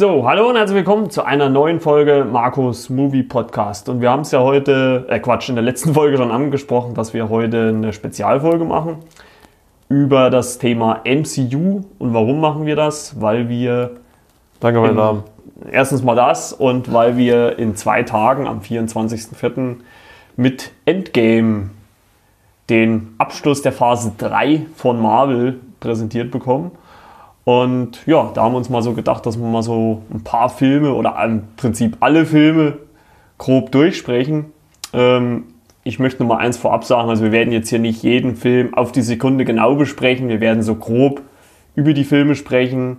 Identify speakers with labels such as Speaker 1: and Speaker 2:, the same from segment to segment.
Speaker 1: So, hallo und herzlich willkommen zu einer neuen Folge Markus Movie Podcast. Und wir haben es ja heute, äh Quatsch, in der letzten Folge schon angesprochen, dass wir heute eine Spezialfolge machen über das Thema MCU. Und warum machen wir das? Weil wir.
Speaker 2: Danke, mein Name.
Speaker 1: Erstens mal das und weil wir in zwei Tagen am 24.04. mit Endgame den Abschluss der Phase 3 von Marvel präsentiert bekommen. Und ja, da haben wir uns mal so gedacht, dass wir mal so ein paar Filme oder im Prinzip alle Filme grob durchsprechen. Ähm, ich möchte nur mal eins vorab sagen, also wir werden jetzt hier nicht jeden Film auf die Sekunde genau besprechen. Wir werden so grob über die Filme sprechen.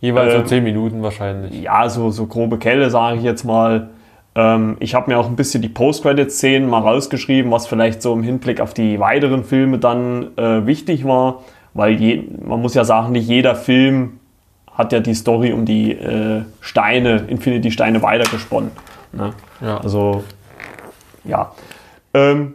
Speaker 2: Jeweils
Speaker 1: Ähm,
Speaker 2: so 10 Minuten wahrscheinlich.
Speaker 1: Ja, so, so grobe Kelle sage ich jetzt mal. Ähm, ich habe mir auch ein bisschen die Post-Credit-Szenen mal rausgeschrieben, was vielleicht so im Hinblick auf die weiteren Filme dann äh, wichtig war. Weil je, man muss ja sagen, nicht jeder Film hat ja die Story um die äh, Steine, Infinity-Steine weitergesponnen. Ne?
Speaker 2: Ja.
Speaker 1: Also, ja. Ähm,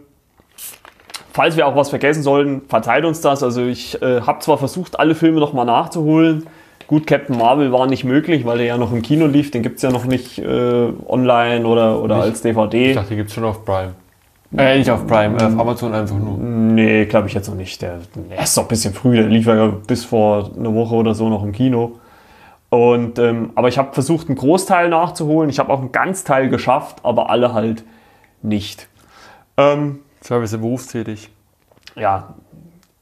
Speaker 1: falls wir auch was vergessen sollten, verzeiht uns das. Also ich äh, habe zwar versucht, alle Filme nochmal nachzuholen. Gut, Captain Marvel war nicht möglich, weil der ja noch im Kino lief. Den gibt es ja noch nicht äh, online oder, oder
Speaker 2: Nicht?
Speaker 1: als DVD.
Speaker 2: Ich dachte, die gibt es schon auf Prime. Äh, nicht auf Prime, äh, auf Amazon einfach nur.
Speaker 1: Nee, glaube ich jetzt noch nicht. Der, der ist doch ein bisschen früh. Der lief ja bis vor einer Woche oder so noch im Kino. Und, ähm, aber ich habe versucht, einen Großteil nachzuholen. Ich habe auch einen Ganzteil geschafft, aber alle halt nicht. Ähm,
Speaker 2: du berufstätig.
Speaker 1: ja.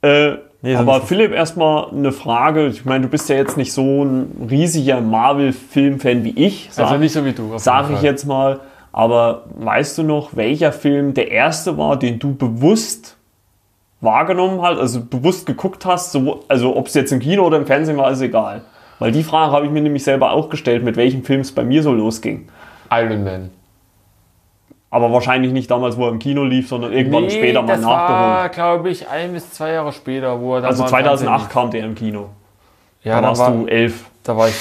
Speaker 1: Äh,
Speaker 2: Nee,
Speaker 1: aber Philipp, erstmal eine Frage. Ich meine, du bist ja jetzt nicht so ein riesiger Marvel-Film-Fan wie ich.
Speaker 2: Also
Speaker 1: sag-
Speaker 2: nicht so wie du.
Speaker 1: sage ich jetzt mal. Aber weißt du noch, welcher Film der erste war, den du bewusst wahrgenommen hast, also bewusst geguckt hast, so, also ob es jetzt im Kino oder im Fernsehen war, ist egal. Weil die Frage habe ich mir nämlich selber auch gestellt, mit welchem Film es bei mir so losging.
Speaker 2: Iron Man.
Speaker 1: Aber wahrscheinlich nicht damals, wo er im Kino lief, sondern irgendwann später mal
Speaker 2: das
Speaker 1: nachgeholt.
Speaker 2: war, glaube ich, ein bis zwei Jahre später, wo er dann
Speaker 1: Also
Speaker 2: mal im
Speaker 1: 2008
Speaker 2: Fernsehen
Speaker 1: kam der im Kino.
Speaker 2: Ja,
Speaker 1: da
Speaker 2: da
Speaker 1: warst
Speaker 2: war,
Speaker 1: du elf.
Speaker 2: da war ich.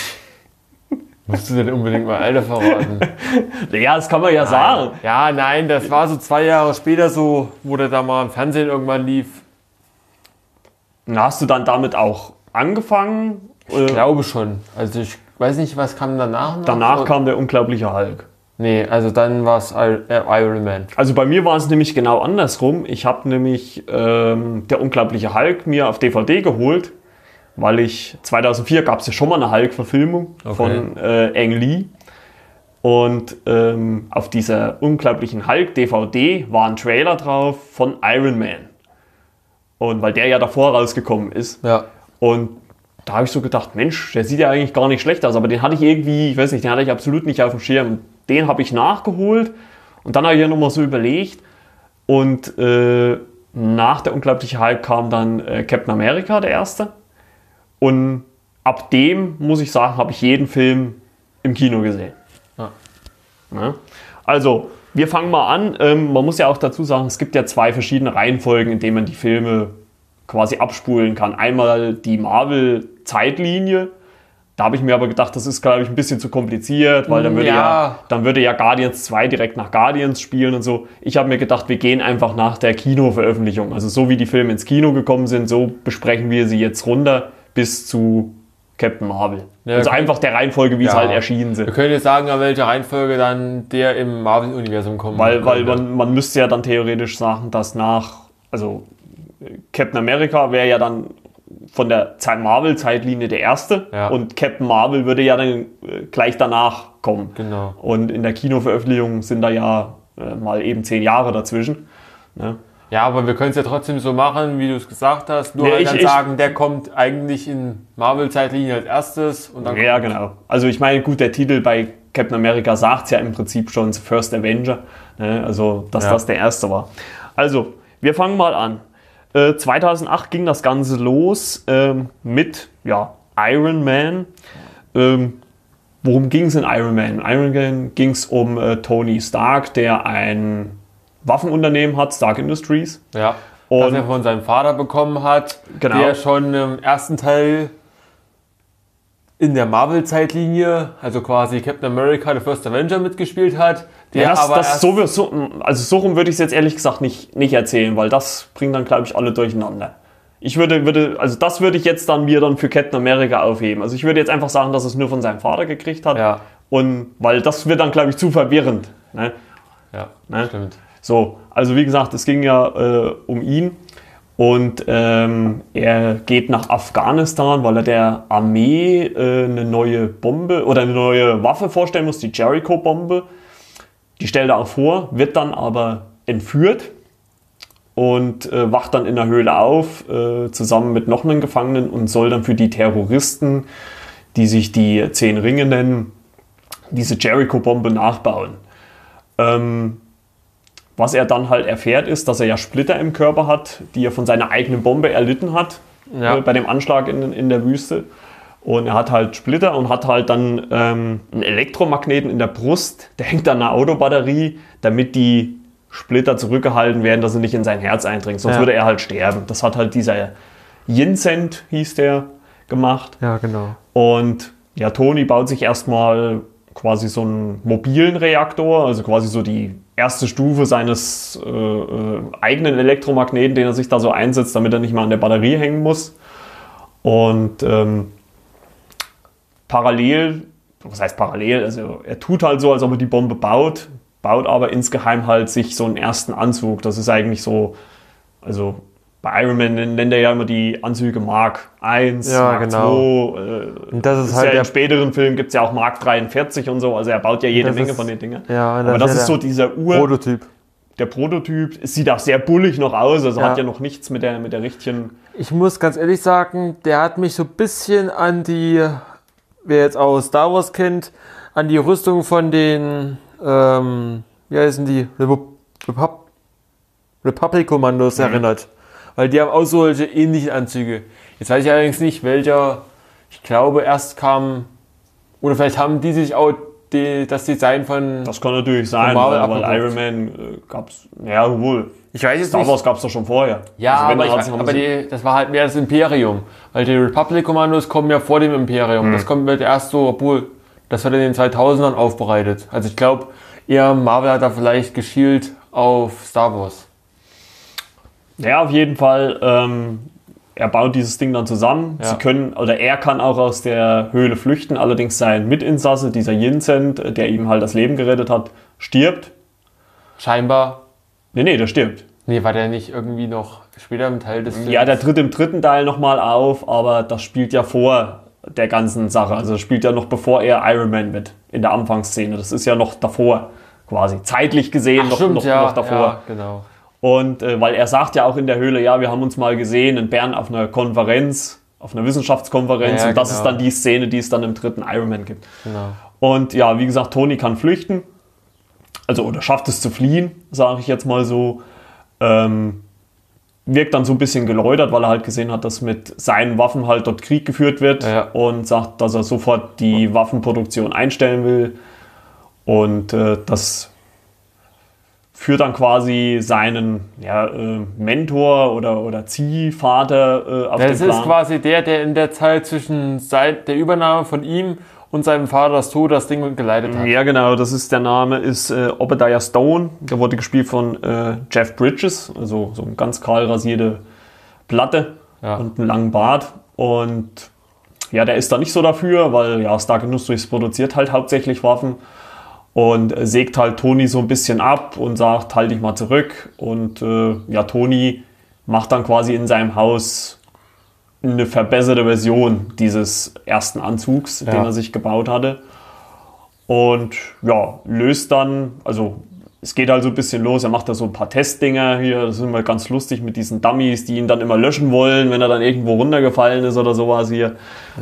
Speaker 2: Musst du denn unbedingt mal Alter verraten?
Speaker 1: Ja, das kann man ja sagen.
Speaker 2: ja, nein, das war so zwei Jahre später so, wo der da mal im Fernsehen irgendwann lief.
Speaker 1: Na, Hast du dann damit auch angefangen?
Speaker 2: Ich
Speaker 1: Äh,
Speaker 2: glaube schon. Also ich weiß nicht, was kam danach noch.
Speaker 1: danach kam der unglaubliche Hulk.
Speaker 2: Nee, also dann war es äh, Iron Man.
Speaker 1: Also bei mir war es nämlich genau andersrum. Ich habe nämlich ähm, der unglaubliche Hulk mir auf DVD geholt, weil ich 2004 gab es ja schon mal eine Hulk-Verfilmung
Speaker 2: Okay.
Speaker 1: von äh, Ang Lee. Und ähm, auf dieser unglaublichen Hulk-DVD war ein Trailer drauf von Iron Man. Und weil der ja davor rausgekommen ist.
Speaker 2: Ja.
Speaker 1: Und da habe ich so gedacht, Mensch, der sieht ja eigentlich gar nicht schlecht aus, aber den hatte ich irgendwie, ich weiß nicht, den hatte ich absolut nicht auf dem Schirm. Den habe ich nachgeholt und dann habe ich ja nochmal so überlegt und äh, nach der unglaubliche Hulk kam dann äh, Captain America, der erste. Und ab dem, muss ich sagen, habe ich jeden Film im Kino gesehen.
Speaker 2: Ja.
Speaker 1: Ja. Also, wir fangen mal an. Ähm, man muss ja auch dazu sagen, es gibt ja zwei verschiedene Reihenfolgen, in denen man die Filme quasi abspulen kann. Einmal die Marvel-Zeitlinie. Da habe ich mir aber gedacht, das ist, glaube ich, ein bisschen zu kompliziert, weil dann würde ja.
Speaker 2: Ja.
Speaker 1: dann würde ja Guardians 2 direkt nach Guardians spielen und so. Ich habe mir gedacht, wir gehen einfach nach der Kinoveröffentlichung. Also so wie die Filme ins Kino gekommen sind, so besprechen wir sie jetzt runter bis zu Captain Marvel.
Speaker 2: Ja,
Speaker 1: also einfach der Reihenfolge, wie sie
Speaker 2: Ja.
Speaker 1: halt erschienen sind.
Speaker 2: Wir können jetzt sagen, an welcher Reihenfolge dann der im Marvel-Universum kommt.
Speaker 1: Weil, weil man, man müsste ja dann theoretisch sagen, dass nach, also Captain America wäre ja dann von der Zeit- Marvel-Zeitlinie der erste
Speaker 2: Ja.
Speaker 1: und Captain Marvel würde ja dann äh, gleich danach kommen.
Speaker 2: Genau.
Speaker 1: Und in der Kinoveröffentlichung sind da ja äh, mal eben zehn Jahre dazwischen. Ne?
Speaker 2: Ja, aber wir können es ja trotzdem so machen, wie du es gesagt hast. Nur
Speaker 1: Nee,
Speaker 2: halt
Speaker 1: ich-
Speaker 2: dann
Speaker 1: ich-
Speaker 2: sagen, der kommt eigentlich in Marvel-Zeitlinie als erstes. Und dann
Speaker 1: Ja, genau. Also ich meine, gut, der Titel bei Captain America sagt es ja im Prinzip schon, First Avenger. Ne? Also, dass
Speaker 2: Ja.
Speaker 1: das der erste war. Also, wir fangen mal an. Äh, 2008 ging das Ganze los ähm, mit ja, Iron Man. Ähm, worum ging es in Iron Man? In Iron Man ging es um äh, Tony Stark, der ein Waffenunternehmen hat, Stark Industries.
Speaker 2: Ja.
Speaker 1: Und-
Speaker 2: das er von seinem Vater bekommen hat,
Speaker 1: Genau.
Speaker 2: der schon im ersten Teil in der Marvel-Zeitlinie, also quasi Captain America, The First Avenger mitgespielt hat.
Speaker 1: Ja, das, das so, so, also so rum würde ich es jetzt ehrlich gesagt nicht, nicht erzählen, weil das bringt dann, glaube ich, alle durcheinander. Ich würde, würde, also das würde ich jetzt dann mir dann für Captain America aufheben. Also ich würde jetzt einfach sagen, dass es nur von seinem Vater gekriegt hat.
Speaker 2: Ja.
Speaker 1: Und weil das wird dann, glaube ich, zu verwirrend. Ne?
Speaker 2: Ja,
Speaker 1: Ne?
Speaker 2: stimmt.
Speaker 1: So, also wie gesagt, es ging ja äh, um ihn. Und ähm, er geht nach Afghanistan, weil er der Armee äh, eine neue Bombe oder eine neue Waffe vorstellen muss, die Jericho-Bombe. Die stellt er auch vor, wird dann aber entführt und äh, wacht dann in der Höhle auf, äh, zusammen mit noch einem Gefangenen und soll dann für die Terroristen, die sich die Zehn Ringe nennen, diese Jericho-Bombe nachbauen. Ähm, was er dann halt erfährt, ist, dass er ja Splitter im Körper hat, die er von seiner eigenen Bombe erlitten hat,
Speaker 2: Ja.
Speaker 1: äh, bei dem Anschlag in, in der Wüste. Und er hat halt Splitter und hat halt dann ähm, einen Elektromagneten in der Brust, der hängt an einer Autobatterie, damit die Splitter zurückgehalten werden, dass sie nicht in sein Herz eindringen. Sonst
Speaker 2: Ja.
Speaker 1: würde er halt sterben. Das hat halt dieser Jincent, hieß der, gemacht.
Speaker 2: Ja, genau.
Speaker 1: Und ja, Tony baut sich erstmal quasi so einen mobilen Reaktor, also quasi so die erste Stufe seines äh, äh, eigenen Elektromagneten, den er sich da so einsetzt, damit er nicht mal an der Batterie hängen muss. Und ähm, parallel, was heißt parallel, also er tut halt so, als ob er die Bombe baut, baut aber insgeheim halt sich so einen ersten Anzug. Das ist eigentlich so, also bei Iron Man nennt er ja immer die Anzüge Mark 1,
Speaker 2: Ja,
Speaker 1: Mark
Speaker 2: genau.
Speaker 1: 2. Äh,
Speaker 2: Und das ist
Speaker 1: ist
Speaker 2: halt
Speaker 1: ja
Speaker 2: der-
Speaker 1: im späteren Film gibt es ja auch Mark 43 und so, also er baut ja jede Menge
Speaker 2: ist-
Speaker 1: von den Dingen.
Speaker 2: Ja,
Speaker 1: Aber das
Speaker 2: ja
Speaker 1: ist so dieser Ur,
Speaker 2: Prototyp.
Speaker 1: der Prototyp. Es sieht auch sehr bullig noch aus, also
Speaker 2: Ja.
Speaker 1: hat ja noch nichts mit der, mit der richtigen.
Speaker 2: Ich muss ganz ehrlich sagen, der hat mich so ein bisschen an die, wer jetzt aus Star Wars kennt, an die Rüstung von den, ähm, wie heißen die, Repu- Repub Republic-Kommandos erinnert. Weil die haben auch solche ähnlichen Anzüge. Jetzt weiß ich allerdings nicht, welcher, ich glaube, erst kam, oder vielleicht haben die sich auch die, das Design von,
Speaker 1: Das kann natürlich sein, weil, weil. Iron Man äh, gab's, ja wohl.
Speaker 2: ich weiß jetzt
Speaker 1: Star Wars gab es doch schon vorher.
Speaker 2: Ja,
Speaker 1: Also
Speaker 2: aber, ich, aber die, das war halt mehr das Imperium. Weil die Republic-Kommandos kommen ja vor dem Imperium.
Speaker 1: Mhm.
Speaker 2: Das kommt wird erst so, obwohl, das wird in den 2000ern aufbereitet. Also ich glaube, eher Marvel hat da vielleicht geschielt auf Star Wars.
Speaker 1: Ja, auf jeden Fall. Ähm, er baut dieses Ding dann zusammen.
Speaker 2: Ja.
Speaker 1: Sie können, oder er kann auch aus der Höhle flüchten. Allerdings sein Mitinsasse, dieser Jincent, äh, der ihm halt das Leben gerettet hat, stirbt.
Speaker 2: Scheinbar,
Speaker 1: Nee, nee, der stirbt.
Speaker 2: nee, war der nicht irgendwie noch später im Teil des Films?
Speaker 1: Ja, der tritt im dritten Teil nochmal auf, aber das spielt ja vor der ganzen Sache. Also das spielt ja noch bevor er Iron Man wird, in der Anfangsszene. Das ist ja noch davor, quasi. Zeitlich gesehen
Speaker 2: Ach,
Speaker 1: noch,
Speaker 2: stimmt,
Speaker 1: noch,
Speaker 2: ja,
Speaker 1: noch davor.
Speaker 2: Ja, genau.
Speaker 1: Und äh, weil er sagt ja auch in der Höhle, ja, wir haben uns mal gesehen in Bern auf einer Konferenz, auf einer Wissenschaftskonferenz.
Speaker 2: Ja,
Speaker 1: und das
Speaker 2: genau.
Speaker 1: ist dann die Szene, die es dann im dritten Iron Man gibt.
Speaker 2: genau.
Speaker 1: Und ja, wie gesagt, Tony kann flüchten. Also, oder schafft es zu fliehen, sage ich jetzt mal so. Ähm, wirkt dann so ein bisschen geläutert, weil er halt gesehen hat, dass mit seinen Waffen halt dort Krieg geführt wird
Speaker 2: Ja.
Speaker 1: und sagt, dass er sofort die Waffenproduktion einstellen will. Und äh, das führt dann quasi seinen ja, äh, Mentor oder, oder Ziehvater äh, auf
Speaker 2: Das
Speaker 1: den
Speaker 2: ist
Speaker 1: Plan.
Speaker 2: quasi der, der in der Zeit zwischen seit der Übernahme von ihm und seinem Vaters Tod das Ding geleitet hat.
Speaker 1: Ja, genau, das ist der Name, ist äh, Obadiah Stone. Der wurde gespielt von äh, Jeff Bridges, also so eine ganz kahl rasierte Platte
Speaker 2: Ja.
Speaker 1: und einen langen Bart. Und ja, der ist da nicht so dafür, weil ja, Stark Industries produziert halt hauptsächlich Waffen und äh, sägt halt Tony so ein bisschen ab und sagt, halt dich mal zurück. Und äh, ja, Tony macht dann quasi in seinem Haus eine verbesserte Version dieses ersten Anzugs, den er sich gebaut hatte. Und ja, löst dann, also es geht halt so ein bisschen los, er macht da so ein paar Testdinger hier, das ist immer ganz lustig mit diesen Dummies, die ihn dann immer löschen wollen, wenn er dann irgendwo runtergefallen ist oder sowas hier.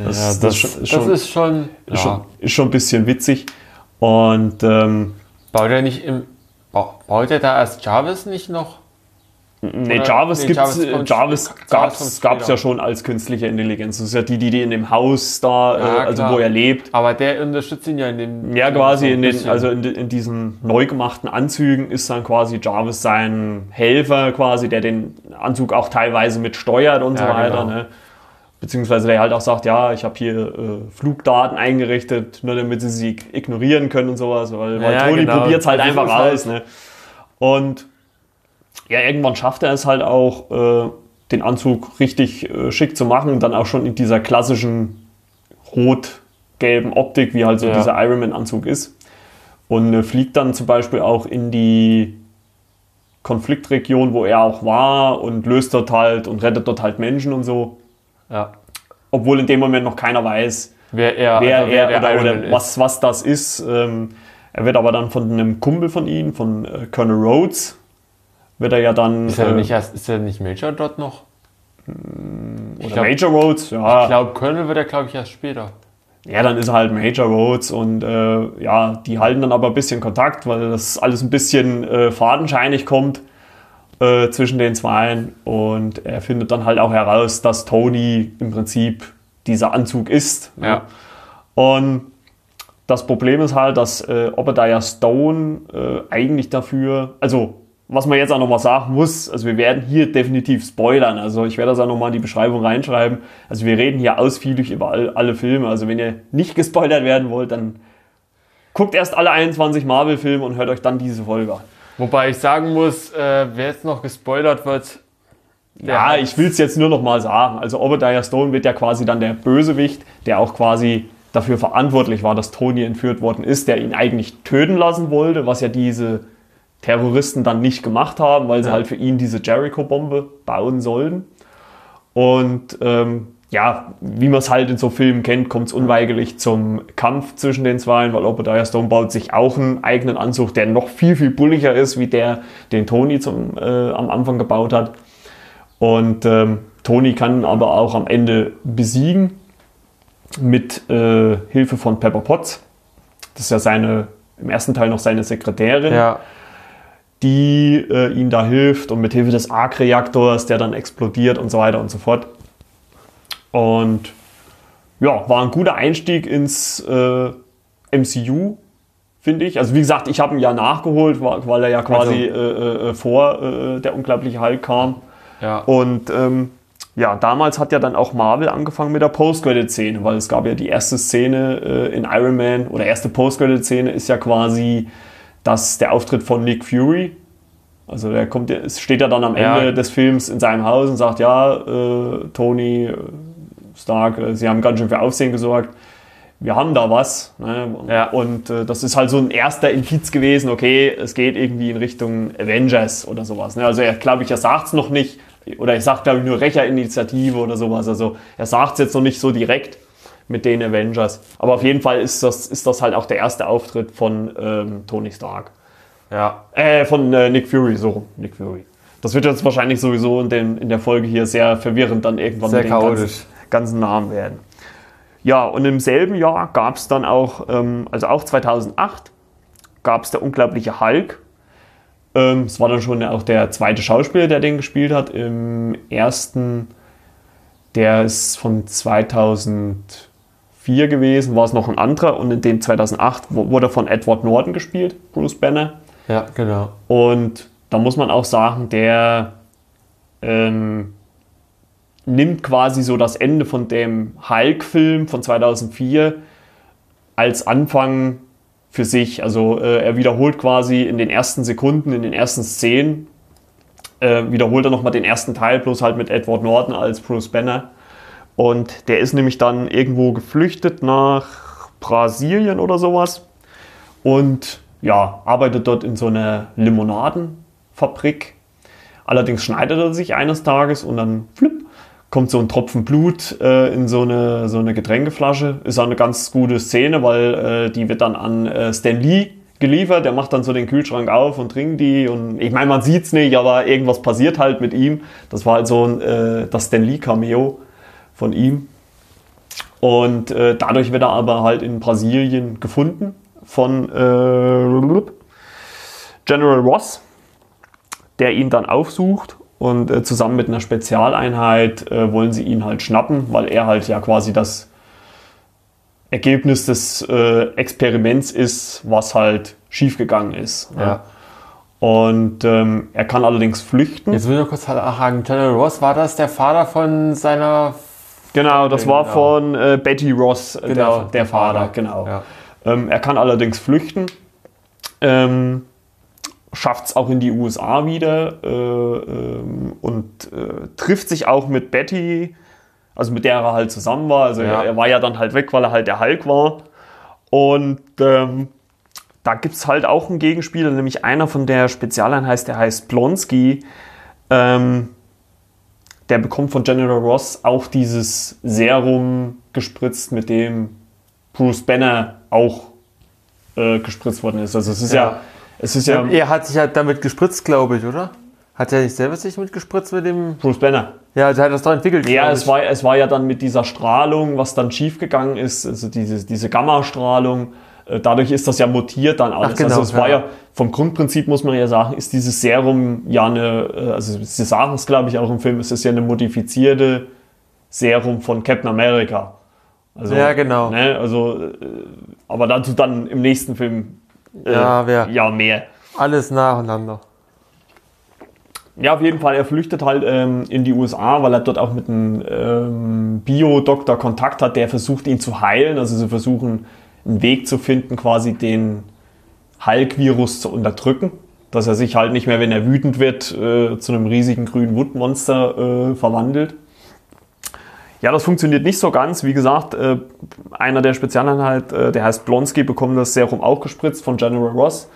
Speaker 1: Das,
Speaker 2: Ja,
Speaker 1: das,
Speaker 2: das,
Speaker 1: ist schon-
Speaker 2: das
Speaker 1: schon,
Speaker 2: ist schon, ja.
Speaker 1: ist schon, ist schon ein bisschen witzig. Und ähm,
Speaker 2: Baut er nicht im. ba- Baut er da erst Jarvis nicht noch?
Speaker 1: nee,
Speaker 2: Oder-
Speaker 1: Jarvis,
Speaker 2: nee,
Speaker 1: gibt's,
Speaker 2: Jarvis
Speaker 1: äh, Jarvis gab's, gab's ja schon als künstliche Intelligenz. Das ist ja die, die, die in dem Haus da,
Speaker 2: Ja,
Speaker 1: äh, also
Speaker 2: klar.
Speaker 1: wo er lebt.
Speaker 2: Aber der unterstützt ihn ja in dem.
Speaker 1: Ja, quasi
Speaker 2: so
Speaker 1: in, den, also in, in diesen neu gemachten Anzügen ist dann quasi Jarvis sein Helfer, quasi, der den Anzug auch teilweise mit steuert und so
Speaker 2: Ja,
Speaker 1: weiter.
Speaker 2: genau.
Speaker 1: Ne? Beziehungsweise der halt auch sagt, ja, ich habe hier äh, Flugdaten eingerichtet, nur damit sie sie ignorieren können und sowas, weil, weil
Speaker 2: Ja,
Speaker 1: Tony
Speaker 2: genau.
Speaker 1: probiert es halt
Speaker 2: Das
Speaker 1: einfach
Speaker 2: ist halt-.
Speaker 1: Ne? Und ja, irgendwann schafft er es halt auch, äh, den Anzug richtig äh, schick zu machen, dann auch schon in dieser klassischen rot-gelben Optik, wie halt so
Speaker 2: Ja.
Speaker 1: dieser Ironman-Anzug ist. Und äh, fliegt dann zum Beispiel auch in die Konfliktregion, wo er auch war und löst dort halt und rettet dort halt Menschen und so.
Speaker 2: Ja.
Speaker 1: Obwohl in dem Moment noch keiner weiß,
Speaker 2: Wer er,
Speaker 1: wer
Speaker 2: also
Speaker 1: er
Speaker 2: der
Speaker 1: oder, oder
Speaker 2: ist.
Speaker 1: was, was das ist. Ähm, er wird aber dann von einem Kumpel von ihm, von äh, Colonel Rhodes, wird er ja dann.
Speaker 2: Ist er
Speaker 1: äh,
Speaker 2: nicht erst, ist er nicht Major dort noch?
Speaker 1: oder
Speaker 2: glaub-
Speaker 1: Major Rhodes, ja.
Speaker 2: Ich glaube, Colonel wird er, glaube ich, erst später.
Speaker 1: Ja, dann ist er halt Major Rhodes und äh, ja, die halten dann aber ein bisschen Kontakt, weil das alles ein bisschen äh, fadenscheinig kommt äh, zwischen den Zweien und er findet dann halt auch heraus, dass Tony im Prinzip dieser Anzug ist. ne?
Speaker 2: Ja.
Speaker 1: Und das Problem ist halt, dass äh, Obadiah Stone äh, eigentlich dafür, also was man jetzt auch nochmal sagen muss, also wir werden hier definitiv spoilern, also ich werde das auch nochmal in die Beschreibung reinschreiben. Also wir reden hier ausführlich über all, alle Filme, also wenn ihr nicht gespoilert werden wollt, dann guckt erst alle 21 Marvel-Filme und hört euch dann diese Folge an.
Speaker 2: Wobei ich sagen muss, äh, wer jetzt noch gespoilert wird,
Speaker 1: Ja, ich will es jetzt nur noch mal sagen. Also Obadiah Stone wird ja quasi dann der Bösewicht, der auch quasi dafür verantwortlich war, dass Tony entführt worden ist, der ihn eigentlich töten lassen wollte, was ja diese Terroristen dann nicht gemacht haben, weil sie
Speaker 2: Ja.
Speaker 1: halt für ihn diese Jericho-Bombe bauen sollten. Und ähm, ja, wie man es halt in so Filmen kennt, kommt es unweigerlich zum Kampf zwischen den Zweien, weil Obadiah Stone baut sich auch einen eigenen Anzug, der noch viel, viel bulliger ist, wie der, den Tony zum, äh, am Anfang gebaut hat. Und ähm, Tony kann ihn aber auch am Ende besiegen mit äh, Hilfe von Pepper Potts. Das ist ja seine, im ersten Teil noch seine Sekretärin,
Speaker 2: ja,
Speaker 1: die äh, ihm da hilft und mit Hilfe des Arc-Reaktors, der dann explodiert und so weiter und so fort. Und ja, war ein guter Einstieg ins äh, MCU, finde ich. Also wie gesagt, ich habe ihn ja nachgeholt, weil er ja quasi äh, äh, vor äh, der unglaubliche Hulk kam.
Speaker 2: ja.
Speaker 1: Und ähm, ja, damals hat ja dann auch Marvel angefangen mit der Post-Credit-Szene, weil es gab ja die erste Szene äh, in Iron Man oder erste Post-Credit-Szene ist ja quasi das, der Auftritt von Nick Fury. Also der kommt, steht ja dann am
Speaker 2: Ja.
Speaker 1: Ende des Films in seinem Haus und sagt, ja, äh, Tony äh, Stark, äh, Sie haben ganz schön für Aufsehen gesorgt. Wir haben da was. Ne?
Speaker 2: Ja.
Speaker 1: Und äh, das ist halt so ein erster Indiz gewesen, okay, es geht irgendwie in Richtung Avengers oder sowas. Ne? Also er glaube ich, er sagt es noch nicht, oder er sagt, glaube ich, nur Rächerinitiative oder sowas. Also er sagt es jetzt noch nicht so direkt mit den Avengers. Aber auf jeden Fall ist das, ist das halt auch der erste Auftritt von ähm, Tony Stark.
Speaker 2: ja.
Speaker 1: Äh, von äh, Nick Fury, so. Nick Fury. Das wird jetzt wahrscheinlich sowieso in, dem, in der Folge hier sehr verwirrend dann irgendwann
Speaker 2: Sehr
Speaker 1: den ganzen,
Speaker 2: chaotisch.
Speaker 1: Ganzen Namen werden. Ja, und im selben Jahr gab es dann auch, ähm, also auch 2008, gab es der unglaubliche Hulk. Ähm, es war dann schon auch der zweite Schauspieler, der den gespielt hat. Im ersten, der ist von 2004 gewesen, war es noch ein anderer. Und in dem 2008 wo- wurde von Edward Norton gespielt, Bruce Banner.
Speaker 2: Ja, genau.
Speaker 1: Und da muss man auch sagen, der ähm, nimmt quasi so das Ende von dem Hulk-Film von 2004 als Anfang für sich. Also äh, er wiederholt quasi in den ersten Sekunden, in den ersten Szenen, äh, wiederholt er nochmal den ersten Teil, bloß halt mit Edward Norton als Bruce Banner. Und der ist nämlich dann irgendwo geflüchtet nach Brasilien oder sowas und ja, arbeitet dort in so einer Limonadenfabrik. Allerdings schneidet er sich eines Tages und dann flipp, kommt so ein Tropfen Blut äh, in so eine, so eine Getränkeflasche. Ist auch eine ganz gute Szene, weil äh, die wird dann an äh, Stan Lee geliefert. Der macht dann so den Kühlschrank auf und trinkt die. Und ich meine, man sieht es nicht, aber irgendwas passiert halt mit ihm. Das war halt so ein, äh, das Stan Lee Cameo von ihm. Und äh, dadurch wird er aber halt in Brasilien gefunden von äh, General Ross, der ihn dann aufsucht und äh, zusammen mit einer Spezialeinheit äh, wollen sie ihn halt schnappen, weil er halt ja quasi das Ergebnis des äh, Experiments ist, was halt schiefgegangen ist. ne?
Speaker 2: Ja.
Speaker 1: Und ähm, er kann allerdings flüchten.
Speaker 2: Jetzt will ich noch kurz fragen, General Ross, war das der Vater von seiner...
Speaker 1: Genau, das war
Speaker 2: Genau.
Speaker 1: von äh, Betty Ross, äh,
Speaker 2: Genau,
Speaker 1: der, der Vater, genau.
Speaker 2: Ja.
Speaker 1: Ähm, er kann allerdings flüchten. Ähm, schafft es auch in die USA wieder äh, ähm, und äh, trifft sich auch mit Betty, also mit der er halt zusammen war. Also
Speaker 2: Ja.
Speaker 1: er, er war ja dann halt weg, weil er halt der Hulk war. Und ähm, da gibt es halt auch einen Gegenspieler, nämlich einer von der Spezialeinheit, der heißt Blonsky. Ähm, der bekommt von General Ross auch dieses Serum gespritzt, mit dem Bruce Banner auch äh, gespritzt worden ist. Also es ist ja,
Speaker 2: Ja.
Speaker 1: Es ist ja,
Speaker 2: Er hat sich halt damit gespritzt, glaube ich, oder? Hat er nicht selber sich mit gespritzt mit dem.
Speaker 1: Bruce Banner.
Speaker 2: Ja, der hat das doch entwickelt.
Speaker 1: Ja, es war, es war ja dann mit dieser Strahlung, was dann schiefgegangen ist, also diese, diese Gamma-Strahlung. äh, Dadurch ist das ja mutiert dann alles.
Speaker 2: Ach, genau,
Speaker 1: also es war
Speaker 2: ja.
Speaker 1: ja vom Grundprinzip muss man ja sagen, ist dieses Serum ja eine, äh, also sie sagen es glaube ich auch im Film, es ist ja eine modifizierte Serum von Captain America. Also,
Speaker 2: Ja, genau.
Speaker 1: Ne, also, äh, aber dazu dann im nächsten Film
Speaker 2: Ja, wer-
Speaker 1: ja mehr.
Speaker 2: Alles nacheinander.
Speaker 1: Ja, auf jeden Fall. Er flüchtet halt ähm, in die USA, weil er dort auch mit einem ähm, Bio-Doktor Kontakt hat, der versucht, ihn zu heilen. Also sie versuchen, einen Weg zu finden, quasi den Hulk-Virus zu unterdrücken. Dass er sich halt nicht mehr, wenn er wütend wird, äh, zu einem riesigen grünen Wutmonster äh, verwandelt. Ja, das funktioniert nicht so ganz. Wie gesagt, äh, einer der Spezialeinheit, äh, der heißt Blonsky, bekommt das Serum auch gespritzt von General Ross.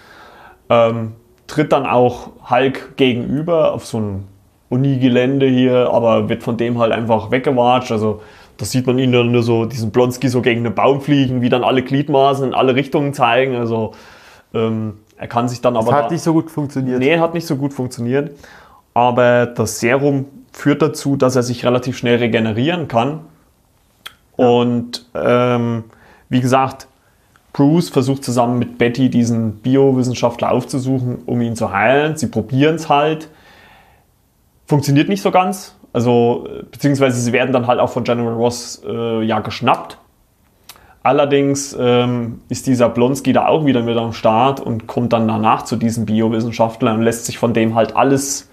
Speaker 1: Ähm, tritt dann auch Hulk gegenüber auf so ein Unigelände hier, aber wird von dem halt einfach weggewatscht. Also das sieht man ihn dann nur so, diesen Blonsky so gegen einen Baum fliegen, wie dann alle Gliedmaßen in alle Richtungen zeigen. Also ähm, er kann sich dann aber...
Speaker 2: Das
Speaker 1: da-
Speaker 2: hat nicht so gut funktioniert.
Speaker 1: Nee, hat nicht so gut funktioniert. Aber das Serum führt dazu, dass er sich relativ schnell regenerieren kann. Und ähm, wie gesagt, Bruce versucht zusammen mit Betty diesen Biowissenschaftler aufzusuchen, um ihn zu heilen. Sie probieren es halt. Funktioniert nicht so ganz. Also, beziehungsweise sie werden dann halt auch von General Ross äh, ja geschnappt. Allerdings ähm, ist dieser Blonsky da auch wieder mit am Start und kommt dann danach zu diesem Biowissenschaftler und lässt sich von dem halt alles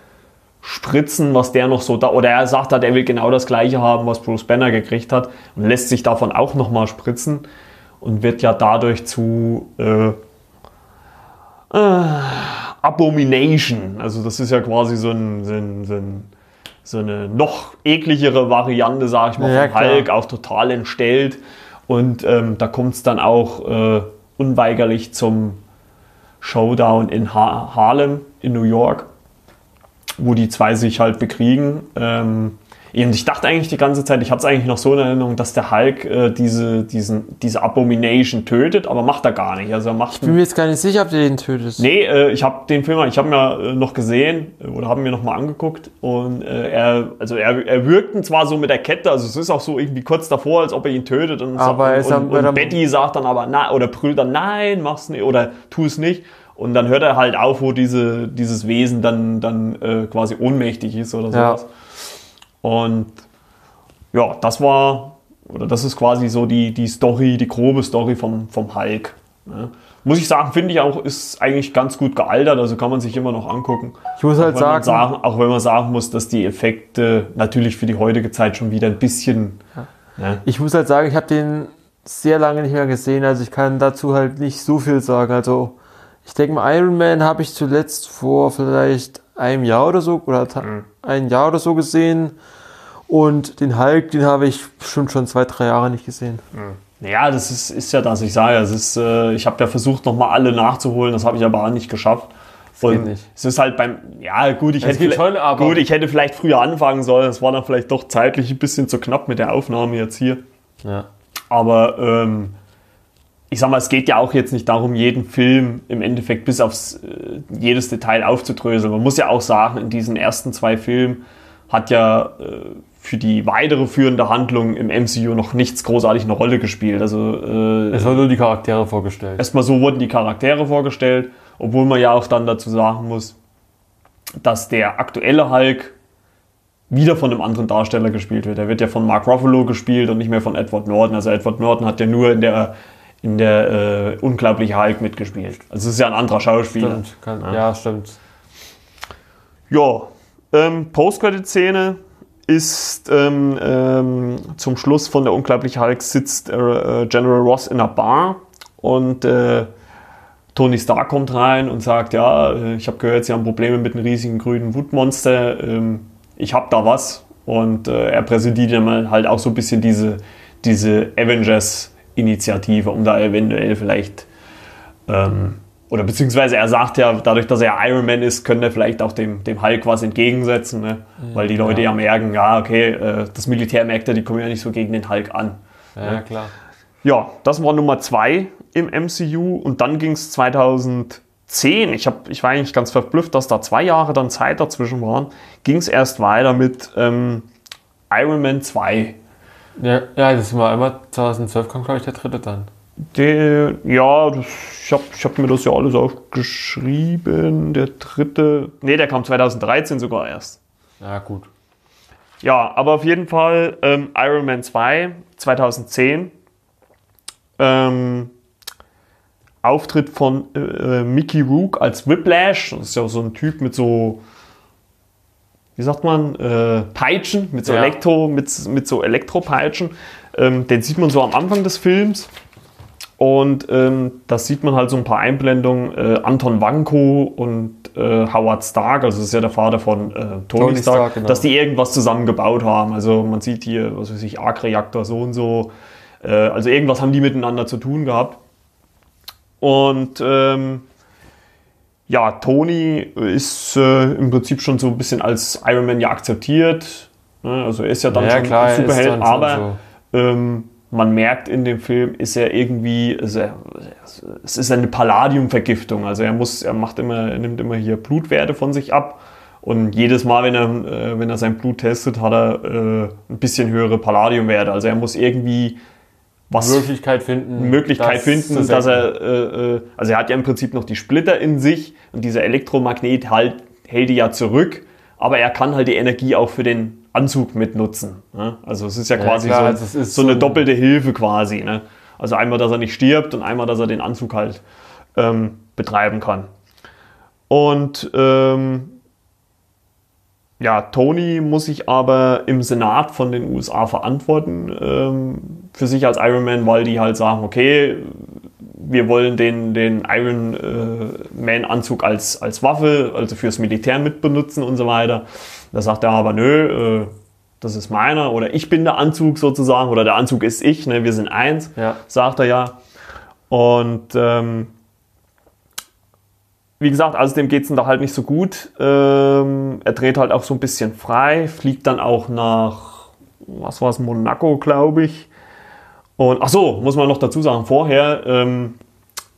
Speaker 1: spritzen, was der noch so da, oder er sagt halt, er will genau das gleiche haben, was Bruce Banner gekriegt hat und lässt sich davon auch nochmal spritzen und wird ja dadurch zu äh, äh, Abomination. Also das ist ja quasi so, ein, so, ein, so, ein, so eine noch ekligere Variante, sag ich mal,
Speaker 2: Ja,
Speaker 1: von. Hulk, auch total entstellt. Und ähm, da kommt es dann auch äh, unweigerlich zum Showdown in ha Harlem in New York, wo die zwei sich halt bekriegen. Ähm, und ich dachte eigentlich die ganze Zeit, ich hatte es eigentlich noch so in Erinnerung, dass der Hulk äh, diese, diesen, diese Abomination tötet, aber macht er gar nicht. Also er macht
Speaker 2: Ich bin mir jetzt gar nicht sicher, ob der den tötet.
Speaker 1: Nee, äh, ich habe den Film, ich habe ihn ja äh, noch gesehen äh, oder haben mir noch mal angeguckt und äh, er, also er, er wirkte zwar so mit der Kette, also es ist auch so irgendwie kurz davor, als ob er ihn tötet und,
Speaker 2: Aber
Speaker 1: sagt, und, und, und Betty sagt dann aber na oder brüllt dann nein, mach's nicht oder tu es nicht und dann hört er halt auf, wo diese, dieses Wesen dann dann äh, quasi ohnmächtig ist oder
Speaker 2: Ja.
Speaker 1: sowas. Und ja, das war oder das ist quasi so die, die Story, die grobe Story vom, vom Hulk. Ne? Muss ich sagen, finde ich auch, ist eigentlich ganz gut gealtert, also kann man sich immer noch angucken.
Speaker 2: Ich muss halt sagen,
Speaker 1: sagen, auch wenn man sagen muss, dass die Effekte natürlich für die heutige Zeit schon wieder ein bisschen. Ne?
Speaker 2: ich muss halt sagen, ich habe den sehr lange nicht mehr gesehen, also ich kann dazu halt nicht so viel sagen. Also ich denke mal, Iron Man habe ich zuletzt vor vielleicht einem Jahr oder so oder
Speaker 1: Mhm.
Speaker 2: ein Jahr oder so gesehen. Und den Hulk, den habe ich bestimmt schon zwei, drei Jahre nicht gesehen.
Speaker 1: Ja, das ist, ist ja das, ich sage ja, es ist, äh, ich habe ja versucht, nochmal alle nachzuholen, das habe ich aber auch nicht geschafft. Und
Speaker 2: geht nicht.
Speaker 1: es ist halt beim, ja gut, ich
Speaker 2: Es
Speaker 1: hätte,
Speaker 2: schon, aber-
Speaker 1: gut, ich hätte vielleicht früher anfangen sollen, es war dann vielleicht doch zeitlich ein bisschen zu knapp mit der Aufnahme jetzt hier.
Speaker 2: Ja.
Speaker 1: Aber ähm, ich sag mal, es geht ja auch jetzt nicht darum, jeden Film im Endeffekt bis aufs äh, jedes Detail aufzudröseln. Man muss ja auch sagen, in diesen ersten zwei Filmen hat ja äh, für die weitere führende Handlung im MCU noch nichts großartig eine Rolle gespielt. Also äh,
Speaker 2: Es wurden nur die Charaktere vorgestellt.
Speaker 1: erstmal so wurden die Charaktere vorgestellt, obwohl man ja auch dann dazu sagen muss, dass der aktuelle Hulk wieder von einem anderen Darsteller gespielt wird. Er wird ja von Mark Ruffalo gespielt und nicht mehr von Edward Norton. Also Edward Norton hat ja nur in der in der äh, unglaubliche Hulk mitgespielt. Also es ist ja ein anderer Schauspieler.
Speaker 2: Stimmt, kann, ja. stimmt.
Speaker 1: Ja, ähm, Post-Credit-Szene ist ähm, ähm, zum Schluss von der Unglaubliche Hulk sitzt äh, äh, General Ross in einer Bar und äh, Tony Stark kommt rein und sagt, ja, äh, ich habe gehört, Sie haben Probleme mit einem riesigen grünen Wutmonster. Ähm, ich habe da was. Und äh, er präsentiert dann halt auch so ein bisschen diese, diese Avengers-Initiative, um da eventuell vielleicht ähm, oder beziehungsweise er sagt ja, dadurch, dass er Iron Man ist, könnte er vielleicht auch dem, dem Hulk was entgegensetzen, ne? Mhm, weil die Leute ja. ja, merken, ja, okay, äh, das Militär merkt ja, die kommen ja nicht so gegen den Hulk an.
Speaker 2: Ja, ne? klar.
Speaker 1: Ja, das war Nummer zwei im MCU und dann ging es 2010, ich, hab, ich war eigentlich ganz verblüfft, dass da zwei Jahre dann Zeit dazwischen waren, ging es erst weiter mit ähm, Iron Man 2.
Speaker 2: Ja, ja, das war immer 2012 kam, glaube ich, der dritte dann.
Speaker 1: Der, ja, das, ich habe ich hab mir das ja alles aufgeschrieben. Der dritte. Ne, der kam 2013 sogar erst.
Speaker 2: Ja, gut.
Speaker 1: Ja, aber auf jeden Fall ähm, Iron Man 2 2010. Ähm, Auftritt von äh, äh, Mickey Rook als Whiplash. Das ist ja so ein Typ mit so, wie sagt man, äh, Peitschen, mit so, ja. Elektro, mit, mit so Elektropeitschen. Ähm, den sieht man so am Anfang des Films. Und ähm, das sieht man halt so ein paar Einblendungen. Äh, Anton Wanko und äh, Howard Stark, also das ist ja der Vater von äh, Tony, Tony, Stark, Stark genau. dass die irgendwas zusammen gebaut haben. Also man sieht hier, was weiß ich, Arc-Reaktor so und so. Äh, also irgendwas haben die miteinander zu tun gehabt. Und ähm, ja, Tony ist äh, im Prinzip schon so ein bisschen als Iron Man ja akzeptiert. Ne? Also er ist ja dann ja, schon klar, ein Superheld, aber so. ähm, man merkt in dem Film, ist er irgendwie, also es ist eine Palladiumvergiftung. Also er muss, er macht immer, er nimmt immer hier Blutwerte von sich ab. Und jedes Mal, wenn er, äh, wenn er sein Blut testet, hat er äh, ein bisschen höhere Palladiumwerte. Also er muss irgendwie
Speaker 2: was Möglichkeit finden,
Speaker 1: Möglichkeit das finden, dass er, äh, äh, also er hat ja im Prinzip noch die Splitter in sich und dieser Elektromagnet halt, hält die ja zurück, aber er kann halt die Energie auch für den Anzug mitnutzen. Ne? Also es ist ja quasi ja, klar, so, so, eine doppelte Hilfe quasi. Ne? Also einmal, dass er nicht stirbt und einmal, dass er den Anzug halt ähm, betreiben kann. Und ähm, ja, Tony muss sich aber im Senat von den USA verantworten ähm, für sich als Iron Man, weil die halt sagen, okay, wir wollen den, den Iron äh, Man Anzug als, als Waffe, also fürs Militär mitbenutzen und so weiter. Da sagt er aber, nö, äh, das ist meiner oder ich bin der Anzug sozusagen oder der Anzug ist ich, ne, wir sind eins, ja. sagt er ja. Und ähm, wie gesagt, also dem geht es da halt nicht so gut. Ähm, er dreht halt auch so ein bisschen frei, fliegt dann auch nach, was war es, Monaco, glaube ich. Und ach so, muss man noch dazu sagen, vorher ähm,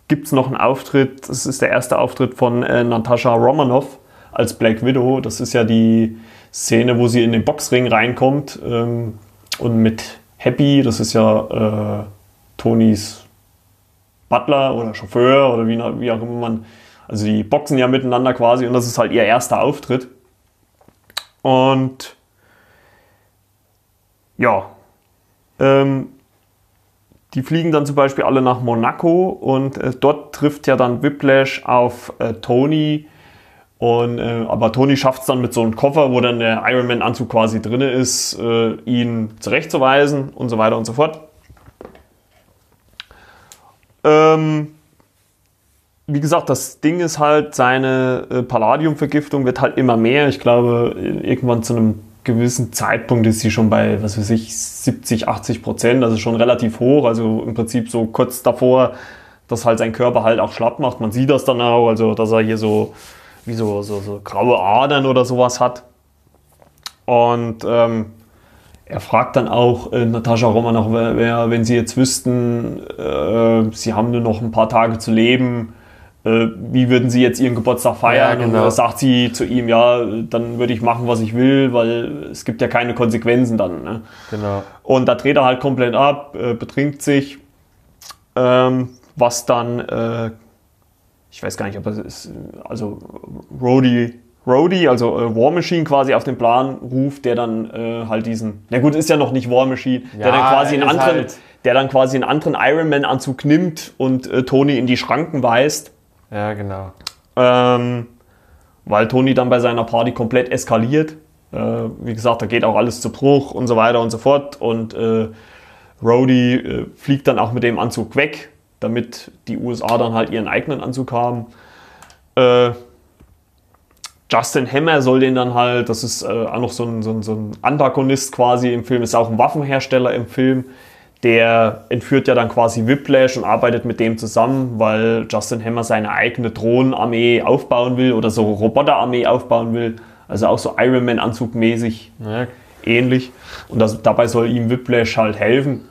Speaker 1: gibt es noch einen Auftritt, das ist der erste Auftritt von äh, Natascha Romanoff als Black Widow. Das ist ja die Szene, wo sie in den Boxring reinkommt ähm, und mit Happy, das ist ja äh, Tonys Butler oder Chauffeur oder wie, wie auch immer man, also die boxen ja miteinander quasi und das ist halt ihr erster Auftritt. Und ja, ähm, die fliegen dann zum Beispiel alle nach Monaco und äh, dort trifft ja dann Whiplash auf äh, Tony. Und, äh, aber Tony schafft es dann mit so einem Koffer, wo dann der Ironman-Anzug quasi drin ist, äh, ihn zurechtzuweisen und so weiter und so fort. Ähm, wie gesagt, das Ding ist halt, seine äh, Palladiumvergiftung wird halt immer mehr. Ich glaube, irgendwann zu einem gewissen Zeitpunkt ist sie schon bei, was weiß ich, 70, 80 Prozent, also schon relativ hoch, also im Prinzip so kurz davor, dass halt sein Körper halt auch schlapp macht. Man sieht das dann auch, also dass er hier so wie so, so, so graue Adern oder sowas hat. Und ähm, er fragt dann auch äh, Natascha Romanoff, wer, wer, wenn sie jetzt wüssten, äh, sie haben nur noch ein paar Tage zu leben, wie würden Sie jetzt Ihren Geburtstag feiern? Ja, genau. Und sagt sie zu ihm, ja, dann würde ich machen, was ich will, weil es gibt ja keine Konsequenzen dann. Ne?
Speaker 2: Genau.
Speaker 1: Und da dreht er halt komplett ab, äh, betrinkt sich, ähm, was dann, äh, ich weiß gar nicht, ob es ist, also Rhodey, Rhodey, also äh, War Machine quasi auf den Plan ruft, der dann äh, halt diesen, na gut, ist ja noch nicht War Machine, ja, der dann quasi einen anderen, halt der dann quasi einen anderen Iron Man Anzug nimmt und äh, Tony in die Schranken weist
Speaker 2: ja, genau.
Speaker 1: Ähm, weil Toni dann bei seiner Party komplett eskaliert. Äh, wie gesagt, da geht auch alles zu Bruch und so weiter und so fort. Und äh, Rhodey äh, fliegt dann auch mit dem Anzug weg. damit die USA dann halt ihren eigenen Anzug haben. Äh, Justin Hammer soll den dann halt, das ist äh, auch noch so ein, so, ein, so ein Antagonist quasi im Film, ist auch ein Waffenhersteller im Film. Der entführt ja dann quasi Whiplash und arbeitet mit dem zusammen, weil Justin Hammer seine eigene Drohnenarmee aufbauen will oder so Roboterarmee aufbauen will. Also auch so Iron Man Anzug mäßig
Speaker 2: Ja,
Speaker 1: ähnlich. Und das, dabei soll ihm Whiplash halt helfen.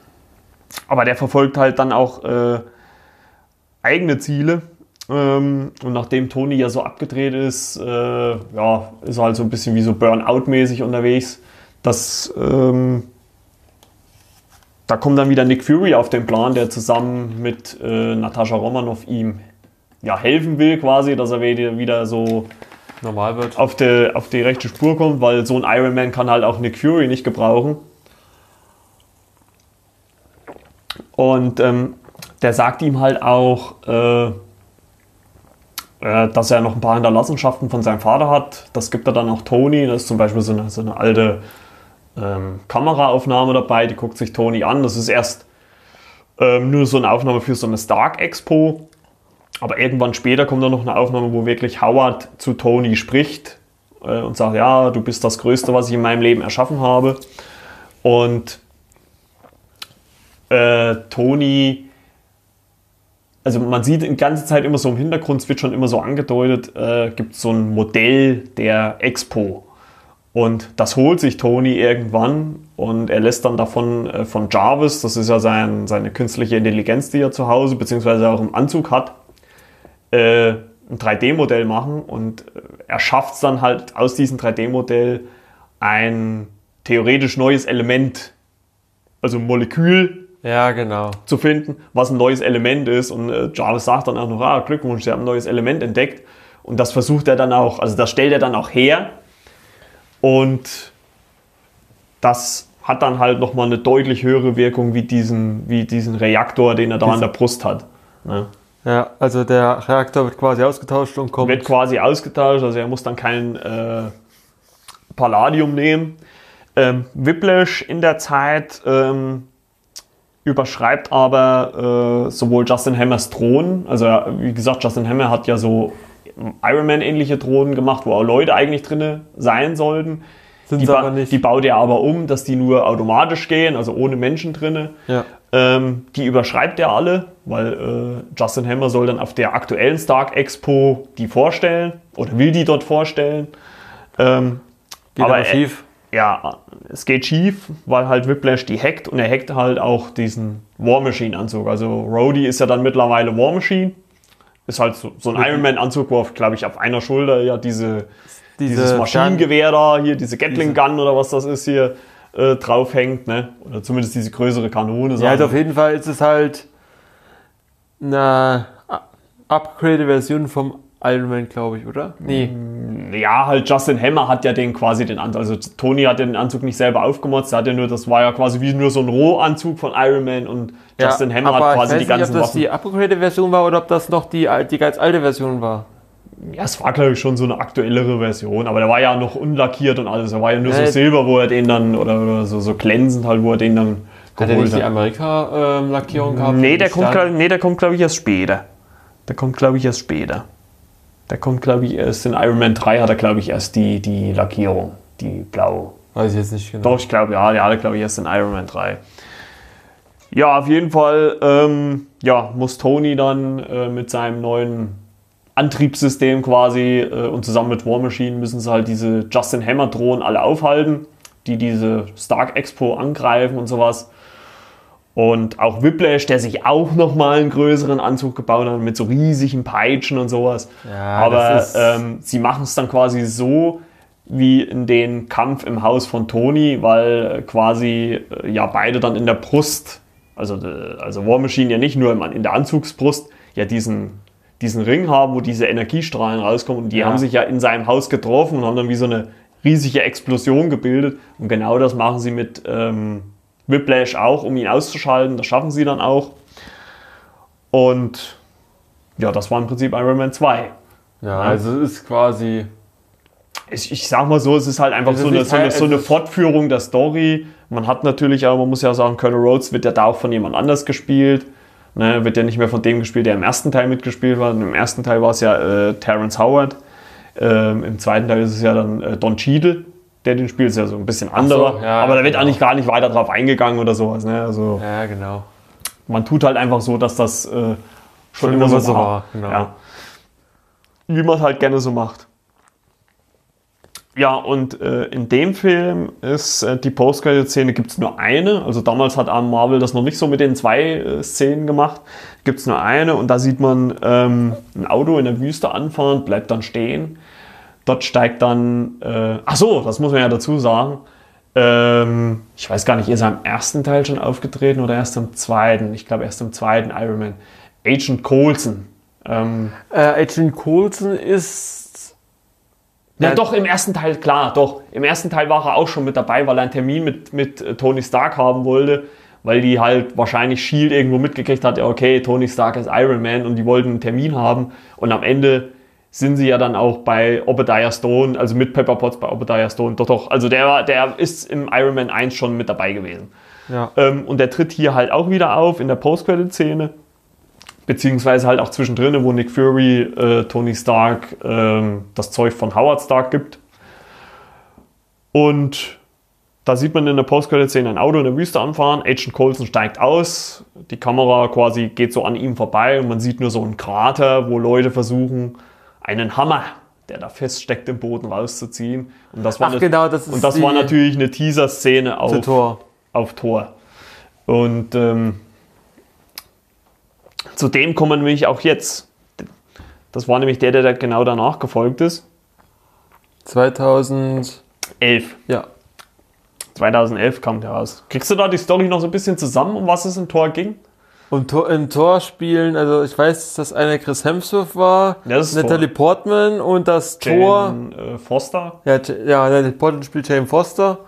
Speaker 1: Aber der verfolgt halt dann auch äh, eigene Ziele. Ähm, und nachdem Tony ja so abgedreht ist, äh, ja, ist er halt so ein bisschen wie so Burnout-mäßig unterwegs. Das, ähm, da kommt dann wieder Nick Fury auf den Plan, der zusammen mit äh, Natascha Romanoff ihm ja, helfen will, quasi, dass er wieder, wieder so
Speaker 2: normal wird.
Speaker 1: auf die, auf die rechte Spur kommt, weil so ein Iron Man kann halt auch Nick Fury nicht gebrauchen. Und ähm, der sagt ihm halt auch, äh, äh, dass er noch ein paar Hinterlassenschaften von seinem Vater hat. Das gibt er dann auch Tony. Da ist zum Beispiel so eine, so eine alte ähm, Kameraaufnahme dabei, die guckt sich Tony an. Das ist erst ähm, nur so eine Aufnahme für so eine Stark Expo. Aber irgendwann später kommt dann noch eine Aufnahme, wo wirklich Howard zu Tony spricht äh, und sagt, ja, du bist das Größte, was ich in meinem Leben erschaffen habe. Und äh, Tony, also man sieht die ganze Zeit immer so im Hintergrund, es wird schon immer so angedeutet, äh, gibt so ein Modell der Expo. Und das holt sich Tony irgendwann und er lässt dann davon äh, von Jarvis, das ist ja sein, seine künstliche Intelligenz, die er zu Hause beziehungsweise auch im Anzug hat, äh, ein 3D-Modell machen und äh, er schafft es dann halt aus diesem 3D-Modell ein theoretisch neues Element, also ein Molekül
Speaker 2: Ja, genau.
Speaker 1: zu finden, was ein neues Element ist. Und äh, Jarvis sagt dann auch noch, ah, Glückwunsch, Sie haben ein neues Element entdeckt. Und das versucht er dann auch, also das stellt er dann auch her. Und das hat dann halt nochmal eine deutlich höhere Wirkung wie diesen, wie diesen Reaktor, den er da an der Brust hat. Ne?
Speaker 2: Ja, also der Reaktor wird quasi ausgetauscht und kommt.
Speaker 1: Wird quasi ausgetauscht, also er muss dann kein äh, Palladium nehmen. Ähm, Whiplash in der Zeit ähm, überschreibt aber äh, sowohl Justin Hammers Drohnen, also wie gesagt, Justin Hammer hat ja so Iron Man-ähnliche Drohnen gemacht, wo auch Leute eigentlich drin sein sollten.
Speaker 2: Sind
Speaker 1: Die,
Speaker 2: sie aber nicht.
Speaker 1: die baut er aber um, dass die nur automatisch gehen, also ohne Menschen drinne.
Speaker 2: ja.
Speaker 1: Ähm, die überschreibt er alle, weil äh, Justin Hammer soll dann auf der aktuellen Stark Expo die vorstellen oder will die dort vorstellen. Ähm,
Speaker 2: Geht aber,
Speaker 1: aber, äh,
Speaker 2: schief.
Speaker 1: ja, es geht schief, weil halt Whiplash die hackt und er hackt halt auch diesen War Machine Anzug. Also Rhodey ist ja dann mittlerweile War Machine. Ist halt so, so ein Iron Man Anzug, wo, glaube ich, auf einer Schulter ja diese,
Speaker 2: Diese
Speaker 1: dieses Maschinengewehr da, hier diese Gatling Gun oder was das ist hier, äh, draufhängt, ne? Oder zumindest diese größere Kanone.
Speaker 2: Ja, also auf jeden Fall ist es halt eine upgraded Version vom Iron Man, glaube ich, oder? Nee.
Speaker 1: Ja, halt Justin Hammer hat ja den quasi den Anzug. Also Tony hat ja den Anzug nicht selber aufgemotzt, er hat ja nur, das war ja quasi wie nur so ein Rohanzug von Iron Man und Justin
Speaker 2: ja,
Speaker 1: Hammer
Speaker 2: aber
Speaker 1: hat quasi
Speaker 2: ich
Speaker 1: die
Speaker 2: weiß nicht,
Speaker 1: ganzen
Speaker 2: ob das
Speaker 1: Waffen.
Speaker 2: die upgraded Version war oder ob das noch die, die ganz alte Version war.
Speaker 1: Ja, es war glaube ich schon so eine aktuellere Version, aber der war ja noch unlackiert und alles. Er war ja nur so
Speaker 2: Äh,
Speaker 1: Silber, wo er den dann, oder, oder so, so glänzend halt, wo er den dann
Speaker 2: Hat er nicht die. Amerika-Lackierung gehabt?
Speaker 1: Nee, der kommt, glaub, nee, der kommt glaube ich erst später. Der kommt glaube ich erst später. Der kommt glaube ich erst in Iron Man 3 hat er glaube ich erst die, die Lackierung, die blau.
Speaker 2: Weiß ich jetzt nicht genau.
Speaker 1: Doch, ich glaube, ja, der hatte, glaube ich, erst in Iron Man 3. Ja, auf jeden Fall ähm, ja, muss Tony dann äh, mit seinem neuen Antriebssystem quasi äh, und zusammen mit War Machine müssen sie halt diese Justin Hammer Drohnen alle aufhalten, die diese Stark Expo angreifen und sowas. Und auch Whiplash, der sich auch nochmal einen größeren Anzug gebaut hat mit so riesigen Peitschen und sowas.
Speaker 2: Ja,
Speaker 1: Aber ähm, sie machen es dann quasi so wie in den Kampf im Haus von Tony, weil quasi äh, ja beide dann in der Brust, also, äh, also War Machine ja nicht nur in der Anzugsbrust, ja diesen, diesen Ring haben, wo diese Energiestrahlen rauskommen. Und die
Speaker 2: Ja.
Speaker 1: haben sich ja in seinem Haus getroffen und haben dann wie so eine riesige Explosion gebildet. Und genau das machen sie mit ähm, Whiplash auch, um ihn auszuschalten. Das schaffen sie dann auch. Und ja, das war im Prinzip Iron Man 2.
Speaker 2: Ja, also es ist quasi.
Speaker 1: ich, ich sag mal so, es ist halt einfach
Speaker 2: ist
Speaker 1: so eine,
Speaker 2: nicht
Speaker 1: so, eine, so eine Fortführung der Story. Man hat natürlich, aber man muss ja sagen, Colonel Rhodes wird ja da auch von jemand anders gespielt. Ne, wird ja nicht mehr von dem gespielt, der im ersten Teil mitgespielt hat. Im ersten Teil war es ja äh, Terrence Howard. Ähm, Im zweiten Teil ist es ja dann äh, Don Cheadle, der den spielt. Ist ja so ein bisschen anderer.
Speaker 2: ja,
Speaker 1: aber da wird
Speaker 2: genau.
Speaker 1: eigentlich gar nicht weiter drauf eingegangen oder sowas. Ne? Also,
Speaker 2: Ja, genau.
Speaker 1: man tut halt einfach so, dass das äh, schon,
Speaker 2: Schon
Speaker 1: immer
Speaker 2: immer
Speaker 1: so
Speaker 2: so
Speaker 1: war.
Speaker 2: war, genau.
Speaker 1: Ja. Wie man es halt gerne so macht. Ja, und äh, in dem Film ist äh, die Post-Credit-Szene gibt es nur eine. Also damals hat Arm Marvel das noch nicht so mit den zwei äh, Szenen gemacht. Gibt es nur eine und da sieht man ähm, ein Auto in der Wüste anfahren, bleibt dann stehen. Dort steigt dann, äh, ach so, das muss man ja dazu sagen. Ähm, ich weiß gar nicht, ist er im ersten Teil schon aufgetreten oder erst im zweiten? Ich glaube erst im zweiten Iron Man. Agent Coulson. Ähm,
Speaker 2: Äh, Agent Coulson ist.
Speaker 1: ja,
Speaker 2: Ja.
Speaker 1: doch, im ersten Teil, klar, doch. Im ersten Teil war er auch schon mit dabei, weil er einen Termin mit, mit äh, Tony Stark haben wollte, weil die halt wahrscheinlich Shield irgendwo mitgekriegt hat, ja, okay, Tony Stark ist Iron Man und die wollten einen Termin haben. Und am Ende sind sie ja dann auch bei Obadiah Stone, also mit Pepper Potts bei Obadiah Stone. Doch, doch, also der, war- der ist im Iron Man 1 schon mit dabei gewesen.
Speaker 2: Ja.
Speaker 1: Ähm, und der tritt hier halt auch wieder auf in der Post-Credit-Szene. Beziehungsweise halt auch zwischendrin, wo Nick Fury äh, Tony Stark ähm, das Zeug von Howard Stark gibt. Und da sieht man in der Post-Credit-Szene ein Auto in der Wüste anfahren. Agent Coulson steigt aus. Die Kamera quasi geht so an ihm vorbei und man sieht nur so einen Krater, wo Leute versuchen, einen Hammer, der da feststeckt im Boden, rauszuziehen. Und das war,
Speaker 2: Ach,
Speaker 1: eine-
Speaker 2: genau, das ist
Speaker 1: und das war natürlich eine Teaser-Szene auf,
Speaker 2: Tor.
Speaker 1: auf Tor. Und ähm, zu dem kommen wir nämlich auch jetzt. Das war nämlich der, der da genau danach gefolgt ist.
Speaker 2: 2000.
Speaker 1: 11.
Speaker 2: Ja.
Speaker 1: 2011 kam der raus. Kriegst du da die Story noch so ein bisschen zusammen, um was es im Tor ging?
Speaker 2: Und Tor, im Tor spielen, also ich weiß, dass einer Chris Hemsworth war,
Speaker 1: Ja, das
Speaker 2: Natalie Portman und das Tor.
Speaker 1: Jane, äh, Foster.
Speaker 2: Ja, ja, Natalie Portman spielt Jane Foster.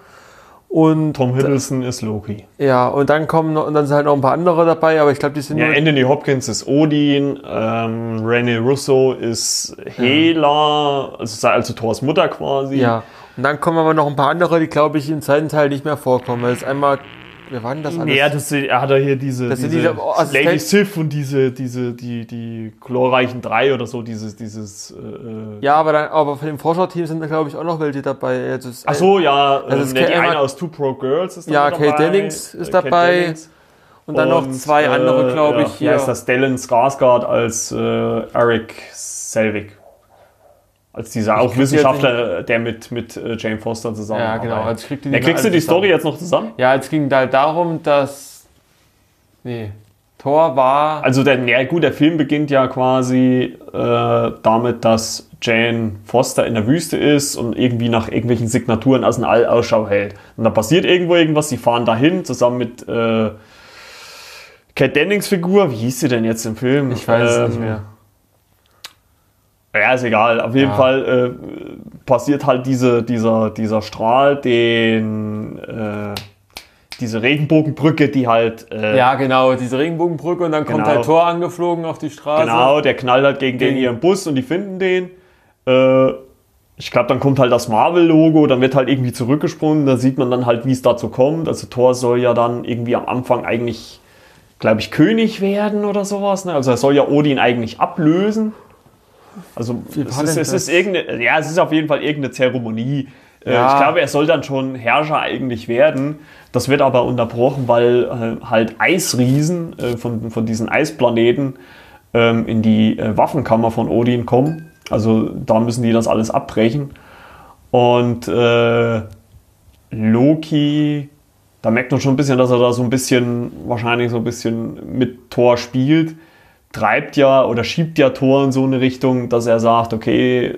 Speaker 2: Und
Speaker 1: Tom Hiddleston ist Loki.
Speaker 2: ja, und dann kommen noch, und dann sind halt noch ein paar andere dabei, aber ich glaube, die sind
Speaker 1: Ja. Anthony Hopkins ist Odin, ähm, Rene Russo ist Hela, also, also Thors Mutter quasi.
Speaker 2: Ja. Und dann kommen aber noch ein paar andere, die glaube ich im zweiten Teil nicht mehr vorkommen. Weil es einmal. Wer war denn das alles?
Speaker 1: Ja, das, er hat er hier diese,
Speaker 2: Das sind
Speaker 1: diese
Speaker 2: diese Assistent-
Speaker 1: Lady Sif und diese, diese, die, die glorreichen drei oder so, dieses, dieses, äh,
Speaker 2: Ja, aber, dann, aber von dem Vorschau-Team sind da glaube ich auch noch welche dabei. Also ist
Speaker 1: Ach so, ja,
Speaker 2: Also
Speaker 1: ähm, ne,
Speaker 2: ist
Speaker 1: die
Speaker 2: Kate-
Speaker 1: eine aus Two Pro Girls ist
Speaker 2: Ja,
Speaker 1: da
Speaker 2: Kate
Speaker 1: dabei.
Speaker 2: Dennings ist
Speaker 1: äh, Kate
Speaker 2: dabei.
Speaker 1: Dennings.
Speaker 2: Und dann noch zwei andere, glaube ich,
Speaker 1: ja, heißt das? Stellan Skarsgård als äh, Eric Selvig. Als dieser auch
Speaker 2: krieg die
Speaker 1: Wissenschaftler, der mit, mit äh, Jane Foster zusammen
Speaker 2: Ja, genau. Also ich krieg die
Speaker 1: ja, kriegst du die Story
Speaker 2: zusammen.
Speaker 1: jetzt noch zusammen?
Speaker 2: Ja, es ging halt darum, dass. Nee. Thor war.
Speaker 1: Also der, ja gut, der Film beginnt ja quasi äh, damit, dass Jane Foster in der Wüste ist und irgendwie nach irgendwelchen Signaturen aus dem All Ausschau hält. Und da passiert irgendwo irgendwas, sie fahren dahin zusammen mit äh, Kat Dennings Figur. Wie hieß sie denn jetzt im Film?
Speaker 2: ich weiß es
Speaker 1: Ähm,
Speaker 2: nicht mehr.
Speaker 1: Ja, ist egal. Auf jeden
Speaker 2: Ja.
Speaker 1: Fall äh, passiert halt diese, dieser, dieser Strahl, den äh, diese Regenbogenbrücke, die halt äh,
Speaker 2: Ja, genau, diese Regenbogenbrücke und dann kommt
Speaker 1: Genau.
Speaker 2: halt Thor angeflogen auf die Straße.
Speaker 1: Genau, der knallt halt gegen, den
Speaker 2: Gegen-
Speaker 1: ihren Bus und die finden den. Äh, ich glaube, dann kommt halt das Marvel-Logo, dann wird halt irgendwie zurückgesprungen, da sieht man dann halt, wie es dazu kommt. Also Thor soll ja dann irgendwie am Anfang eigentlich, glaube ich, König werden oder sowas. Ne? Also er soll ja Odin eigentlich ablösen. Also es ist, es ist irgendeine, ja, es ist auf jeden Fall irgendeine Zeremonie. Äh,
Speaker 2: Ja.
Speaker 1: Ich glaube, er soll dann schon Herrscher eigentlich werden. Das wird aber unterbrochen, weil äh, halt Eisriesen äh, von, von diesen Eisplaneten ähm, in die äh, Waffenkammer von Odin kommen. Also da müssen die das alles abbrechen. Und Loki, da merkt man schon ein bisschen, dass er da so ein bisschen, wahrscheinlich so ein bisschen mit Thor spielt. Treibt ja oder schiebt ja Thor in so eine Richtung, dass er sagt, okay,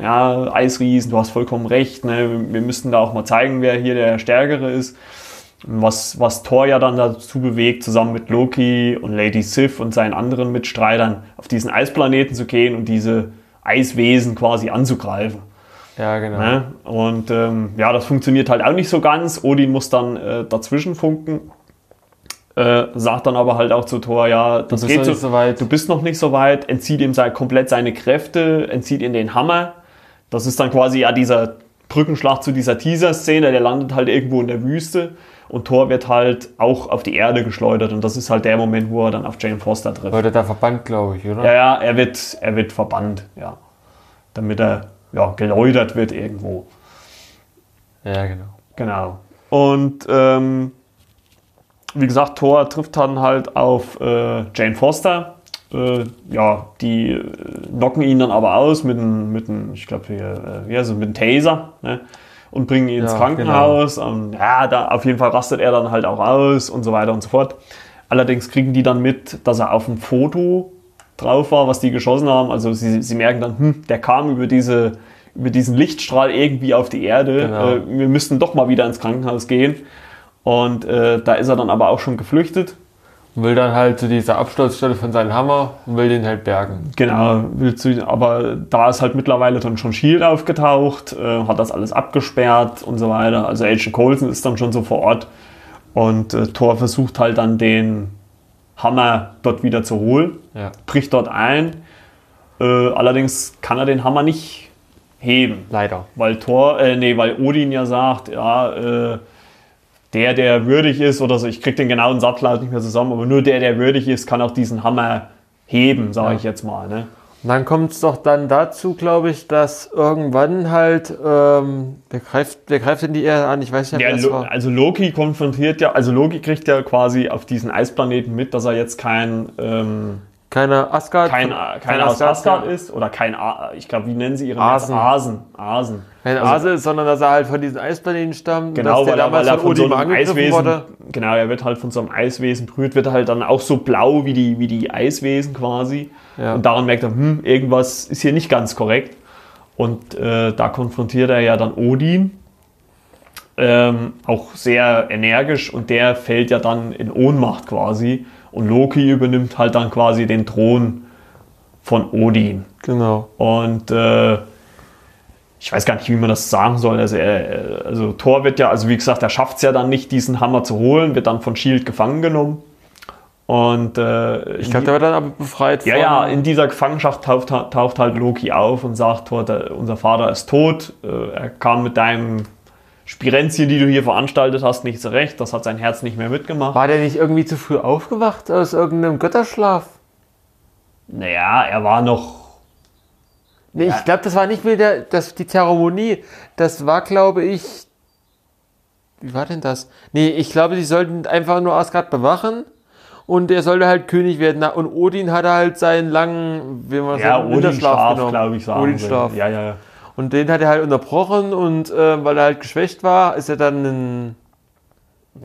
Speaker 1: ja, Eisriesen, du hast vollkommen recht, ne? wir müssten da auch mal zeigen, wer hier der Stärkere ist. Was, was Thor ja dann dazu bewegt, zusammen mit Loki und Lady Sif und seinen anderen Mitstreitern auf diesen Eisplaneten zu gehen und diese Eiswesen quasi anzugreifen.
Speaker 2: Ja, genau.
Speaker 1: Ne? Und ähm, ja, das funktioniert halt auch nicht so ganz. Odin muss dann äh, dazwischen funken. Äh, sagt dann aber halt auch zu Thor, ja, das geht so,
Speaker 2: so weit.
Speaker 1: du bist noch nicht so weit, entzieht ihm sein, komplett seine Kräfte, entzieht ihm den Hammer. Das ist dann quasi ja dieser Brückenschlag zu dieser Teaser-Szene, der landet halt irgendwo in der Wüste und Thor wird halt auch auf die Erde geschleudert und das ist halt der Moment, wo er dann auf Jane Foster trifft.
Speaker 2: Wurde da verbannt, glaube ich, oder?
Speaker 1: Ja, ja, er wird, er wird verbannt, ja. Damit er ja, geläutert wird irgendwo.
Speaker 2: Ja, genau.
Speaker 1: Genau. Und ähm, wie gesagt, Thor trifft dann halt auf äh, Jane Foster. Äh, ja, die äh, knocken ihn dann aber aus mit einem, mit einem ich glaube, äh, wie heißt es, mit einem Taser. Ne? Und bringen ihn ins
Speaker 2: Ja,
Speaker 1: Krankenhaus. Und ja, da auf jeden Fall rastet er dann halt auch aus und so weiter und so fort. Allerdings kriegen die dann mit, dass er auf dem Foto drauf war, was die geschossen haben. Also sie, sie merken dann, hm, der kam über, diese, über diesen Lichtstrahl irgendwie auf die Erde.
Speaker 2: Genau.
Speaker 1: Äh, wir müssten doch mal wieder ins Krankenhaus gehen. Und äh, da ist er dann aber auch schon geflüchtet.
Speaker 2: Und will dann halt zu dieser Absturzstelle von seinem Hammer und will den halt bergen.
Speaker 1: Genau, will zu, aber da ist halt mittlerweile dann schon Shield aufgetaucht, äh, hat das alles abgesperrt und so weiter. Also Agent Coulson ist dann schon so vor Ort und äh, Thor versucht halt dann den Hammer dort wieder zu holen,
Speaker 2: Ja.
Speaker 1: bricht dort ein. Äh, allerdings kann er den Hammer nicht heben.
Speaker 2: Leider.
Speaker 1: Weil Thor, äh, nee, weil Odin ja sagt, ja, äh, der, der würdig ist, oder so, ich krieg den genauen Sattlaut nicht mehr zusammen, aber nur der, der würdig ist, kann auch diesen Hammer heben, sage
Speaker 2: Ja.
Speaker 1: ich jetzt mal. Ne?
Speaker 2: Und dann kommt es doch dann dazu, glaube ich, dass irgendwann halt, ähm, wer, greift, wer greift denn die Erde an? Ich weiß nicht, wer
Speaker 1: Lo
Speaker 2: war.
Speaker 1: also Loki konfrontiert ja, also Loki kriegt ja quasi auf diesen Eisplaneten mit, dass er jetzt kein, ähm,
Speaker 2: Keine Asgard.
Speaker 1: kein,
Speaker 2: kein
Speaker 1: kein aus Asgard
Speaker 2: ja.
Speaker 1: ist, oder kein, A ich glaube, wie nennen sie ihre
Speaker 2: Asen.
Speaker 1: Asen. Asen.
Speaker 2: Kein
Speaker 1: Also-
Speaker 2: Ase ist, sondern dass er halt von diesen Eisplaneten stammt.
Speaker 1: Genau, weil er, weil er von so
Speaker 2: Odin
Speaker 1: einem Eiswesen,
Speaker 2: wurde.
Speaker 1: genau, er wird halt von so einem Eiswesen berührt, wird halt dann auch so blau wie die, wie die Eiswesen quasi.
Speaker 2: Ja.
Speaker 1: Und daran merkt er, hm, irgendwas ist hier nicht ganz korrekt. Und äh, da konfrontiert er ja dann Odin, ähm, auch sehr energisch und der fällt ja dann in Ohnmacht quasi. Und Loki übernimmt halt dann quasi den Thron von Odin.
Speaker 2: Genau.
Speaker 1: Und äh, ich weiß gar nicht, wie man das sagen soll. Also, er, also Thor wird ja, also wie gesagt, er schafft es ja dann nicht, diesen Hammer zu holen, wird dann von Shield gefangen genommen. Und äh,
Speaker 2: Ich glaube, der wird dann aber befreit
Speaker 1: ja, ja, in dieser Gefangenschaft taucht, taucht halt Loki auf und sagt, Thor, der, unser Vater ist tot. Äh, er kam mit deinem Spirenzchen, die du hier veranstaltet hast, nicht zurecht. Das hat sein Herz nicht mehr mitgemacht.
Speaker 2: War der nicht irgendwie zu früh aufgewacht aus irgendeinem Götterschlaf?
Speaker 1: Naja, er war noch
Speaker 2: Nee, ich glaube, das war nicht wieder das, die Zeremonie. Das war, glaube ich. Wie war denn das? Nee, ich glaube, die sollten einfach nur Asgard bewachen. Und er sollte halt König werden. Und Odin hatte halt seinen langen, wie man
Speaker 1: ja,
Speaker 2: sagt, Winterschlaf
Speaker 1: Odin-Schlaf, glaube ich, sagen
Speaker 2: Odin-Schlaf.
Speaker 1: will. Ja, ja, ja.
Speaker 2: Und den hat er halt unterbrochen und äh, weil er halt geschwächt war, ist er dann in.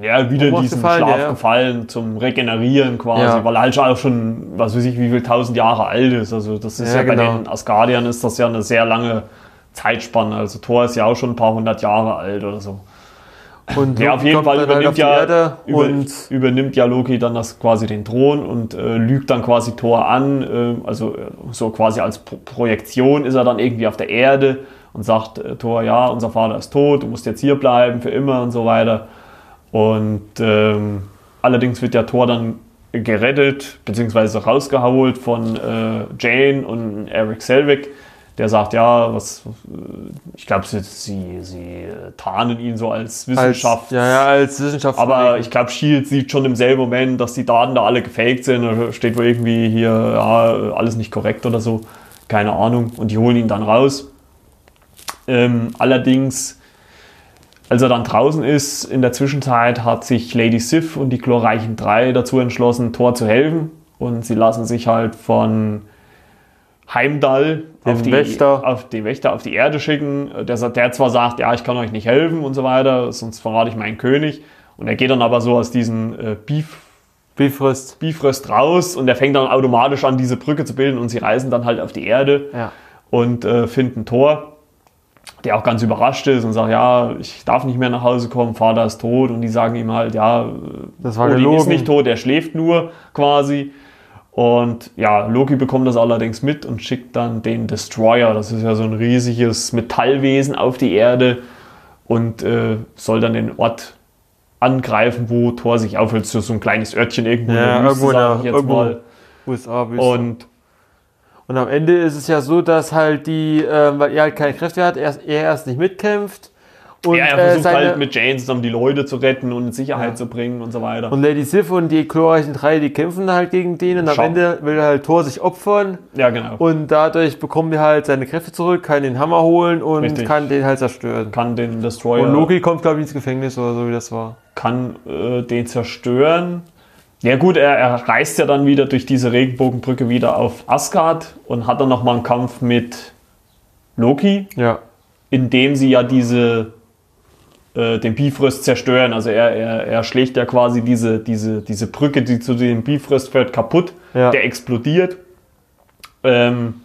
Speaker 1: Ja, wieder in diesen
Speaker 2: gefallen,
Speaker 1: Schlaf
Speaker 2: ja,
Speaker 1: gefallen zum Regenerieren quasi,
Speaker 2: Ja.
Speaker 1: weil er halt schon auch schon, was weiß ich, wie viel tausend Jahre alt ist. Also das ist ja,
Speaker 2: Ja,
Speaker 1: bei
Speaker 2: genau.
Speaker 1: den Asgardiern ist das ja eine sehr lange Zeitspanne. Also Thor ist ja auch schon ein paar hundert Jahre alt oder so.
Speaker 2: Und
Speaker 1: Ja, auf jeden Fall
Speaker 2: halt
Speaker 1: übernimmt ja, über, übernimmt ja Loki dann das quasi den Thron und äh, lügt dann quasi Thor an. Äh, also äh, so quasi als Pro Projektion ist er dann irgendwie auf der Erde und sagt äh, Thor, ja, unser Vater ist tot, du musst jetzt hier bleiben für immer und so weiter. Und ähm, allerdings wird der Thor dann gerettet beziehungsweise rausgeholt von äh, Jane und Eric Selvig. Der sagt, ja, was, ich glaube, sie, sie, sie tarnen ihn so als
Speaker 2: als,
Speaker 1: Wissenschaft.
Speaker 2: ja, ja, als Wissenschaftler.
Speaker 1: Aber ich glaube, Shield sieht schon im selben Moment, dass die Daten da alle gefaked sind. Da steht wohl irgendwie hier, ja, alles nicht korrekt oder so. Keine Ahnung. Und die holen ihn dann raus. Ähm, allerdings, als er dann draußen ist, in der Zwischenzeit hat sich Lady Sif und die glorreichen drei dazu entschlossen, Thor zu helfen. Und sie lassen sich halt von Heimdall auf, die,
Speaker 2: Wächter.
Speaker 1: auf den Wächter auf die Erde schicken. Der, sagt- der zwar sagt, ja, ich kann euch nicht helfen und so weiter, sonst verrate ich meinen König. Und er geht dann aber so aus diesem äh, Beef,
Speaker 2: Bifrost.
Speaker 1: Bifrost raus und er fängt dann automatisch an, diese Brücke zu bilden und sie reisen dann halt auf die Erde
Speaker 2: Ja.
Speaker 1: und äh, finden Thor, der auch ganz überrascht ist und sagt, ja, ich darf nicht mehr nach Hause kommen, Vater ist tot. Und die sagen ihm halt, ja,
Speaker 2: Das war
Speaker 1: Odin
Speaker 2: gelogen.
Speaker 1: ist nicht tot, er schläft nur quasi. Und ja, Loki bekommt das allerdings mit und schickt dann den Destroyer, das ist ja so ein riesiges Metallwesen auf die Erde und äh, soll dann den Ort angreifen, wo Thor sich aufhält. So, so ein kleines Örtchen irgendwo
Speaker 2: Ja,
Speaker 1: in der Wüste,
Speaker 2: irgendwo in
Speaker 1: sag
Speaker 2: der-
Speaker 1: ich jetzt
Speaker 2: irgendwo.
Speaker 1: mal.
Speaker 2: USA Wüste.
Speaker 1: Und
Speaker 2: Und am Ende ist es ja so, dass halt die, ähm, weil er halt keine Kräfte hat, er, er erst nicht mitkämpft Und,
Speaker 1: ja, er
Speaker 2: äh,
Speaker 1: versucht
Speaker 2: seine,
Speaker 1: halt mit Jane zusammen die Leute zu retten und in Sicherheit
Speaker 2: Ja.
Speaker 1: zu bringen und so weiter.
Speaker 2: und Lady Sif und die glorreichen drei, die kämpfen halt gegen den und am
Speaker 1: Schau.
Speaker 2: Ende will halt Thor sich opfern
Speaker 1: ja, genau.
Speaker 2: und dadurch bekommt er halt seine Kräfte zurück, kann den Hammer holen und
Speaker 1: Richtig.
Speaker 2: kann den halt zerstören.
Speaker 1: kann den Destroyer
Speaker 2: Und Loki kommt, glaube ich, ins Gefängnis oder so, wie das war.
Speaker 1: kann äh, den zerstören. Ja gut, er, er reist ja dann wieder durch diese Regenbogenbrücke wieder auf Asgard und hat dann nochmal einen Kampf mit Loki,
Speaker 2: Ja.
Speaker 1: in dem sie ja diese äh, den Bifrost zerstören. Also er, er, er schlägt ja quasi diese, diese, diese Brücke, die zu dem Bifrost führt, kaputt.
Speaker 2: Ja.
Speaker 1: Der explodiert. Ähm,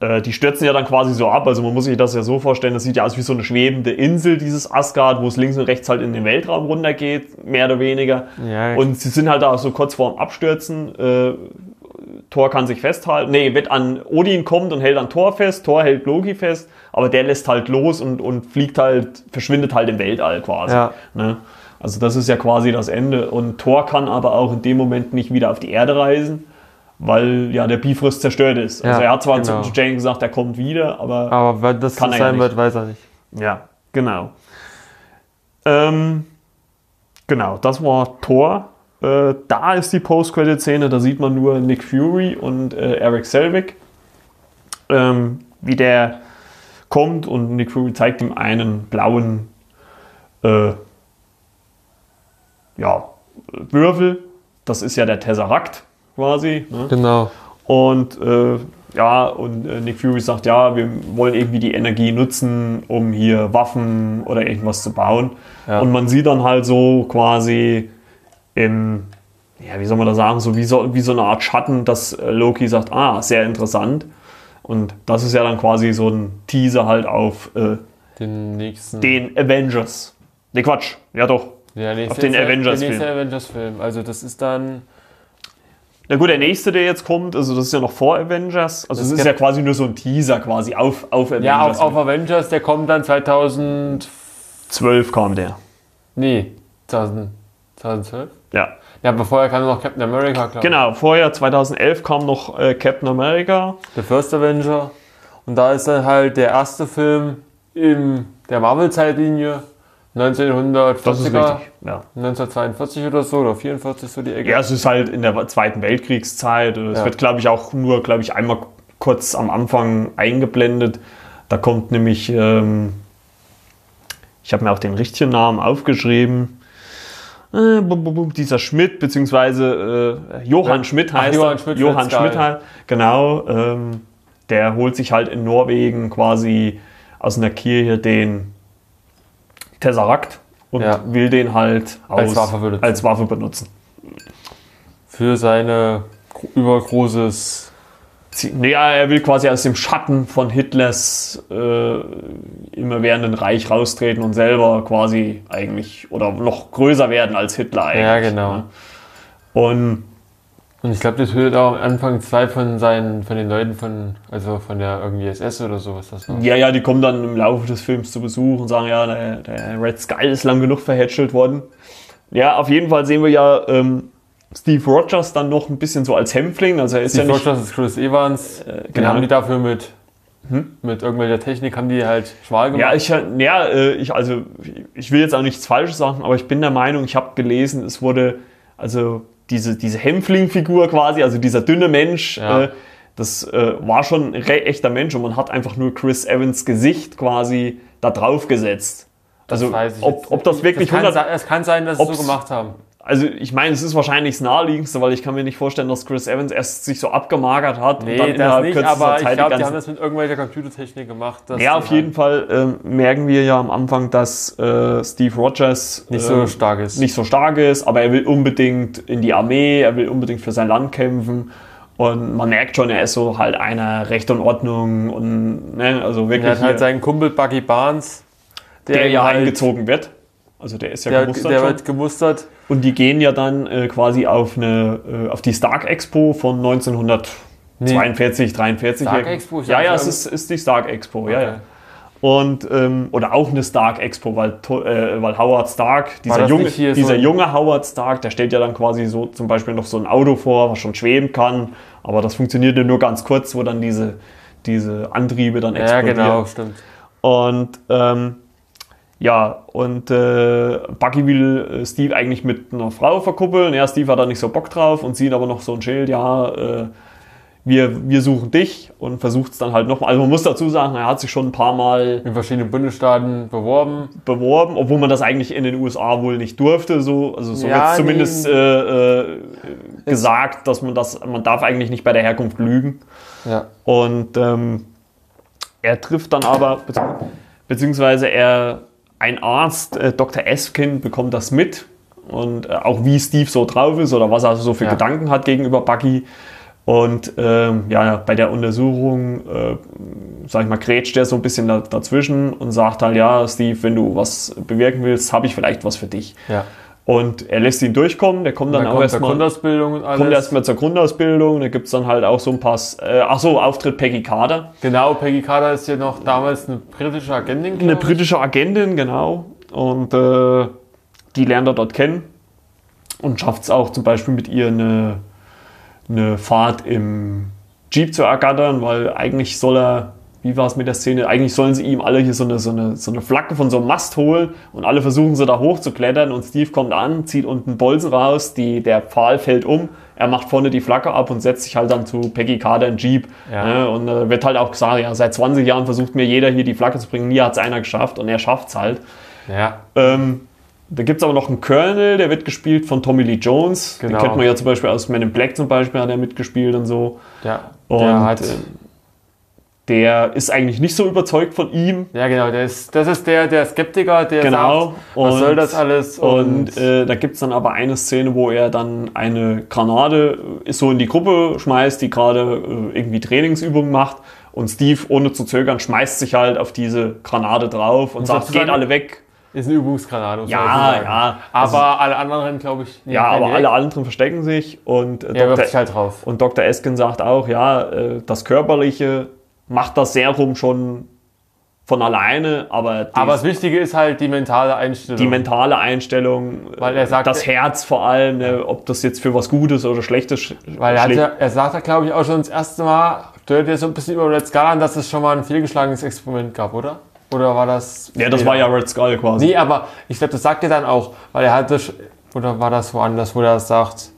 Speaker 1: äh, die stürzen ja dann quasi so ab. Also man muss sich das ja so vorstellen, das sieht ja aus wie so eine schwebende Insel, dieses Asgard, wo es links und rechts halt in den Weltraum runtergeht, mehr oder weniger.
Speaker 2: Ja.
Speaker 1: Und sie sind halt da so kurz vorm Abstürzen. Äh, Thor kann sich festhalten. Nee, wird an Odin kommt und hält an Thor fest. Thor hält Loki fest, aber der lässt halt los und, und fliegt halt, verschwindet halt im Weltall quasi.
Speaker 2: Ja.
Speaker 1: Ne? Also das ist ja quasi das Ende. Und Thor kann aber auch in dem Moment nicht wieder auf die Erde reisen, weil ja der Bifrost zerstört ist.
Speaker 2: Ja,
Speaker 1: also er hat zwar
Speaker 2: genau.
Speaker 1: zu Jane gesagt, er kommt wieder, aber
Speaker 2: Aber wann das
Speaker 1: Kann
Speaker 2: sein wird, weiß er nicht.
Speaker 1: ja, genau. Ähm, genau, das war Thor. Äh, da ist die Post-Credit-Szene, da sieht man nur Nick Fury und äh, Eric Selvig, ähm, wie der kommt und Nick Fury zeigt ihm einen blauen äh, ja, Würfel. Das ist ja der Tesseract quasi. Ne?
Speaker 2: Genau.
Speaker 1: Und äh, ja, und äh, Nick Fury sagt, ja, wir wollen irgendwie die Energie nutzen, um hier Waffen oder irgendwas zu bauen.
Speaker 2: Ja.
Speaker 1: Und man sieht dann halt so quasi im, ja, wie soll man das sagen, so wie so, wie so eine Art Schatten, dass äh, Loki sagt, ah, sehr interessant. Und das ist ja dann quasi so ein Teaser halt auf äh,
Speaker 2: Den nächsten.
Speaker 1: den Avengers. Ne, Quatsch, ja doch.
Speaker 2: ja,
Speaker 1: auf den Avengers-Film.
Speaker 2: Der nächste Avengers-Film. Also, das ist dann.
Speaker 1: Na gut, der nächste, der jetzt kommt, also das ist ja noch vor Avengers. Also es ist ja quasi nur so ein Teaser quasi auf, auf Avengers.
Speaker 2: Ja, auf, auf Avengers, der kommt dann 2000.
Speaker 1: 12 kam der.
Speaker 2: Nee, 2000, 2012?
Speaker 1: Ja.
Speaker 2: Ja, aber vorher kam noch Captain America, glaube.
Speaker 1: Genau, vorher 2011 kam noch äh, Captain America.
Speaker 2: Der First Avenger. Und da ist dann halt der erste Film in der Marvel-Zeitlinie. 1940er,
Speaker 1: Das ist richtig. Ja.
Speaker 2: 1942 oder so, oder 44 so die Ecke.
Speaker 1: ja, es ist halt in der Zweiten Weltkriegszeit. Es
Speaker 2: Ja.
Speaker 1: wird, glaube ich, auch nur, glaube ich, einmal kurz am Anfang eingeblendet. Da kommt nämlich, ähm, ich habe mir auch den richtigen Namen aufgeschrieben. Äh, bum, bum, bum, dieser Schmidt, beziehungsweise äh, Johann
Speaker 2: Ja.
Speaker 1: Schmidt
Speaker 2: Ach,
Speaker 1: heißt
Speaker 2: Johann. Schmidt,
Speaker 1: Johann
Speaker 2: Schmidt,
Speaker 1: halt, genau. Ähm, der holt sich halt in Norwegen quasi aus einer Kirche den Tesseract und
Speaker 2: Ja.
Speaker 1: will den halt
Speaker 2: Als
Speaker 1: aus-
Speaker 2: Waffe benutzen.
Speaker 1: als Waffe benutzen.
Speaker 2: Für seine gro- übergroßes.
Speaker 1: Ja, er will quasi aus dem Schatten von Hitlers äh, immerwährenden Reich raustreten und selber quasi eigentlich oder noch größer werden als Hitler eigentlich.
Speaker 2: Ja, genau.
Speaker 1: ne? Und
Speaker 2: Und ich glaube, das tötet auch am Anfang zwei von seinen, von den Leuten von, also von der irgendwie SS oder so, was das war.
Speaker 1: ja, ja, die kommen dann im Laufe des Films zu Besuch und sagen, ja, der, der Red Skull ist lang genug verhätschelt worden. Ja, auf jeden Fall sehen wir ja ähm, Steve Rogers dann noch ein bisschen so als Hämpfling. Also er ist
Speaker 2: Steve
Speaker 1: ja nicht,
Speaker 2: Rogers ist Chris Evans. Den
Speaker 1: genau.
Speaker 2: haben die dafür mit, mit irgendwelcher Technik, haben die halt schmal gemacht.
Speaker 1: Ja, ich, ja, äh, ich, also, ich will jetzt auch nichts Falsches sagen, aber ich bin der Meinung, ich habe gelesen, es wurde, also diese, diese Hämpfling-Figur quasi, also dieser dünne Mensch,
Speaker 2: Ja.
Speaker 1: äh, das äh, war schon ein echter Mensch und man hat einfach nur Chris Evans Gesicht quasi da drauf gesetzt. Also,
Speaker 2: Weiß ich
Speaker 1: ob, ob das wirklich
Speaker 2: kann,
Speaker 1: 100,
Speaker 2: sein- Es kann sein, dass sie es so gemacht haben.
Speaker 1: Also ich meine, es ist wahrscheinlich das naheliegendste, weil ich kann mir nicht vorstellen, dass Chris Evans erst sich so abgemagert hat
Speaker 2: Nee,
Speaker 1: und dann
Speaker 2: das nicht, aber ich
Speaker 1: Zeit die
Speaker 2: glaube, die
Speaker 1: ganzen
Speaker 2: haben das mit irgendwelcher Computertechnik gemacht.
Speaker 1: Ja,
Speaker 2: die
Speaker 1: auf jeden
Speaker 2: halt
Speaker 1: Fall ähm, merken wir ja am Anfang, dass äh, Steve Rogers
Speaker 2: Nicht
Speaker 1: ähm,
Speaker 2: so stark ist.
Speaker 1: nicht so stark ist, aber er will unbedingt in die Armee, er will unbedingt für sein Land kämpfen. Und man merkt schon, er ist so halt einer Recht und Ordnung und ne, also
Speaker 2: Er
Speaker 1: wirklich,
Speaker 2: hat halt seinen Kumpel Buggy Barnes,
Speaker 1: der
Speaker 2: ihm
Speaker 1: ja
Speaker 2: halt,
Speaker 1: eingezogen wird. Also der ist ja
Speaker 2: Der,
Speaker 1: gemustert
Speaker 2: der wird gemustert.
Speaker 1: Und die gehen ja dann äh, quasi auf eine äh, auf die Stark Expo von 1942, 43.
Speaker 2: Stark Expo?
Speaker 1: Ja, ja, es ist, ist die Stark Expo, ja,
Speaker 2: Okay.
Speaker 1: ja. Und, ähm, oder auch eine Stark Expo, weil, äh, weil Howard Stark, dieser, junge,
Speaker 2: so
Speaker 1: dieser
Speaker 2: ein-
Speaker 1: junge Howard Stark, der stellt ja dann quasi so zum Beispiel noch so ein Auto vor, was schon schweben kann, aber das funktioniert ja nur ganz kurz, wo dann diese, diese Antriebe dann
Speaker 2: Ja,
Speaker 1: explodieren.
Speaker 2: genau, stimmt.
Speaker 1: Und ähm, Ja, und äh, Bucky will äh, Steve eigentlich mit einer Frau verkuppeln. Ja, Steve hat da nicht so Bock drauf und sieht aber noch so ein Schild, ja, äh, wir, wir suchen dich und versucht es dann halt nochmal. Also man muss dazu sagen, er hat sich schon ein paar Mal
Speaker 2: In verschiedenen Bundesstaaten beworben.
Speaker 1: beworben, obwohl man das eigentlich in den USA wohl nicht durfte. So, also so
Speaker 2: Ja,
Speaker 1: wird zumindest äh, äh, gesagt, dass man das, man darf eigentlich nicht bei der Herkunft lügen.
Speaker 2: Ja.
Speaker 1: Und ähm, er trifft dann aber, bezieh- beziehungsweise er, ein Arzt, äh, Dr. Eskin, bekommt das mit. Und äh, auch wie Steve so drauf ist oder was er so für
Speaker 2: Ja.
Speaker 1: Gedanken hat gegenüber Bucky. Und ähm, ja, bei der Untersuchung, äh, sag ich mal, grätscht er so ein bisschen da, dazwischen und sagt halt, ja, Steve, wenn du was bewirken willst, habe ich vielleicht was für dich.
Speaker 2: ja.
Speaker 1: Und er lässt ihn durchkommen, der kommt dann,
Speaker 2: Dann
Speaker 1: auch erstmal
Speaker 2: Grundausbildung und alles.
Speaker 1: kommt erstmal zur Grundausbildung, da gibt es dann halt auch so ein paar, äh, ach so, Auftritt Peggy Carter.
Speaker 2: Genau, Peggy Carter ist ja noch damals eine britische Agentin.
Speaker 1: Eine
Speaker 2: ich.
Speaker 1: britische Agentin, genau. Und äh, die lernt er dort kennen und schafft es auch zum Beispiel mit ihr eine, eine Fahrt im Jeep zu ergattern, weil eigentlich soll er, wie war es mit der Szene, eigentlich sollen sie ihm alle hier so eine, so, eine, so eine Flagge von so einem Mast holen und alle versuchen sie da hochzuklettern und Steve kommt an, zieht unten Bolzen raus, die, der Pfahl fällt um, er macht vorne die Flagge ab und setzt sich halt dann zu Peggy Carter in Jeep.
Speaker 2: Ja.
Speaker 1: Ne? Und äh, wird halt auch gesagt, ja, seit 20 Jahren versucht mir jeder hier die Flagge zu bringen, nie hat es einer geschafft und er schafft es halt.
Speaker 2: Ja.
Speaker 1: Ähm, da gibt es aber noch einen Colonel, der wird gespielt von Tommy Lee Jones. Den
Speaker 2: Genau.
Speaker 1: kennt man ja zum Beispiel aus Men in Black zum Beispiel, hat er mitgespielt und so.
Speaker 2: Ja.
Speaker 1: Und
Speaker 2: der hat.
Speaker 1: äh, der ist eigentlich nicht so überzeugt von ihm.
Speaker 2: Ja, genau, ist, das ist der, der Skeptiker, der
Speaker 1: Genau.
Speaker 2: sagt, was soll das alles?
Speaker 1: Und, äh, da gibt es dann aber eine Szene, wo er dann eine Granate so in die Gruppe schmeißt, die gerade äh, irgendwie Trainingsübungen macht. Und Steve, ohne zu zögern, schmeißt sich halt auf diese Granate drauf und sagt,
Speaker 2: sozusagen-
Speaker 1: geht alle weg.
Speaker 2: ist eine Übungsgranate.
Speaker 1: Ja,
Speaker 2: sagen.
Speaker 1: ja.
Speaker 2: Aber
Speaker 1: Also-
Speaker 2: alle anderen, glaube ich,
Speaker 1: Ja, aber
Speaker 2: weg.
Speaker 1: alle anderen verstecken sich und äh,
Speaker 2: wirft
Speaker 1: Dr.
Speaker 2: halt.
Speaker 1: Und Dr. Esken sagt auch, ja, äh, das Körperliche macht das Serum schon von alleine, aber, die,
Speaker 2: Aber das Wichtige ist halt die mentale Einstellung.
Speaker 1: die mentale Einstellung,
Speaker 2: Weil er
Speaker 1: äh,
Speaker 2: sagt-
Speaker 1: das Herz vor allem, ne, ob das jetzt für was Gutes oder Schlechtes sch-
Speaker 2: Weil er, ja, er sagt ja, glaube ich, auch schon das erste Mal, deutet ja so ein bisschen über Red Skull an, dass es schon mal ein fehlgeschlagenes Experiment gab, oder? Oder war das.
Speaker 1: Ja, das war ja Red Skull quasi.
Speaker 2: Nee, aber ich glaube, das sagt er dann auch, weil er hatte. Oder war das woanders, wo er das sagt,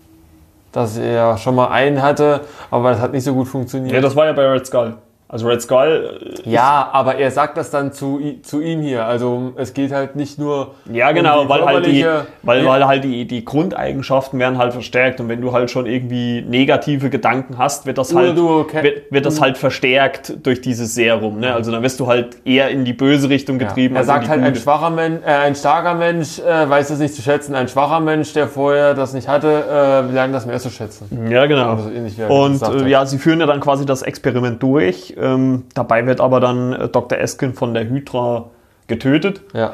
Speaker 2: dass er schon mal einen hatte, aber das hat nicht so gut funktioniert.
Speaker 1: Ja, das war ja bei Red Skull. Also Red Skull, äh,
Speaker 2: Ja, aber er sagt das dann zu, zu ihm hier. Also es geht halt nicht nur.
Speaker 1: ja genau,
Speaker 2: um
Speaker 1: weil halt die, weil,
Speaker 2: Ja.
Speaker 1: weil halt die, die Grundeigenschaften werden halt verstärkt und wenn du halt schon irgendwie negative Gedanken hast, wird das halt,
Speaker 2: ke-
Speaker 1: wird, wird das halt verstärkt durch dieses Serum. Ne? Also dann wirst du halt eher in die böse Richtung getrieben.
Speaker 2: er
Speaker 1: als in
Speaker 2: sagt halt, ein schwacher Mensch, äh, ein starker Mensch äh, weiß es nicht zu schätzen. Ein schwacher Mensch, der vorher das nicht hatte, äh, lernt das mehr zu schätzen.
Speaker 1: Ja, genau.
Speaker 2: Also er
Speaker 1: Und äh, ja, sie führen ja dann quasi das Experiment durch. Ähm, dabei wird aber dann äh, Dr. Eskin von der Hydra getötet.
Speaker 2: Ja.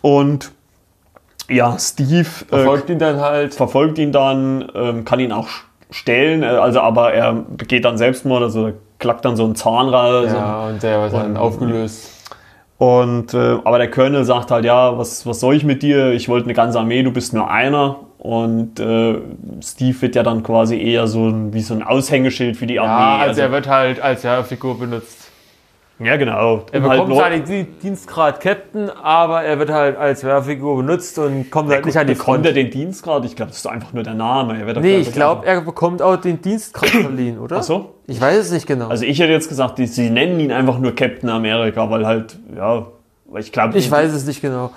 Speaker 1: Und ja, Steve äh,
Speaker 2: Verfolgt ihn dann halt.
Speaker 1: verfolgt ihn dann, ähm, kann ihn auch stellen, äh, also aber er begeht dann Selbstmord, also klackt dann so ein Zahn raus.
Speaker 2: Ja, und der wird dann aufgelöst.
Speaker 1: Und, äh, aber der Colonel sagt halt, ja, was, was soll ich mit dir? Ich wollte eine ganze Armee, du bist nur einer. Und äh, Steve wird ja dann quasi eher so ein, wie so ein Aushängeschild für die
Speaker 2: Ja,
Speaker 1: Armee.
Speaker 2: also er wird halt als Figur benutzt.
Speaker 1: ja, genau.
Speaker 2: Er
Speaker 1: Um halt
Speaker 2: bekommt
Speaker 1: Leu-
Speaker 2: zwar den Di- Dienstgrad Captain, aber er wird halt als Wehrfigur benutzt und kommt halt nicht an die
Speaker 1: bekommt
Speaker 2: Front.
Speaker 1: er den Dienstgrad? Ich glaube, das ist einfach nur der Name. Er
Speaker 2: Nee, ich glaube, er bekommt auch den Dienstgrad verliehen, oder?
Speaker 1: Ach so?
Speaker 2: Ich weiß es nicht genau.
Speaker 1: Also ich hätte jetzt gesagt, die, sie nennen ihn einfach nur Captain America, weil halt, ja, weil ich glaube,
Speaker 2: ich weiß es nicht genau.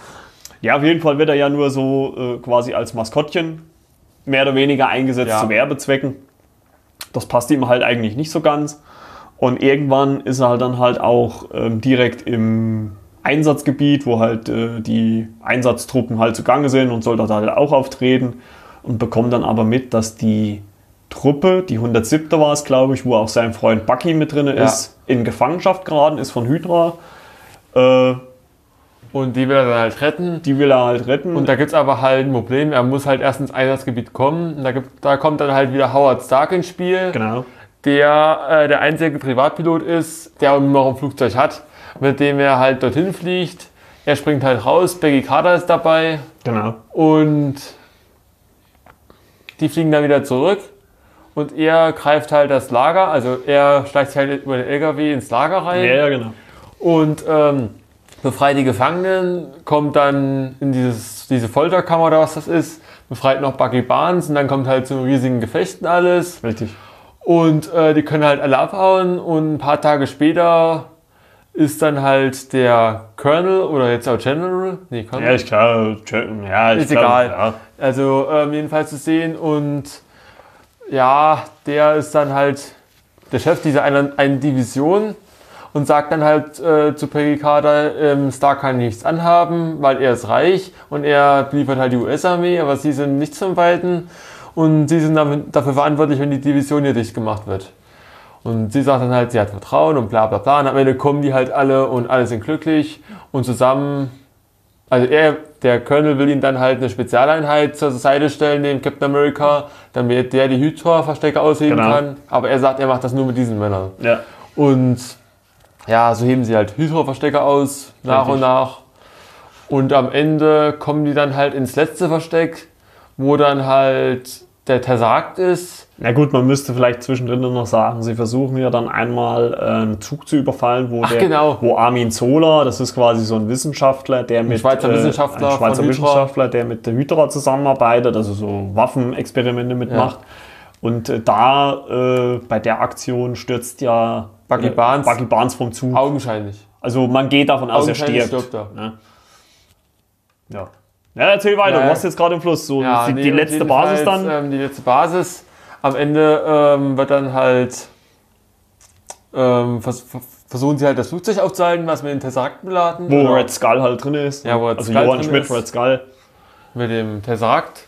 Speaker 1: Ja, auf jeden Fall wird er ja nur so äh, quasi als Maskottchen mehr oder weniger eingesetzt
Speaker 2: Ja.
Speaker 1: zu Werbezwecken. Das passt ihm halt eigentlich nicht so ganz. Und irgendwann ist er halt dann halt auch ähm, direkt im Einsatzgebiet, wo halt äh, die Einsatztruppen halt zugange sind und soll dort halt auch auftreten und bekommt dann aber mit, dass die Truppe, die 107. war es, glaube ich, wo auch sein Freund Bucky mit drin
Speaker 2: Ja.
Speaker 1: ist, in Gefangenschaft geraten ist von Hydra. Äh,
Speaker 2: Und die will er dann halt retten.
Speaker 1: die will er halt retten.
Speaker 2: Und da gibt es aber halt ein Problem. Er muss halt erst ins Einsatzgebiet kommen. Und da, gibt, da kommt dann halt wieder Howard Stark ins Spiel,
Speaker 1: genau.
Speaker 2: der äh, der einzige Privatpilot ist, der noch ein Flugzeug hat, mit dem er halt dorthin fliegt. Er springt halt raus, Peggy Carter ist dabei
Speaker 1: Genau.
Speaker 2: und die fliegen dann wieder zurück. Und er greift halt das Lager, also er schleicht sich halt über den LKW ins Lager rein.
Speaker 1: Ja, ja, genau.
Speaker 2: Und ähm, befreit die Gefangenen, kommt dann in dieses, diese Folterkammer oder was das ist, befreit noch Bucky Barnes und dann kommt halt zu riesigen Gefechten alles.
Speaker 1: Richtig.
Speaker 2: Und äh, die können halt alle abhauen und ein paar Tage später ist dann halt der Colonel oder jetzt auch General, nee, Colonel,
Speaker 1: Ja, ich glaube, ja, ich
Speaker 2: ist
Speaker 1: glaub,
Speaker 2: egal.
Speaker 1: Ja.
Speaker 2: Also ähm, jedenfalls zu sehen und ja, der ist dann halt der Chef dieser einen, einen Division und sagt dann halt äh, zu Peggy Carter, ähm, Stark kann nichts anhaben, weil er ist reich und er liefert halt die US-Armee, aber sie sind nichts zum Weiten und sie sind damit, dafür verantwortlich, wenn die Division hier dicht gemacht wird. Und sie sagt dann halt, sie hat Vertrauen und bla bla bla. Und am Ende kommen die halt alle und alle sind glücklich und zusammen also er, der Colonel will ihm dann halt eine Spezialeinheit zur Seite stellen, dem Captain America, damit der die Hydra-Verstecke ausheben
Speaker 1: Genau.
Speaker 2: kann. Aber er sagt, er macht das nur mit diesen Männern.
Speaker 1: ja.
Speaker 2: Und ja, so heben sie halt Hydra-Verstecke aus, nach
Speaker 1: Richtig.
Speaker 2: und nach. Und am Ende kommen die dann halt ins letzte Versteck, wo dann halt der Tesseract ist.
Speaker 1: Na gut, man müsste vielleicht zwischendrin noch sagen, sie versuchen ja dann einmal äh, einen Zug zu überfallen, wo,
Speaker 2: Ach,
Speaker 1: der,
Speaker 2: genau.
Speaker 1: wo Armin Zola, das ist quasi so ein Wissenschaftler, der mit
Speaker 2: Schweizer Wissenschaftler
Speaker 1: ein Schweizer. Wissenschaftler, der mit der Hydra zusammenarbeitet, also so Waffenexperimente mitmacht. Und äh, da äh, bei der Aktion stürzt ja
Speaker 2: Bucky
Speaker 1: äh,
Speaker 2: Barnes.
Speaker 1: Bucky Barnes vom Zug.
Speaker 2: Augenscheinlich.
Speaker 1: Also man geht davon aus, er stirbt.
Speaker 2: stirbt er.
Speaker 1: Ne? Ja. Ja, erzähl weiter,
Speaker 2: Ja,
Speaker 1: du hast jetzt gerade im Fluss. So
Speaker 2: Ja,
Speaker 1: die,
Speaker 2: nee,
Speaker 1: die letzte Basis dann.
Speaker 2: Ähm, die letzte Basis. Am Ende ähm, wird dann halt ähm, vers vers versuchen sie halt das Flugzeug aufzuhalten, was mit den Tesserakten beladen.
Speaker 1: wo Red Skull halt drin ist.
Speaker 2: Ja, wo Red
Speaker 1: also
Speaker 2: Skull
Speaker 1: Johann
Speaker 2: drin
Speaker 1: Schmidt,
Speaker 2: ist.
Speaker 1: Red Skull.
Speaker 2: Mit dem Tesserakt.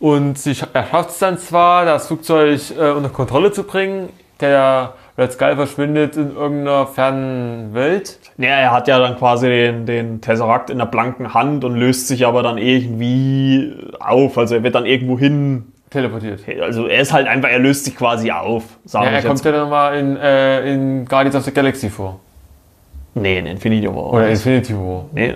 Speaker 2: Und sie, er schafft es dann zwar, das Flugzeug äh, unter Kontrolle zu bringen. Der Red Skull verschwindet in irgendeiner fernen Welt.
Speaker 1: Ja, er hat ja dann quasi den, den Tesseract in der blanken Hand und löst sich aber dann irgendwie auf. Also er wird dann irgendwo hin.
Speaker 2: Teleportiert.
Speaker 1: Also er ist halt einfach, er löst sich quasi auf. Sag
Speaker 2: Ja, er kommt ja dann mal in, äh, in Guardians of the Galaxy vor.
Speaker 1: Nee, in Infinity War.
Speaker 2: Oder Infinity War.
Speaker 1: nee.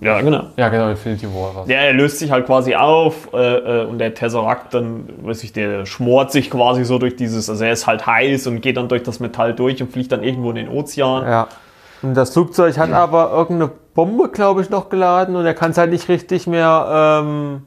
Speaker 1: Ja, genau.
Speaker 2: Ja, genau, Infinity War war's.
Speaker 1: Ja, er löst sich halt quasi auf äh, äh, und der Tesseract dann, weiß ich, der schmort sich quasi so durch dieses, also er ist halt heiß und geht dann durch das Metall durch und fliegt dann irgendwo in den Ozean.
Speaker 2: Ja. Und das Flugzeug hat aber irgendeine Bombe, glaube ich, noch geladen und er kann es halt nicht richtig mehr. Ähm,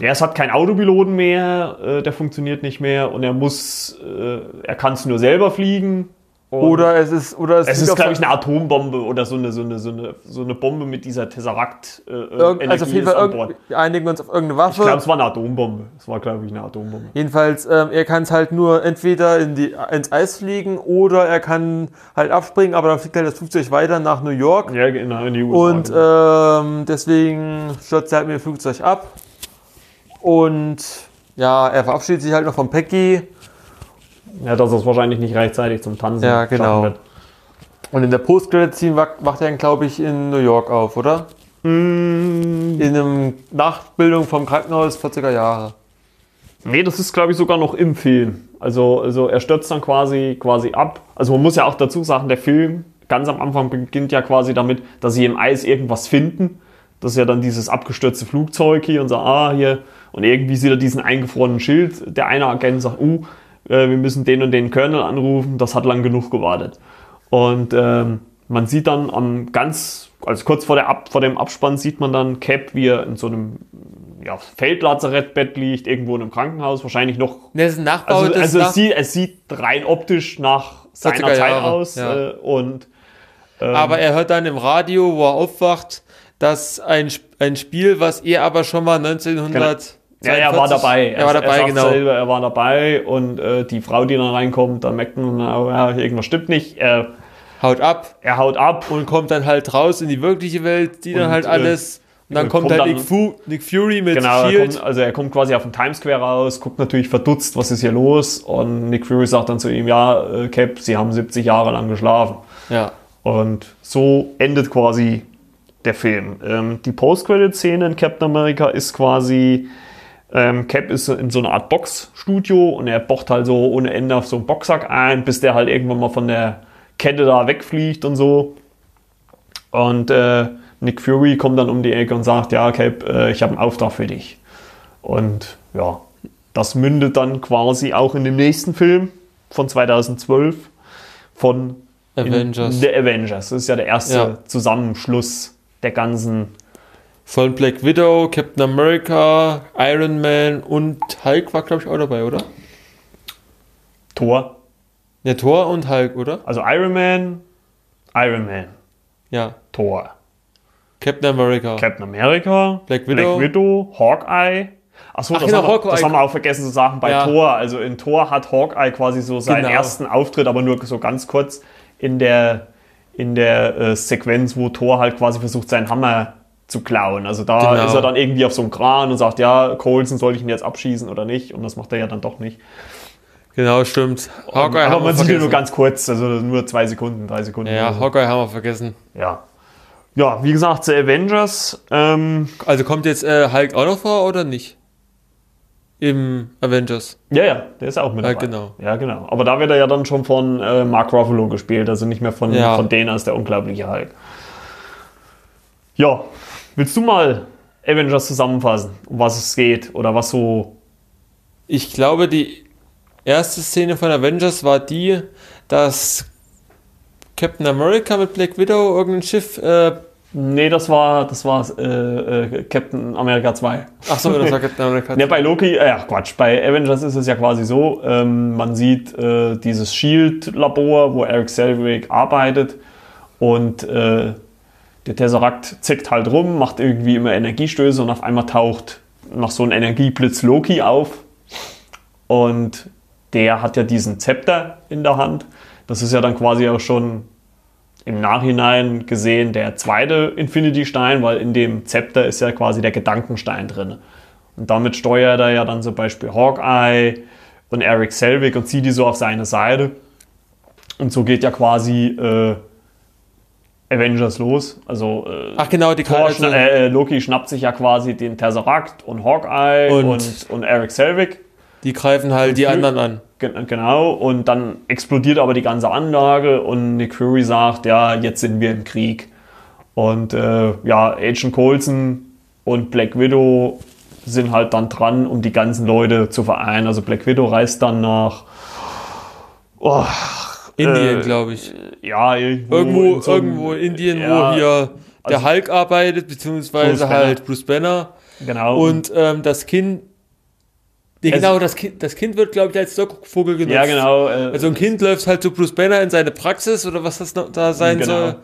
Speaker 1: Ja, es hat keinen Autopiloten mehr, äh, der funktioniert nicht mehr und er muss, äh, er kann es nur selber fliegen. Und
Speaker 2: oder es ist. Oder
Speaker 1: es
Speaker 2: liegt
Speaker 1: ist, glaube ich, eine Atombombe oder so eine, so eine, so eine, so eine Bombe mit dieser Tesseract. Äh,
Speaker 2: Irgend, also auf jeden
Speaker 1: Energie
Speaker 2: Fall,
Speaker 1: an Bord.
Speaker 2: irgend, wir einigen uns auf irgendeine Waffe.
Speaker 1: Ich glaube, es war eine Atombombe. Es war, glaube ich, eine Atombombe.
Speaker 2: Jedenfalls, ähm, er kann es halt nur entweder in die, ins Eis fliegen oder er kann halt abspringen, aber dann fliegt halt das Flugzeug weiter nach New York.
Speaker 1: Ja, genau, in die USA.
Speaker 2: Und ähm, deswegen stürzt er halt mit dem Flugzeug ab. Und ja, er verabschiedet sich halt noch von Peggy.
Speaker 1: Ja, dass er es wahrscheinlich nicht rechtzeitig zum Tanzen
Speaker 2: Ja, genau.
Speaker 1: wird.
Speaker 2: Und in der Post-Credit-Scene wacht, wacht er dann, glaube ich, in New York auf, oder?
Speaker 1: Mm,
Speaker 2: In einem Nachbildung vom Krankenhaus 40er Jahre.
Speaker 1: Nee, das ist, glaube ich, sogar noch im Film. Also, also er stürzt dann quasi, quasi ab. Also man muss ja auch dazu sagen, der Film ganz am Anfang beginnt ja quasi damit, dass sie im Eis irgendwas finden. Das ist ja dann dieses abgestürzte Flugzeug hier und so, ah, hier. Und irgendwie sieht er diesen eingefrorenen Schild. Der eine Agent sagt, uh, äh, wir müssen den und den Colonel anrufen. Das hat lang genug gewartet. Und ähm, man sieht dann am ganz, also kurz vor, der Ab, vor dem Abspann sieht man dann Cap, wie er in so einem ja, Feldlazarettbett liegt, irgendwo in einem Krankenhaus, wahrscheinlich noch.
Speaker 2: Das ist ein Nachbau
Speaker 1: Also, also
Speaker 2: Nach
Speaker 1: es, sieht, es sieht rein optisch nach seiner
Speaker 2: 40er
Speaker 1: Zeit
Speaker 2: Jahre,
Speaker 1: aus.
Speaker 2: ja.
Speaker 1: Äh, und ähm,
Speaker 2: Aber er hört dann im Radio, wo er aufwacht, dass ein, ein Spiel, was er aber schon mal 1900.
Speaker 1: ja, er war dabei.
Speaker 2: Er war dabei,
Speaker 1: er
Speaker 2: genau.
Speaker 1: Selber, er war dabei und äh, die Frau, die dann reinkommt, dann merkt man, na, ja, irgendwas stimmt nicht. Er,
Speaker 2: Haut ab
Speaker 1: er haut ab
Speaker 2: und kommt dann halt raus in die wirkliche Welt, dann
Speaker 1: Und,
Speaker 2: halt
Speaker 1: äh,
Speaker 2: alles. Und dann
Speaker 1: äh,
Speaker 2: kommt,
Speaker 1: kommt
Speaker 2: halt
Speaker 1: dann-
Speaker 2: Nick, Fu Nick Fury mit
Speaker 1: Genau, er
Speaker 2: Shield.
Speaker 1: kommt, also er kommt quasi auf den Times Square raus, guckt natürlich verdutzt, was ist hier los und Nick Fury sagt dann zu ihm, ja, äh, Cap, Sie haben 70 Jahre lang geschlafen.
Speaker 2: Ja.
Speaker 1: Und so endet quasi der Film. Ähm, die Post-Credit-Szene in Captain America ist quasi, ähm, Cap ist in so einer Art Boxstudio und er bocht halt so ohne Ende auf so einen Boxsack ein, bis der halt irgendwann mal von der Kette da wegfliegt und so. Und äh, Nick Fury kommt dann um die Ecke und sagt, ja, Cap, äh, ich habe einen Auftrag für dich. Und ja, das mündet dann quasi auch in dem nächsten Film von 2012 von
Speaker 2: Avengers.
Speaker 1: The Avengers. Das ist ja der erste
Speaker 2: Ja.
Speaker 1: Zusammenschluss der ganzen.
Speaker 2: Von Black Widow, Captain America, Iron Man und Hulk war, glaube ich, auch dabei, oder?
Speaker 1: Thor.
Speaker 2: Ne, Thor und Hulk, oder?
Speaker 1: Also Iron Man, Iron Man,
Speaker 2: Ja.
Speaker 1: Thor.
Speaker 2: Captain America.
Speaker 1: Captain America,
Speaker 2: Black Widow.
Speaker 1: Black Widow Hawkeye. Achso,
Speaker 2: Ach
Speaker 1: das,
Speaker 2: genau,
Speaker 1: haben wir, das haben wir auch vergessen zu sagen bei
Speaker 2: Ja.
Speaker 1: Thor. Also in Thor hat Hawkeye quasi so seinen
Speaker 2: Genau.
Speaker 1: ersten Auftritt, aber nur so ganz kurz in der, in der äh, Sequenz, wo Thor halt quasi versucht, seinen Hammer zu klauen. Also da
Speaker 2: Genau.
Speaker 1: ist er dann irgendwie auf so einem Kran und sagt, ja, Colson, soll ich ihn jetzt abschießen oder nicht? Und das macht er ja dann doch nicht.
Speaker 2: Genau, stimmt. Hawkeye
Speaker 1: aber
Speaker 2: haben wir
Speaker 1: man sieht ihn nur
Speaker 2: vergessen.
Speaker 1: ganz kurz, also nur zwei Sekunden, drei Sekunden.
Speaker 2: Ja,
Speaker 1: so.
Speaker 2: Hawkeye haben wir vergessen.
Speaker 1: ja. Ja, wie gesagt, The Avengers. Ähm,
Speaker 2: Also kommt jetzt äh, Hulk auch noch vor oder nicht? Im Avengers.
Speaker 1: Ja, ja, der ist auch mit
Speaker 2: Ja,
Speaker 1: dabei.
Speaker 2: genau.
Speaker 1: Ja, genau. Aber da wird er ja dann schon von äh, Mark Ruffalo gespielt, also nicht mehr von,
Speaker 2: Ja.
Speaker 1: von denen als der unglaubliche Hulk. Ja, willst du mal Avengers zusammenfassen, um was es geht oder was so.
Speaker 2: Ich glaube, die erste Szene von Avengers war die, dass Captain America mit Black Widow irgendein Schiff. Äh,
Speaker 1: Nee, das war, das war äh, äh, Captain America 2.
Speaker 2: achso, das war Captain America.
Speaker 1: Ja, bei Loki, äh, ach Quatsch, bei Avengers ist es ja quasi so, ähm, man sieht äh, dieses Shield-Labor, wo Eric Selvig arbeitet und äh, der Tesseract zickt halt rum, macht irgendwie immer Energiestöße und auf einmal taucht noch so ein Energieblitz Loki auf und der hat ja diesen Zepter in der Hand. Das ist ja dann quasi auch schon im Nachhinein gesehen der zweite Infinity-Stein, weil in dem Zepter ist ja quasi der Gedankenstein drin. Und damit steuert er ja dann zum Beispiel Hawkeye und Eric Selvig und zieht die so auf seine Seite. Und so geht ja quasi äh, Avengers los. Also äh,
Speaker 2: Ach genau, die
Speaker 1: Thor, schna- äh, Loki schnappt sich ja quasi den Tesseract und Hawkeye
Speaker 2: Und-
Speaker 1: und, und, Eric Selvig.
Speaker 2: die greifen halt die anderen an.
Speaker 1: Gen- Genau, und dann explodiert aber die ganze Anlage und Nick Fury sagt, ja, jetzt sind wir im Krieg. Und äh, ja, Agent Coulson und Black Widow sind halt dann dran, um die ganzen Leute zu vereinen. Also Black Widow reist dann nach oh,
Speaker 2: Indien,
Speaker 1: äh,
Speaker 2: glaube ich.
Speaker 1: ja, irgendwo,
Speaker 2: Irgendwo,
Speaker 1: in so
Speaker 2: irgendwo in Indien,
Speaker 1: ja,
Speaker 2: wo hier der
Speaker 1: also-
Speaker 2: Hulk arbeitet,
Speaker 1: Bruce
Speaker 2: beziehungsweise
Speaker 1: Banner.
Speaker 2: halt Bruce Banner.
Speaker 1: Genau.
Speaker 2: Und ähm, das Kind. Nee,
Speaker 1: Es-
Speaker 2: genau, das Kind, das kind wird, glaube ich, als Lockvogel genutzt.
Speaker 1: ja, genau. Äh,
Speaker 2: Also ein Kind läuft halt zu Bruce Banner in seine Praxis oder was das noch da sein
Speaker 1: Genau.
Speaker 2: soll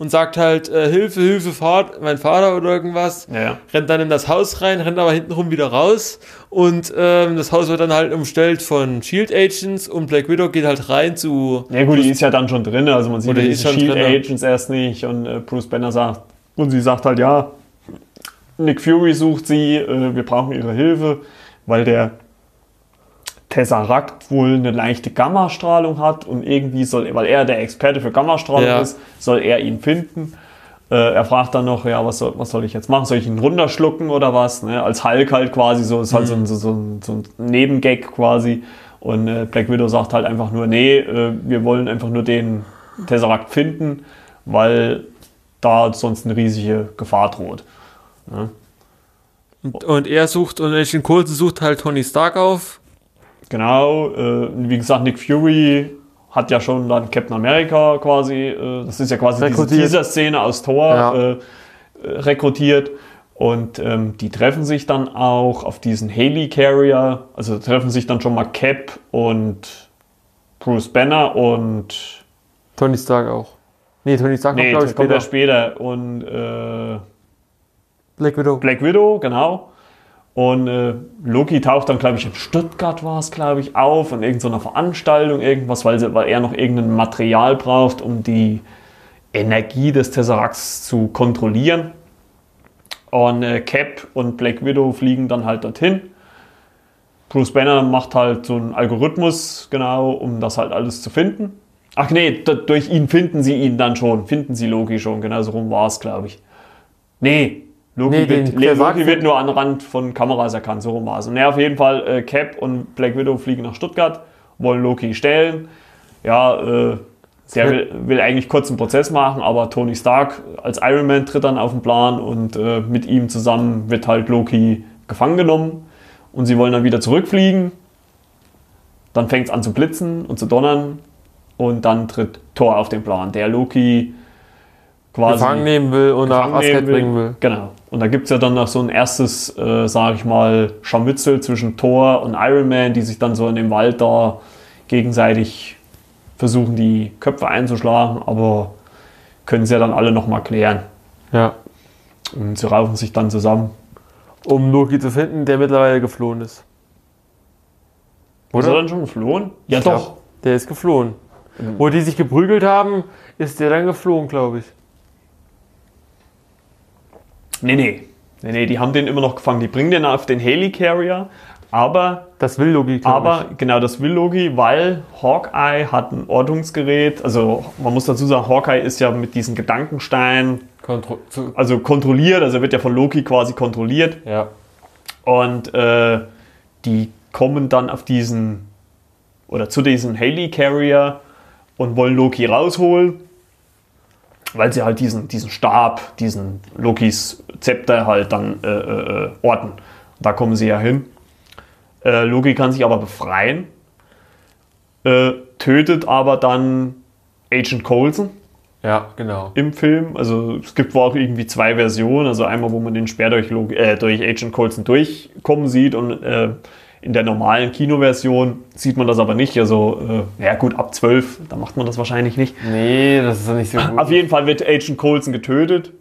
Speaker 2: und sagt halt äh, Hilfe, Hilfe, Vater, mein Vater oder irgendwas.
Speaker 1: ja.
Speaker 2: Rennt dann in das Haus rein, rennt aber hintenrum wieder raus und ähm, das Haus wird dann halt umstellt von Shield Agents und Black Widow geht halt rein zu
Speaker 1: Ja gut, die ist ja dann schon drin, also man sieht
Speaker 2: die
Speaker 1: Shield
Speaker 2: drin, ja.
Speaker 1: Agents erst nicht und äh, Bruce Banner sagt, und sie sagt halt, ja, Nick Fury sucht sie, äh, wir brauchen ihre Hilfe, weil der Tesseract wohl eine leichte Gammastrahlung hat und irgendwie soll, weil er der Experte für Gammastrahlung
Speaker 2: Ja.
Speaker 1: ist, soll er ihn finden. Äh, er fragt dann noch, ja, was soll, was soll ich jetzt machen? Soll ich ihn runterschlucken oder was? Ne? Als Hulk halt quasi so, ist halt so, ein, so, ein, so ein Nebengag quasi. Und äh, Black Widow sagt halt einfach nur, nee, äh, wir wollen einfach nur den Tesseract finden, weil da sonst eine riesige Gefahr droht.
Speaker 2: und, und er sucht und Agent Coulson sucht halt Tony Stark auf.
Speaker 1: Genau, äh, wie gesagt, Nick Fury hat ja schon dann Captain America quasi, äh, das ist ja quasi diese
Speaker 2: Rekrutiert.
Speaker 1: Teaser-Szene aus Thor
Speaker 2: Ja.
Speaker 1: äh, äh, rekrutiert. Und ähm, die treffen sich dann auch auf diesen Haley Carrier, also treffen sich dann schon mal Cap und Bruce Banner und
Speaker 2: Tony Stark auch. Nee, Tony Stark
Speaker 1: nee,
Speaker 2: noch,
Speaker 1: das
Speaker 2: glaube
Speaker 1: kommt ja
Speaker 2: ich, später.
Speaker 1: später und äh,
Speaker 2: Black Widow.
Speaker 1: Black Widow, genau. Und äh, Loki taucht dann, glaube ich, in Stuttgart war es, glaube ich, auf, in irgendeiner Veranstaltung, irgendwas, weil, sie, weil er noch irgendein Material braucht, um die Energie des Tesseracts zu kontrollieren. Und äh, Cap und Black Widow fliegen dann halt dorthin. Bruce Banner macht halt so einen Algorithmus, genau, um das halt alles zu finden. Ach nee, durch ihn finden sie ihn dann schon, finden sie Loki schon, genau so rum war es, glaube ich. Nee, Loki,
Speaker 2: Nee,
Speaker 1: wird,
Speaker 2: Tesseract
Speaker 1: Loki wird nur an Rand von Kameras erkannt, so rum war es. Und ja, auf jeden Fall, äh, Cap und Black Widow fliegen nach Stuttgart, wollen Loki stellen. Ja, äh, der will, will eigentlich kurz einen Prozess machen, aber Tony Stark als Iron Man tritt dann auf den Plan und äh, mit ihm zusammen wird halt Loki gefangen genommen und sie wollen dann wieder zurückfliegen. Dann fängt es an zu blitzen und zu donnern und dann tritt Thor auf den Plan, der Loki quasi
Speaker 2: Gefangen nehmen will und nach Asgard bringen will.
Speaker 1: Genau. Und da gibt es ja dann noch so ein erstes, äh, sage ich mal, Scharmützel zwischen Thor und Iron Man, die sich dann so in dem Wald da gegenseitig versuchen, die Köpfe einzuschlagen, aber können sie ja dann alle nochmal klären.
Speaker 2: Ja.
Speaker 1: Und sie raufen sich dann zusammen.
Speaker 2: Um Loki zu finden, der mittlerweile geflohen ist.
Speaker 1: Ist er
Speaker 2: Oder?
Speaker 1: dann schon geflohen? Ja,
Speaker 2: Ich
Speaker 1: doch.
Speaker 2: glaub, Der ist geflohen.
Speaker 1: Mhm.
Speaker 2: Wo die sich geprügelt haben, ist der dann geflohen, glaube ich.
Speaker 1: Nee, nee. Nee, nee, die haben den immer noch gefangen. Die bringen den auf den Helicarrier, aber
Speaker 2: Das will Loki, glaube
Speaker 1: Aber genau, das will Loki, weil Hawkeye hat ein Ortungsgerät. Also man muss dazu sagen, Hawkeye ist ja mit diesen Gedankensteinen
Speaker 2: ich. Kontro
Speaker 1: also kontrolliert, also er wird ja von Loki quasi kontrolliert.
Speaker 2: ja.
Speaker 1: Und äh, die kommen dann auf diesen oder zu diesem Helicarrier und wollen Loki rausholen, weil sie halt diesen, diesen Stab, diesen Lokis Zepter halt dann äh, äh, orten. Da kommen sie ja hin. Äh, Loki kann sich aber befreien, äh, tötet aber dann Agent Coulson
Speaker 2: Ja, genau.
Speaker 1: im Film. Also es gibt wohl auch irgendwie zwei Versionen. Also einmal, wo man den Speer durch, Log- äh, durch Agent Coulson durchkommen sieht und äh, in der normalen Kinoversion sieht man das aber nicht. Also äh, ja gut, ab 12, da macht man das wahrscheinlich nicht.
Speaker 2: Nee, das ist doch nicht so gut.
Speaker 1: Auf jeden Fall wird Agent Coulson getötet.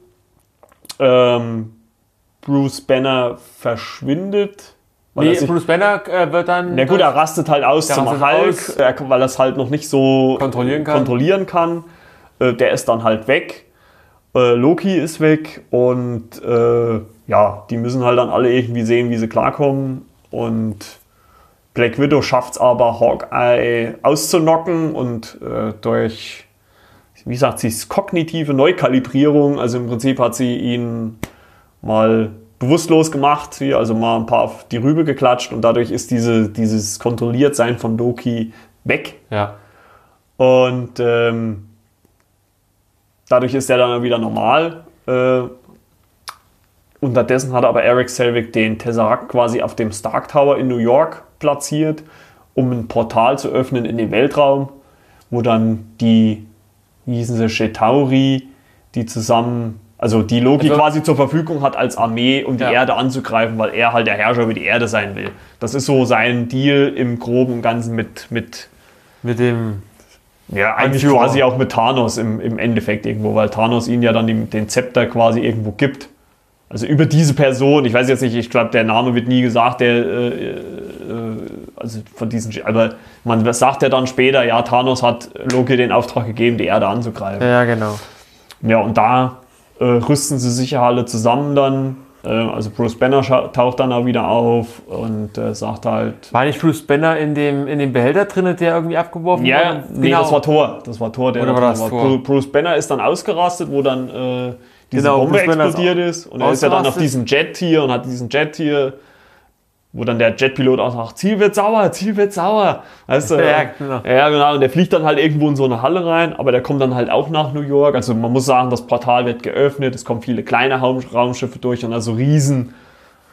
Speaker 1: Ähm, Bruce Banner verschwindet.
Speaker 2: Nee,
Speaker 1: sich,
Speaker 2: Bruce Banner äh, wird dann.
Speaker 1: na gut, er rastet halt aus zum Hulk,
Speaker 2: aus.
Speaker 1: er- weil er es halt noch nicht so
Speaker 2: Kontrollieren kann.
Speaker 1: kontrollieren kann. Äh, der ist dann halt weg. Äh, Loki ist weg und äh, ja, die müssen halt dann alle irgendwie sehen, wie sie klarkommen. Und Black Widow schafft es aber, Hawkeye auszunocken und äh, durch, wie sagt sie, kognitive Neukalibrierung, also im Prinzip hat sie ihn mal bewusstlos gemacht, also mal ein paar auf die Rübe geklatscht und dadurch ist diese, dieses Kontrolliertsein von Loki weg.
Speaker 2: Ja.
Speaker 1: Und ähm, dadurch ist er dann wieder normal. Äh, unterdessen hat aber Eric Selvig den Tesseract quasi auf dem Stark Tower in New York platziert, um ein Portal zu öffnen in den Weltraum, wo dann die, wie hießen sie, Chetauri, die zusammen, also die Loki
Speaker 2: Also-
Speaker 1: quasi zur Verfügung hat als Armee, um die
Speaker 2: Ja.
Speaker 1: Erde anzugreifen, weil er halt der Herrscher über die Erde sein will. Das ist so sein Deal im Groben und Ganzen mit, mit
Speaker 2: Mit dem.
Speaker 1: ja, eigentlich
Speaker 2: Anführer.
Speaker 1: quasi auch mit Thanos im, im Endeffekt irgendwo, weil Thanos ihn ja dann den, den Zepter quasi irgendwo gibt. Also über diese Person, ich weiß jetzt nicht, ich glaube, der Name wird nie gesagt, der, äh, äh, also von diesen, aber man sagt ja dann später, ja, Thanos hat Loki den Auftrag gegeben, die Erde anzugreifen.
Speaker 2: Ja, genau.
Speaker 1: Ja, und da äh, rüsten sie sich ja alle zusammen dann. Äh, also Bruce Banner taucht dann auch wieder auf und äh, sagt halt,
Speaker 2: War nicht Bruce Banner in dem, in dem Behälter drin, der irgendwie abgeworfen
Speaker 1: Ja,
Speaker 2: wurde?
Speaker 1: nee, das war Thor. Das war Thor, der
Speaker 2: Oder war das
Speaker 1: war. Bru- Bruce Banner ist dann ausgerastet, wo dann äh, diese
Speaker 2: Genau,
Speaker 1: Bombe explodiert ist. Und er ist ja dann auf diesem Jet hier und hat diesen Jet hier, wo dann der Jetpilot auch sagt, Ziel wird sauer, Ziel wird sauer. Weißt du?
Speaker 2: Ja, genau.
Speaker 1: Ja, genau. Und der fliegt dann halt irgendwo in so eine Halle rein, aber der kommt dann halt auch nach New York. Also man muss sagen, das Portal wird geöffnet, es kommen viele kleine Raum Raumschiffe durch und also riesen.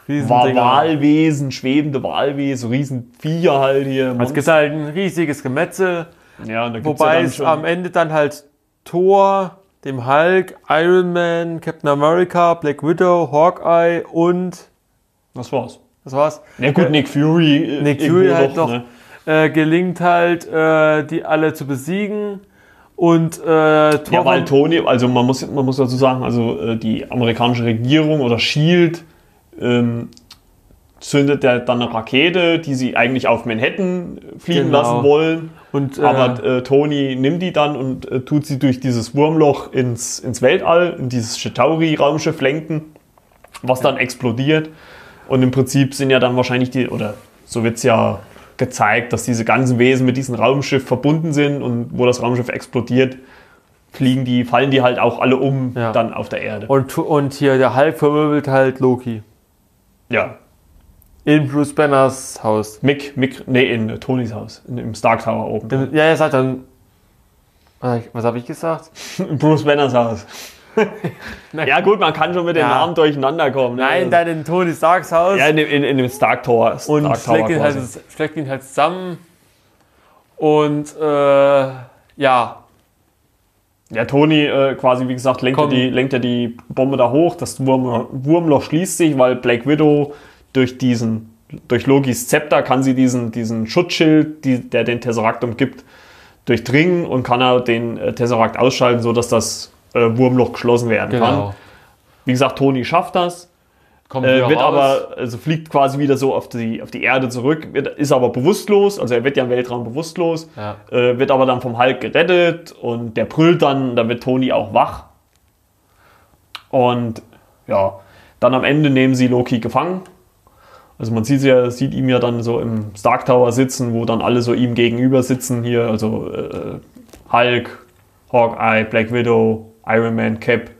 Speaker 1: Wahlwesen, schwebende Wahlwesen, so riesen Viecher halt hier.
Speaker 2: Es gibt halt ein riesiges Gemetzel,
Speaker 1: ja, und da gibt's
Speaker 2: wobei es am Ende dann halt Thor, dem Hulk, Iron Man, Captain America, Black Widow, Hawkeye und
Speaker 1: Das war's.
Speaker 2: das war's.
Speaker 1: Ja gut,
Speaker 2: Äh,
Speaker 1: Nick Fury. äh,
Speaker 2: Nick Fury halt noch.
Speaker 1: ne?
Speaker 2: Äh, gelingt halt, äh, die alle zu besiegen und äh, Thor
Speaker 1: Ja, weil Tony, also man muss, man muss dazu sagen, also äh, die amerikanische Regierung oder Shield ähm, zündet ja dann eine Rakete, die sie eigentlich auf Manhattan fliegen
Speaker 2: Genau.
Speaker 1: lassen wollen.
Speaker 2: Und, äh,
Speaker 1: Aber äh, Tony nimmt die dann und äh, tut sie durch dieses Wurmloch ins, ins Weltall, in dieses Chitauri-Raumschiff lenken, was dann explodiert. Und im Prinzip sind ja dann wahrscheinlich die, oder so wird es ja gezeigt, dass diese ganzen Wesen mit diesem Raumschiff verbunden sind und wo das Raumschiff explodiert, fliegen die, fallen die halt auch alle um
Speaker 2: Ja.
Speaker 1: dann auf der Erde.
Speaker 2: und, und hier der Hulk verwirbelt halt Loki
Speaker 1: ja,
Speaker 2: in Bruce Banners Haus.
Speaker 1: Mick, Mick, nee, in äh, Tonys Haus, in, im Stark Tower oben.
Speaker 2: Ja, er sagt dann. Was habe ich gesagt?
Speaker 1: Bruce Banners Haus. ja gut, man kann schon mit den
Speaker 2: Ja.
Speaker 1: Namen durcheinander kommen. ne?
Speaker 2: Nein, dann in Tony Starks Haus.
Speaker 1: Ja, in dem, in, in dem Stark Tower.
Speaker 2: und
Speaker 1: Stark Tower
Speaker 2: schlägt ihn, halt, schlägt ihn halt zusammen. Und äh, Ja,
Speaker 1: Ja, Tony äh, quasi, wie gesagt, lenkt, ja
Speaker 2: Komm.
Speaker 1: die, lenkt ja die Bombe da hoch. Das Wurm, Wurmloch schließt sich, weil Black Widow durch diesen, durch Logis Zepter kann sie diesen, diesen Schutzschild, die, der den Tesseract umgibt, durchdringen und kann er den äh, Tesseract ausschalten, sodass das äh, Wurmloch geschlossen werden
Speaker 2: genau.
Speaker 1: kann. Wie gesagt, Tony schafft das.
Speaker 2: Kommt
Speaker 1: Äh, wird aber, also fliegt quasi wieder so auf die, auf die Erde zurück, wird, ist aber bewusstlos, also er wird ja im Weltraum bewusstlos,
Speaker 2: Ja.
Speaker 1: äh, wird aber dann vom Hulk gerettet und der brüllt dann, da wird Tony auch wach. Und ja, dann am Ende nehmen sie Loki gefangen. Also man sieht, ja, sieht ihn ja dann so im Stark Tower sitzen, wo dann alle so ihm gegenüber sitzen hier, also äh, Hulk, Hawkeye, Black Widow, Iron Man, Cap,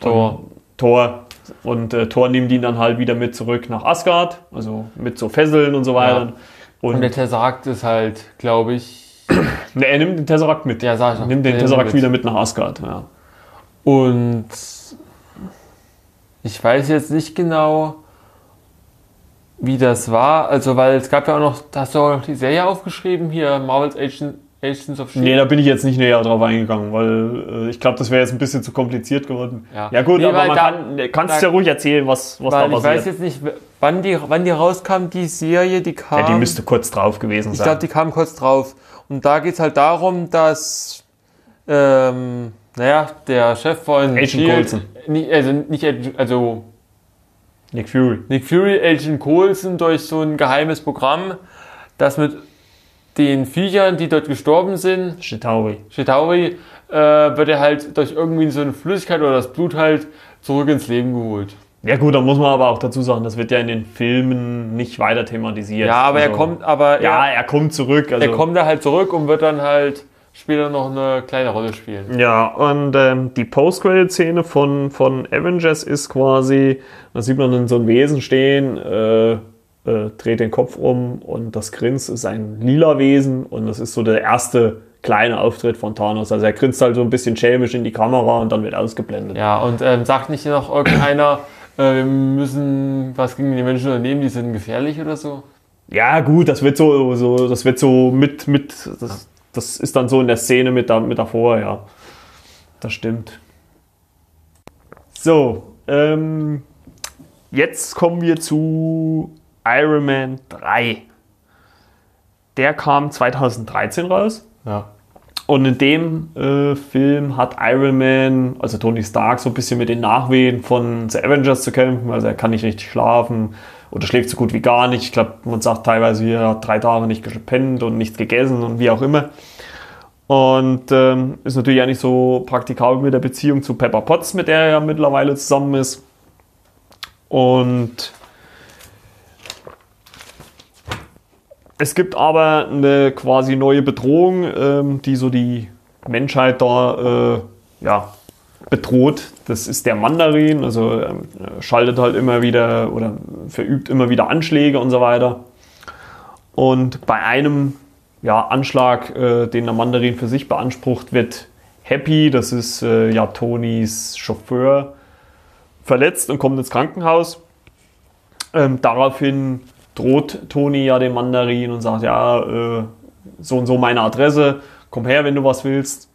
Speaker 2: Thor.
Speaker 1: Thor. Und äh, Thor nimmt ihn dann halt wieder mit zurück nach Asgard, also mit so Fesseln und so weiter.
Speaker 2: Ja.
Speaker 1: Und,
Speaker 2: Und der Tesseract ist halt, glaube ich,
Speaker 1: ne, er nimmt den Tesseract mit.
Speaker 2: Ja, sag ich doch.
Speaker 1: nimmt den Tesseract wieder mit nach Asgard. Ja.
Speaker 2: Und ich weiß jetzt nicht genau, wie das war. Also, weil es gab ja auch noch, hast du auch noch die Serie aufgeschrieben hier, Marvel's Agent, Agents of
Speaker 1: Nee, da bin ich jetzt nicht näher drauf eingegangen, weil äh, ich glaube, das wäre jetzt ein bisschen zu kompliziert geworden.
Speaker 2: Ja.
Speaker 1: gut,
Speaker 2: Nee,
Speaker 1: aber man
Speaker 2: da-
Speaker 1: kann, kannst
Speaker 2: da-
Speaker 1: ja ruhig erzählen, was, was da
Speaker 2: Weil ich weiß
Speaker 1: passiert.
Speaker 2: jetzt nicht, wann die, wann die rauskam, die Serie, die kam.
Speaker 1: Ja, die müsste kurz drauf gewesen
Speaker 2: ich
Speaker 1: sein.
Speaker 2: glaube, die kam kurz drauf. Und da geht es halt darum, dass, ähm, naja, der Chef von
Speaker 1: Agent
Speaker 2: Shield,
Speaker 1: Coulson.
Speaker 2: nicht, also nicht, also
Speaker 1: Nick Fury.
Speaker 2: Nick Fury, Agent Coulson durch so ein geheimes Programm, das mit den Viechern, die dort gestorben sind,
Speaker 1: Chitauri.
Speaker 2: Chitauri, äh, wird er halt durch irgendwie so eine Flüssigkeit oder das Blut halt zurück ins Leben geholt.
Speaker 1: Ja gut, da muss man aber auch dazu sagen, das wird ja in den Filmen nicht weiter thematisiert.
Speaker 2: Ja, aber er
Speaker 1: Also,
Speaker 2: kommt, aber
Speaker 1: Ja,
Speaker 2: er,
Speaker 1: er kommt zurück. Also,
Speaker 2: er kommt da halt zurück und wird dann halt später noch eine kleine Rolle spielen.
Speaker 1: Ja, und ähm, die Post-Credit-Szene von, von Avengers ist quasi, da sieht man dann so ein Wesen stehen, äh, äh, dreht den Kopf um und das Grins ist ein lila Wesen und das ist so der erste kleine Auftritt von Thanos. Also er grinst halt so ein bisschen schelmisch in die Kamera und dann wird ausgeblendet.
Speaker 2: Ja, und ähm, sagt nicht noch irgendeiner, äh, wir müssen was gegen die Menschen unternehmen, die sind gefährlich oder so?
Speaker 1: Ja, gut, das wird so, so das wird so mit, mit, das, das ist dann so in der Szene mit, da, mit davor, ja. Das stimmt. So, ähm, jetzt kommen wir zu Iron Man 3. Der kam 2013 raus.
Speaker 2: Ja.
Speaker 1: Und in dem äh, Film hat Iron Man, also Tony Stark, so ein bisschen mit den Nachwehen von The Avengers zu kämpfen. Also er kann nicht richtig schlafen oder schläft so gut wie gar nicht. Ich glaube, man sagt teilweise, er hat drei Tage nicht gepennt und nichts gegessen und wie auch immer. Und ähm, ist natürlich auch nicht so praktikabel mit der Beziehung zu Pepper Potts, mit der er ja mittlerweile zusammen ist. Und Es gibt aber eine quasi neue Bedrohung, ähm, die so die Menschheit da äh, ja, bedroht. Das ist der Mandarin, also ähm, schaltet halt immer wieder oder verübt immer wieder Anschläge und so weiter. Und bei einem ja, Anschlag, äh, den der Mandarin für sich beansprucht, wird Happy, das ist äh, ja Tonys Chauffeur, verletzt und kommt ins Krankenhaus. Ähm, daraufhin droht Toni ja dem Mandarin und sagt, ja, äh, so und so meine Adresse, komm her, wenn du was willst.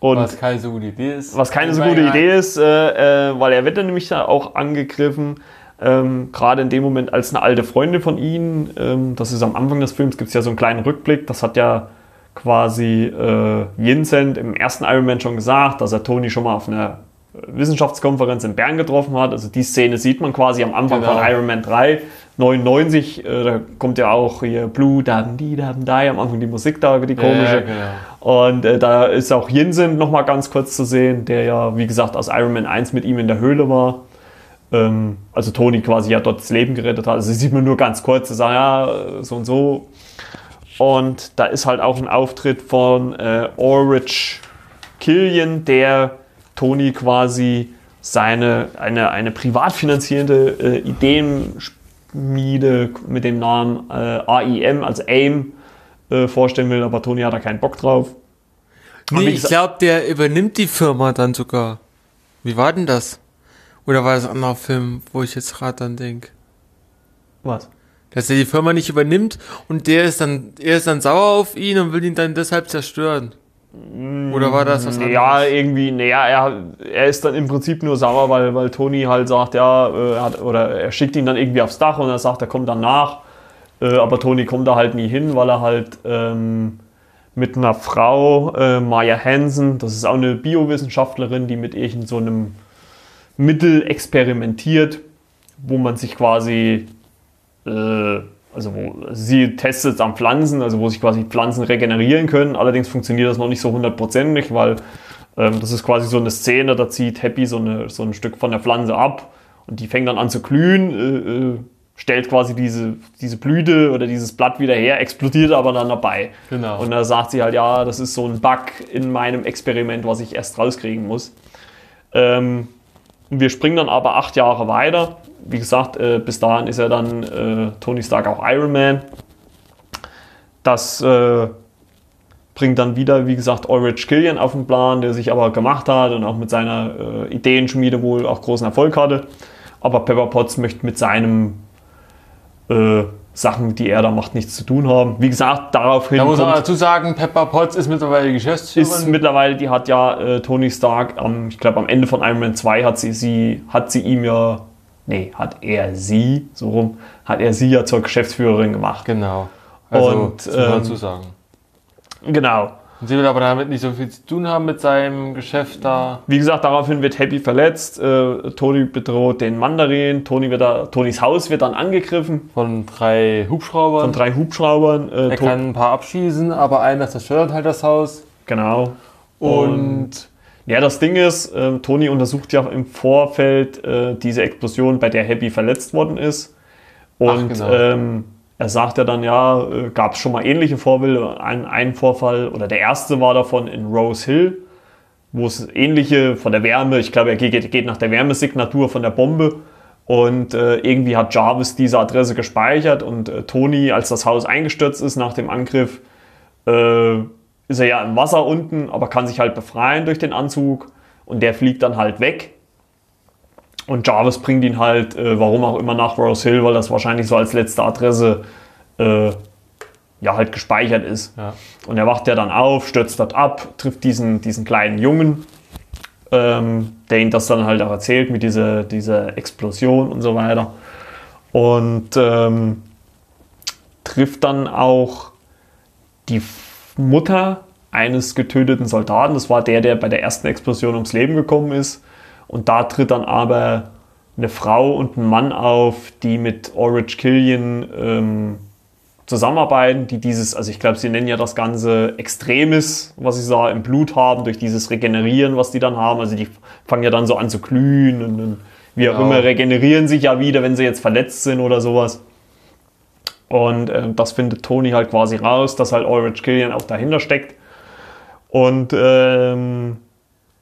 Speaker 1: Und
Speaker 2: Was keine so gute Idee ist.
Speaker 1: was keine so gute Idee ist, äh, äh, weil er wird dann nämlich da auch angegriffen, ähm, gerade in dem Moment als eine alte Freundin von ihnen, ähm, das ist am Anfang des Films, gibt es ja so einen kleinen Rückblick, das hat ja quasi äh, Vincent im ersten Iron Man schon gesagt, dass er Tony schon mal auf einer Wissenschaftskonferenz in Bern getroffen hat. Also die Szene sieht man quasi am Anfang
Speaker 2: Genau.
Speaker 1: von Iron Man 3, 99, äh, da kommt ja auch hier Blue, Dam, die, Dam, die, am Anfang die Musik da, die komische.
Speaker 2: Ja, genau.
Speaker 1: Und äh, da ist auch Jensen noch mal ganz kurz zu sehen, der ja, wie gesagt, aus Iron Man 1 mit ihm in der Höhle war. Ähm, also Tony quasi ja dort das Leben gerettet hat. Also sieht man nur ganz kurz, er sagt, ja, so und so. Und da ist halt auch ein Auftritt von äh, Ulrich Killian, der Tony quasi seine, eine, eine privat finanzierende äh, Ideenschmiede mit dem Namen äh, AIM, also AIM, äh, vorstellen will, aber Tony hat da keinen Bock drauf.
Speaker 2: Nee, ich glaube, der übernimmt die Firma dann sogar. Wie war denn das? Oder war das ein anderer Film, wo ich jetzt gerade dann denke?
Speaker 1: Was?
Speaker 2: Dass er die Firma nicht übernimmt und der ist dann, er ist dann sauer auf ihn und will ihn dann deshalb zerstören. Oder war das was anderes?
Speaker 1: Ja, irgendwie, naja, er, er ist dann im Prinzip nur sauer, weil, weil Tony halt sagt, ja, äh, er hat, oder er schickt ihn dann irgendwie aufs Dach und er sagt, er kommt dann nach. Äh, aber Tony kommt da halt nie hin, weil er halt ähm, mit einer Frau, äh, Maya Hansen, das ist auch eine Biowissenschaftlerin, die mit irgend so einem Mittel experimentiert, wo man sich quasi, äh, also wo sie testet es an Pflanzen, also wo sich quasi Pflanzen regenerieren können. Allerdings funktioniert das noch nicht so hundertprozentig, weil ähm, das ist quasi so eine Szene, da zieht Happy so, eine, so ein Stück von der Pflanze ab und die fängt dann an zu glühen, äh, äh, stellt quasi diese, diese Blüte oder dieses Blatt wieder her, explodiert aber dann dabei.
Speaker 2: Genau.
Speaker 1: Und da sagt sie halt, ja, das ist so ein Bug in meinem Experiment, was ich erst rauskriegen muss. Ähm, wir springen dann aber acht Jahre weiter. Wie gesagt, äh, bis dahin ist er dann äh, Tony Stark auch Iron Man. Das äh, bringt dann wieder, wie gesagt, Ulrich Killian auf den Plan, der sich aber gemacht hat und auch mit seiner äh, Ideenschmiede wohl auch großen Erfolg hatte. Aber Pepper Potts möchte mit seinem äh, Sachen, die er da macht, nichts zu tun haben. Wie gesagt, daraufhin
Speaker 2: Da muss man dazu sagen, Pepper Potts ist mittlerweile Geschäftsführerin.
Speaker 1: ist mittlerweile, die hat ja äh, Tony Stark, am, ich glaube am Ende von Iron Man 2 hat sie, sie, hat sie ihm ja, nee, hat er sie, so rum, hat er sie ja zur Geschäftsführerin gemacht.
Speaker 2: genau. Also,
Speaker 1: Und,
Speaker 2: das muss man
Speaker 1: ähm,
Speaker 2: dazu sagen.
Speaker 1: Genau.
Speaker 2: Und sie will aber damit nicht so viel zu tun haben mit seinem Geschäft da.
Speaker 1: Wie gesagt, daraufhin wird Happy verletzt, äh, Tony bedroht den Mandarin, Tony wird da, Tonys Haus wird dann angegriffen
Speaker 2: Von drei Hubschraubern.
Speaker 1: von drei Hubschraubern. Äh,
Speaker 2: er kann ein paar abschießen, aber einer zerstört halt das Haus.
Speaker 1: Genau.
Speaker 2: Und
Speaker 1: Ja, das Ding ist, ähm, Tony untersucht ja im Vorfeld äh, diese Explosion, bei der Happy verletzt worden ist. Und
Speaker 2: genau.
Speaker 1: ähm, er sagt ja dann, ja, äh, gab es schon mal ähnliche Vorbilder. Ein, ein Vorfall, oder der erste war davon in Rose Hill, wo es ähnliche von der Wärme, ich glaube, er geht, geht nach der Wärmesignatur von der Bombe. Und äh, irgendwie hat Jarvis diese Adresse gespeichert und äh, Tony, als das Haus eingestürzt ist nach dem Angriff, äh, ist er ja im Wasser unten, aber kann sich halt befreien durch den Anzug und der fliegt dann halt weg. Und Jarvis bringt ihn halt, äh, warum auch immer, nach Rose Hill, weil das wahrscheinlich so als letzte Adresse äh, ja halt gespeichert ist.
Speaker 2: Ja.
Speaker 1: Und er wacht ja dann auf, stürzt dort ab, trifft diesen, diesen kleinen Jungen, ähm, der ihm das dann halt auch erzählt mit dieser, dieser Explosion und so weiter. Und ähm, trifft dann auch die Mutter eines getöteten Soldaten. Das war der, der bei der ersten Explosion ums Leben gekommen ist. Und da tritt dann aber eine Frau und ein Mann auf, die mit Ulrich Killian ähm, zusammenarbeiten, die dieses, also ich glaube, sie nennen ja das Ganze Extremes, was sie da im Blut haben, durch dieses Regenerieren, was die dann haben. Also die fangen ja dann so an zu glühen und, und wie auch
Speaker 2: Genau.
Speaker 1: immer, regenerieren sich ja wieder, wenn sie jetzt verletzt sind oder sowas. Und äh, das findet Tony halt quasi raus, dass halt Ulrich Killian auch dahinter steckt. Und ähm,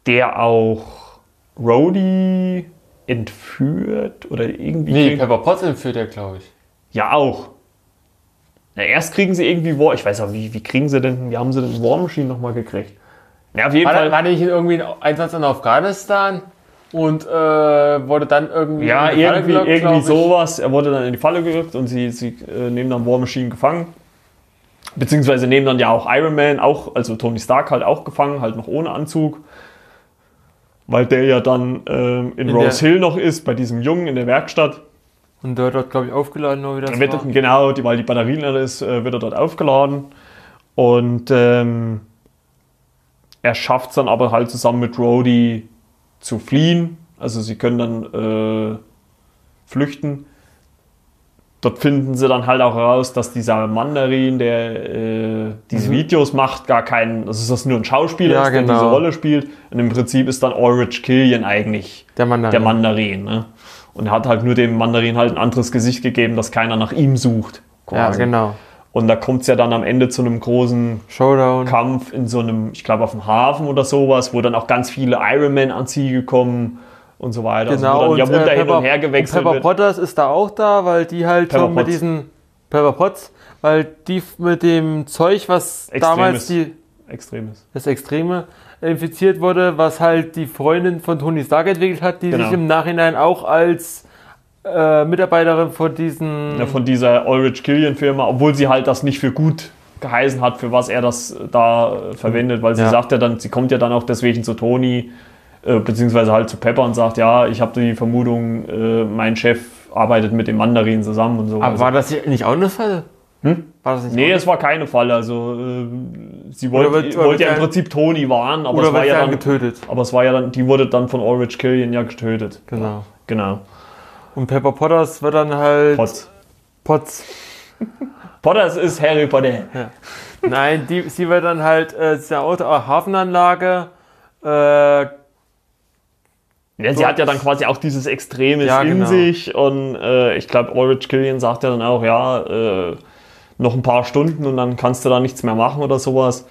Speaker 1: der auch Rhodey entführt oder irgendwie.
Speaker 2: Nee, Pepper Potts entführt er, glaube ich.
Speaker 1: ja, auch. Na, erst kriegen sie irgendwie War. Ich weiß auch, wie, wie kriegen sie denn, wie haben sie denn War Machine nochmal gekriegt? Ja, auf jeden
Speaker 2: War,
Speaker 1: Fall.
Speaker 2: war nicht irgendwie ein Einsatz in Afghanistan und äh, wurde dann irgendwie.
Speaker 1: Ja,
Speaker 2: in die Falle
Speaker 1: irgendwie,
Speaker 2: gelockt,
Speaker 1: irgendwie sowas. Er wurde dann in die Falle gerückt und sie, sie äh, nehmen dann War Machine gefangen. Beziehungsweise nehmen dann ja auch Iron Man, auch, also Tony Stark halt auch gefangen, halt noch ohne Anzug. Weil der ja dann ähm, in,
Speaker 2: In
Speaker 1: Rose Hill noch ist, bei diesem Jungen in der Werkstatt.
Speaker 2: Und der wird dort, glaube ich, aufgeladen, nur wie das
Speaker 1: Er wird,
Speaker 2: war.
Speaker 1: genau, die, weil die Batterie leer ist, äh, wird er dort aufgeladen. Und ähm, er schafft es dann aber halt zusammen mit Rhodey zu fliehen. Also sie können dann äh, flüchten. Dort finden sie dann halt auch raus, dass dieser Mandarin, der äh, diese
Speaker 2: Mhm.
Speaker 1: Videos macht, gar kein, also dass das nur ein Schauspieler
Speaker 2: Ja,
Speaker 1: ist, der
Speaker 2: genau.
Speaker 1: diese Rolle spielt. Und im Prinzip ist dann Ulrich Killian eigentlich
Speaker 2: Der Mann da.
Speaker 1: der Mandarin. Ne? Und er hat halt nur dem Mandarin halt ein anderes Gesicht gegeben, dass keiner nach ihm sucht.
Speaker 2: Ja,
Speaker 1: quasi.
Speaker 2: genau.
Speaker 1: Und da kommt es ja dann am Ende zu einem großen
Speaker 2: Showdown.
Speaker 1: Kampf in so einem, ich glaube auf dem Hafen oder sowas, wo dann auch ganz viele Iron Man-Anzüge kommen und so weiter.
Speaker 2: Genau,
Speaker 1: also dann ja
Speaker 2: und,
Speaker 1: munter
Speaker 2: äh,
Speaker 1: hin und
Speaker 2: Pepper-
Speaker 1: her gewechselt
Speaker 2: und Pepper
Speaker 1: wird.
Speaker 2: Potters ist da auch da, weil die halt
Speaker 1: Pepper
Speaker 2: schon mit
Speaker 1: Potts.
Speaker 2: diesen Pepper Potts, weil die mit dem Zeug, was
Speaker 1: Extremes.
Speaker 2: damals die,
Speaker 1: Extremes.
Speaker 2: das Extreme infiziert wurde, was halt die Freundin von Tony Stark entwickelt hat, die
Speaker 1: Genau.
Speaker 2: sich im Nachhinein auch als äh, Mitarbeiterin von diesen
Speaker 1: Ja, von dieser Ulrich Killian Firma, obwohl sie halt das nicht für gut geheißen hat, für was er das da äh, verwendet, weil sie
Speaker 2: Ja.
Speaker 1: sagt ja dann, sie kommt ja dann auch deswegen zu Tony, äh, beziehungsweise halt zu Pepper und sagt, ja, ich habe die Vermutung, äh, mein Chef arbeitet mit dem Mandarin zusammen und so.
Speaker 2: Aber war das nicht auch eine Falle?
Speaker 1: Hm?
Speaker 2: War das nicht
Speaker 1: Nee, es war keine Falle. Also äh, sie wollte,
Speaker 2: wird-
Speaker 1: wollte ja im Prinzip Tony warnen, aber
Speaker 2: Oder
Speaker 1: es war ja dann,
Speaker 2: getötet?
Speaker 1: aber es war ja dann, die wurde dann von Ulrich Killian ja getötet.
Speaker 2: Genau.
Speaker 1: Genau.
Speaker 2: Und Pepper Potters wird dann halt.
Speaker 1: Potts.
Speaker 2: Potts.
Speaker 1: Potters ist Harry Potter.
Speaker 2: Nein, die, sie wird dann halt äh, Auto, äh, Hafenanlage. Äh,
Speaker 1: Ja, sie hat ja dann quasi auch dieses Extremes
Speaker 2: Ja,
Speaker 1: in
Speaker 2: genau.
Speaker 1: sich und äh, ich glaube, Ulrich Killian sagt ja dann auch, ja, äh, noch ein paar Stunden und dann kannst du da nichts mehr machen oder sowas.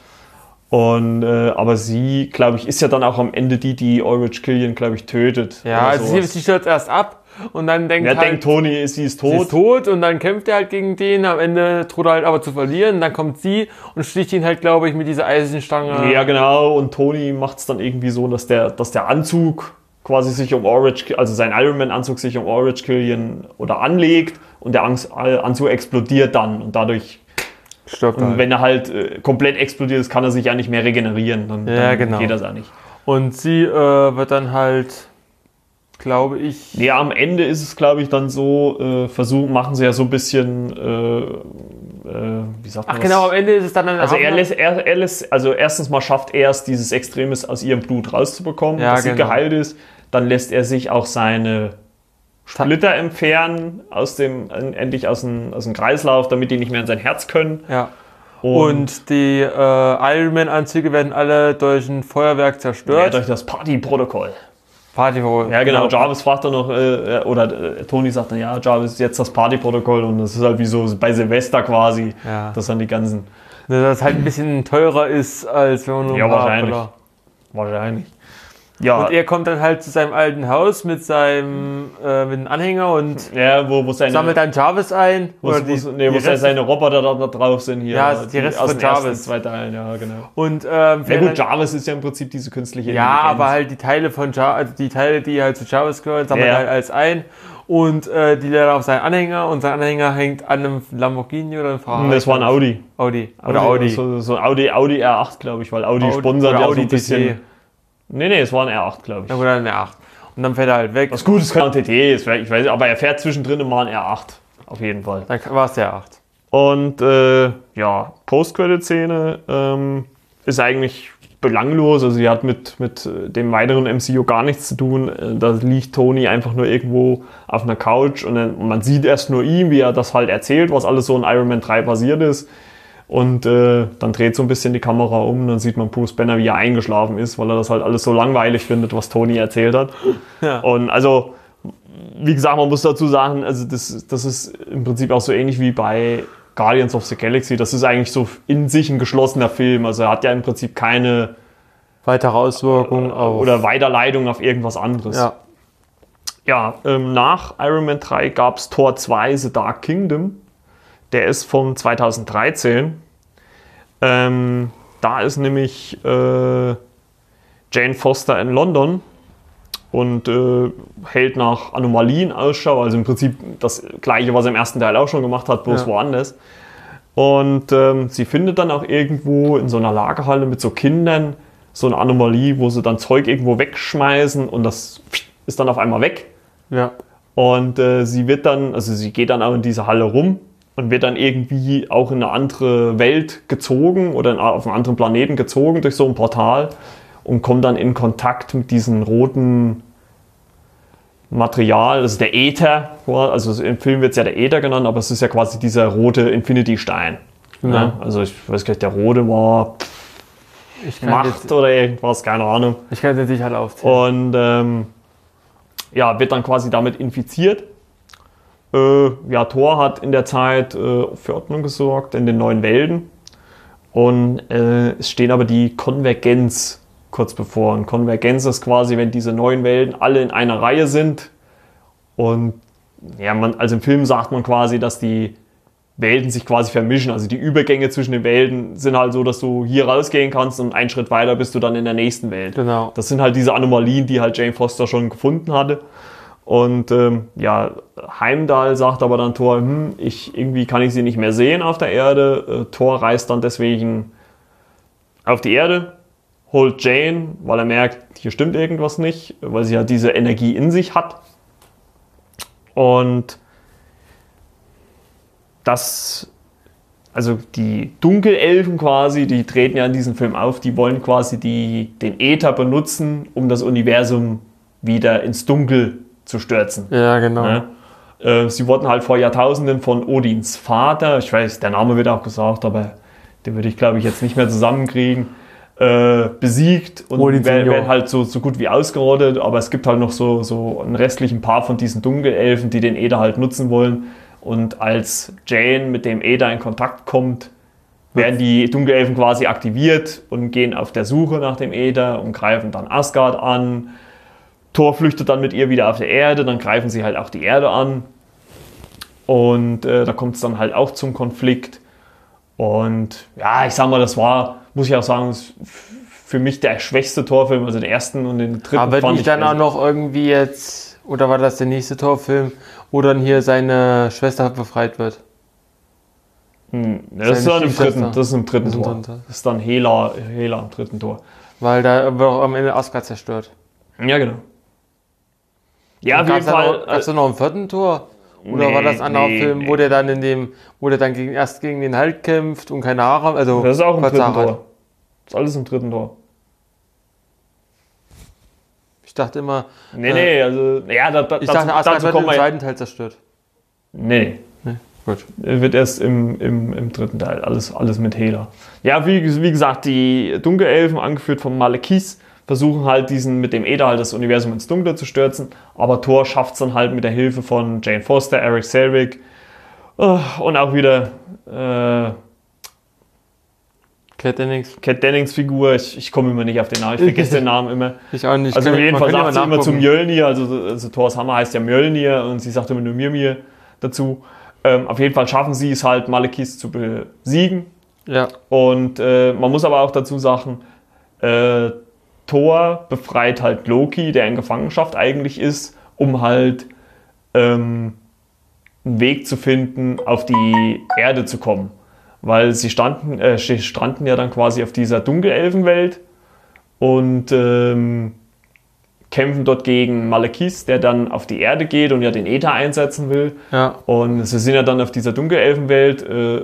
Speaker 1: Und äh, aber sie, glaube ich, ist ja dann auch am Ende die, die Ulrich Killian, glaube ich, tötet.
Speaker 2: ja, also sie, sie stürzt erst ab und dann denkt
Speaker 1: Wer
Speaker 2: halt,
Speaker 1: denkt, Tony ist, sie ist
Speaker 2: sie
Speaker 1: tot?
Speaker 2: ist tot und dann kämpft er halt gegen den. Am Ende droht er halt aber zu verlieren. Und dann kommt sie und sticht ihn halt, glaube ich, mit dieser Eisenstange.
Speaker 1: Ja, genau. Und Tony macht es dann irgendwie so, dass der, dass der Anzug quasi sich um Ulrich, also sein Iron Man Anzug sich um Ulrich Killian oder anlegt und der Angst- Anzug explodiert dann und dadurch
Speaker 2: Stirbt
Speaker 1: Und
Speaker 2: halt.
Speaker 1: wenn er halt äh, komplett explodiert ist, kann er sich ja nicht mehr regenerieren. Dann,
Speaker 2: Ja,
Speaker 1: dann
Speaker 2: genau.
Speaker 1: geht das ja nicht.
Speaker 2: Und sie äh, wird dann halt, glaube ich.
Speaker 1: Ja, am Ende ist es, glaube ich, dann so, äh, versuchen, machen sie ja so ein bisschen, äh, äh, wie sagt man
Speaker 2: Ach
Speaker 1: das?
Speaker 2: genau, am Ende ist es dann eine
Speaker 1: Also er lässt, er, er lässt, also erstens mal schafft er es, dieses Extremes aus ihrem Blut rauszubekommen,
Speaker 2: Ja,
Speaker 1: dass sie
Speaker 2: genau.
Speaker 1: geheilt ist. Dann lässt er sich auch seine Splitter entfernen, aus dem, endlich aus dem, aus dem Kreislauf, damit die nicht mehr in sein Herz können.
Speaker 2: Ja. Und die äh, Iron Man-Anzüge werden alle durch ein Feuerwerk
Speaker 1: ja,
Speaker 2: zerstört.
Speaker 1: durch das Partyprotokoll.
Speaker 2: Party
Speaker 1: Ja, genau. Jarvis fragt dann noch, äh, oder äh, Tony sagt dann, ja, Jarvis, jetzt das Partyprotokoll und das ist halt wie so bei Silvester quasi,
Speaker 2: Ja.
Speaker 1: dass dann die ganzen,
Speaker 2: Dass es halt ein bisschen teurer ist, als wenn man nur ein
Speaker 1: Ja, wahrscheinlich.
Speaker 2: Dollar-
Speaker 1: wahrscheinlich. Ja,
Speaker 2: Und er kommt dann halt zu seinem alten Haus mit seinem äh, mit einem Anhänger und
Speaker 1: ja wo, wo seine,
Speaker 2: sammelt dann Jarvis ein.
Speaker 1: wo,
Speaker 2: oder
Speaker 1: wo,
Speaker 2: die-
Speaker 1: nee, wo
Speaker 2: die Reste-
Speaker 1: seine Roboter da, da drauf sind hier.
Speaker 2: Ja, die Reste
Speaker 1: aus
Speaker 2: von Jarvis.
Speaker 1: zwei Teilen, ja, genau.
Speaker 2: und ähm,
Speaker 1: Ja gut, Jarvis ist ja im Prinzip diese künstliche
Speaker 2: ja, aber halt die Teile von Jar also die Teile, die halt zu Jarvis gehören, sammelt
Speaker 1: Ja.
Speaker 2: er halt alles ein. Und äh, die lädt auf seinen Anhänger und sein Anhänger hängt an einem Lamborghini oder einem Ferrari.
Speaker 1: das war ein Audi.
Speaker 2: Audi. Oder Audi.
Speaker 1: So, so ein Audi, Audi R8, glaube ich, weil Audi,
Speaker 2: Audi-
Speaker 1: sponsert ja auch so
Speaker 2: Audi
Speaker 1: ein bisschen.
Speaker 2: TT.
Speaker 1: Nee, nee, es war ein R8, glaube ich.
Speaker 2: Ja, oder eine 8. Und dann fährt er halt weg.
Speaker 1: Was gut, es kann ein TT, ist, ich weiß, aber er fährt zwischendrin mal ein R8. Auf jeden Fall.
Speaker 2: Dann war es der 8.
Speaker 1: Und äh, ja, Post-Credit-Szene ähm, ist eigentlich belanglos. Also sie hat mit, mit äh, dem weiteren MCU gar nichts zu tun. Äh, Da liegt Tony einfach nur irgendwo auf einer Couch und dann, man sieht erst nur ihn, wie er das halt erzählt, was alles so in Iron Man 3 passiert ist. Und äh, dann dreht so ein bisschen die Kamera um und dann sieht man Bruce Banner, wie er eingeschlafen ist, weil er das halt alles so langweilig findet, was Tony erzählt hat.
Speaker 2: Ja.
Speaker 1: Und also, wie gesagt, man muss dazu sagen, also das, das ist im Prinzip auch so ähnlich wie bei Guardians of the Galaxy. Das ist eigentlich so in sich ein geschlossener Film. Also er hat ja im Prinzip keine
Speaker 2: Weitere Auswirkungen auf.
Speaker 1: oder Weiterleitung auf irgendwas anderes.
Speaker 2: ja.
Speaker 1: Ja, ähm, nach Iron Man 3 gab es Tor 2, The Dark Kingdom. Der ist von 2013. Ähm, da ist nämlich äh, Jane Foster in London und äh, hält nach Anomalien Ausschau. Also im Prinzip das gleiche, was er im ersten Teil auch schon gemacht hat, bloß
Speaker 2: Ja.
Speaker 1: woanders. Und ähm, sie findet dann auch irgendwo in so einer Lagerhalle mit so Kindern so eine Anomalie, wo sie dann Zeug irgendwo wegschmeißen und das ist dann auf einmal weg.
Speaker 2: Ja.
Speaker 1: Und äh, sie wird dann, also sie geht dann auch in diese Halle rum und wird dann irgendwie auch in eine andere Welt gezogen oder auf einen anderen Planeten gezogen durch so ein Portal und kommt dann in Kontakt mit diesem roten Material, das ist der Äther. Also im Film wird es ja der Äther genannt, aber es ist ja quasi dieser rote Infinity-Stein. Ja, also ich weiß gar nicht, der rote war
Speaker 2: Ich kann,
Speaker 1: Macht
Speaker 2: jetzt,
Speaker 1: oder irgendwas, keine Ahnung.
Speaker 2: ich kann jetzt nicht alle aufzählen.
Speaker 1: Und ähm, ja, wird dann quasi damit infiziert. Äh, ja, Thor hat in der Zeit äh, für Ordnung gesorgt in den neuen Welten. Und äh, es stehen aber die Konvergenz kurz bevor. Und Konvergenz ist quasi, wenn diese neuen Welten alle in einer Reihe sind. Und ja, man, also im Film sagt man quasi, dass die Welten sich quasi vermischen. Also die Übergänge zwischen den Welten sind halt so, dass du hier rausgehen kannst und einen Schritt weiter bist du dann in der nächsten Welt.
Speaker 2: Genau.
Speaker 1: Das sind halt diese Anomalien, die halt Jane Foster schon gefunden hatte. Und ähm, ja, Heimdall sagt aber dann Thor, hm, ich, irgendwie kann ich sie nicht mehr sehen auf der Erde. Äh, Thor reist dann deswegen auf die Erde, holt Jane, weil er merkt, hier stimmt irgendwas nicht, weil sie ja diese Energie in sich hat. Und das, also die Dunkelelfen quasi, die treten ja in diesem Film auf, die wollen quasi die, den Äther benutzen, um das Universum wieder ins Dunkel zu stürzen.
Speaker 2: Ja, genau.
Speaker 1: Ne? Äh, Sie wurden halt vor Jahrtausenden von Odins Vater, ich weiß, der Name wird auch gesagt, aber den würde ich glaube ich jetzt nicht mehr zusammenkriegen, äh, besiegt und
Speaker 2: Odin
Speaker 1: werden, werden halt so, so gut wie ausgerottet, aber es gibt halt noch so, so einen restlichen Paar von diesen Dunkelelfen, die den Äther halt nutzen wollen. Und als Jane mit dem Äther in Kontakt kommt, werden die Dunkelelfen quasi aktiviert und gehen auf der Suche nach dem Äther und greifen dann Asgard an. Thor flüchtet dann mit ihr wieder auf der Erde, dann greifen sie halt auch die Erde an. Und äh, da kommt es dann halt auch zum Konflikt. Und ja, ich sag mal, das war, muss ich auch sagen, für mich der schwächste Torfilm, also den ersten und den dritten
Speaker 2: Aber
Speaker 1: fand ich
Speaker 2: dann auch noch irgendwie jetzt, oder war das der nächste Torfilm, wo dann hier seine Schwester befreit wird?
Speaker 1: Hm, das ist dann im dritten, das ist im dritten
Speaker 2: Das
Speaker 1: Tor.
Speaker 2: dritten.
Speaker 1: Das ist dann Hela, Hela im dritten Tor.
Speaker 2: Weil da wird auch am Ende Asgard zerstört.
Speaker 1: Ja, genau. Ja, auf jeden
Speaker 2: Gab es da
Speaker 1: Fall.
Speaker 2: noch, gab's da noch ein vierten Tor? Oder
Speaker 1: Nee,
Speaker 2: war das ein anderer
Speaker 1: nee,
Speaker 2: Film,
Speaker 1: nee.
Speaker 2: wo der dann in dem, wo der dann gegen, erst gegen den Hulk kämpft und keine Haare, also
Speaker 1: Das ist auch im dritten
Speaker 2: hat?
Speaker 1: Tor. Das ist alles im dritten Tor.
Speaker 2: Ich dachte immer,
Speaker 1: Nee,
Speaker 2: Äh,
Speaker 1: nee, also, ja, da, da,
Speaker 2: ich
Speaker 1: dazu,
Speaker 2: dachte, Asgard wird im zweiten Teil zerstört.
Speaker 1: Nee,
Speaker 2: Gut.
Speaker 1: Er wird erst im, im, im dritten Teil, alles, alles mit Hela. Ja, wie, wie gesagt, die Dunkelelfen, angeführt von Malekith, versuchen halt diesen mit dem Äther halt das Universum ins Dunkle zu stürzen. Aber Thor schafft es dann halt mit der Hilfe von Jane Foster, Eric Selvig äh, und auch wieder äh,
Speaker 2: Cat Dennings.
Speaker 1: Cat Dennings Figur. Ich, ich komme immer nicht auf den Namen, ich vergesse den Namen immer.
Speaker 2: Ich auch nicht.
Speaker 1: Also auf jeden Fall sagt sie immer zu. Mjölnir, also, also Thors Hammer heißt ja Mjölnir und sie sagt immer nur Mirmir dazu. Ähm, auf jeden Fall schaffen sie es halt, Malekith zu besiegen.
Speaker 2: Ja,
Speaker 1: Und äh, man muss aber auch dazu sagen, äh, Thor befreit halt Loki, der in Gefangenschaft eigentlich ist, um halt ähm, einen Weg zu finden, auf die Erde zu kommen. Weil sie standen, äh, sie stranden ja dann quasi auf dieser Dunkelelfenwelt und ähm, kämpfen dort gegen Malekith, der dann auf die Erde geht und ja den Äther einsetzen will.
Speaker 2: ja.
Speaker 1: Und sie sind ja dann auf dieser Dunkelelfenwelt. Äh,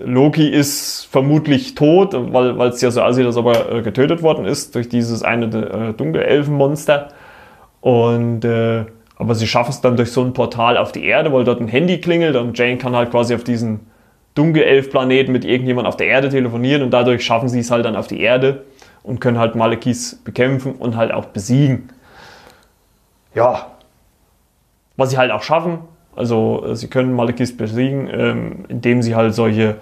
Speaker 1: Loki ist vermutlich tot, weil es ja so aussieht, als ob er äh, getötet worden ist durch dieses eine äh, Dunkelelfenmonster. Und äh, aber sie schaffen es dann durch so ein Portal auf die Erde, weil dort ein Handy klingelt und Jane kann halt quasi auf diesen Dunkelelf-Planeten mit irgendjemand auf der Erde telefonieren und dadurch schaffen sie es halt dann auf die Erde und können halt Malekith bekämpfen und halt auch besiegen. Ja, was sie halt auch schaffen. Also äh, sie können Malekith besiegen, ähm, indem sie halt solche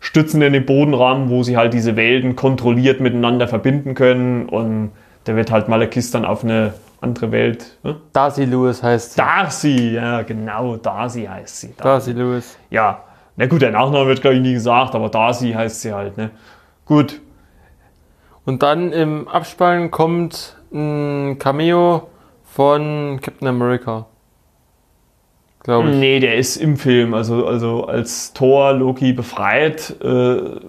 Speaker 1: Stützen in den Boden rammen, wo sie halt diese Welten kontrolliert miteinander verbinden können. Und da wird halt Malekith dann auf eine andere Welt. Ne?
Speaker 2: Darcy Lewis heißt sie.
Speaker 1: Darcy, ja genau, Darcy heißt sie.
Speaker 2: Darcy Lewis.
Speaker 1: Ja, na gut, der Nachname wird glaube ich nie gesagt, aber Darcy heißt sie halt. Ne? Gut,
Speaker 2: Und dann im Abspann kommt ein Cameo von Captain America. Glaube ich.
Speaker 1: Nee, der ist im Film. Also, also als Thor Loki befreit, äh, äh,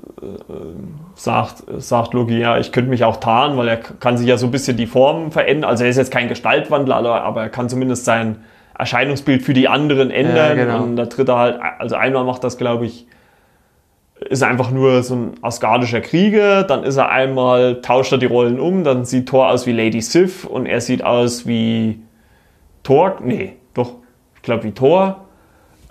Speaker 1: sagt, sagt Loki, ja, ich könnte mich auch tarnen, weil er kann sich ja so ein bisschen die Form verändern. Also er ist jetzt kein Gestaltwandler, aber, er kann zumindest sein Erscheinungsbild für die anderen ändern.
Speaker 2: Ja, genau.
Speaker 1: Und da tritt er halt, also einmal macht das, glaube ich, ist er einfach nur so ein asgardischer Krieger, dann ist er einmal, tauscht er die Rollen um, dann sieht Thor aus wie Lady Sif und er sieht aus wie Thor, nee, ich glaube wie Thor.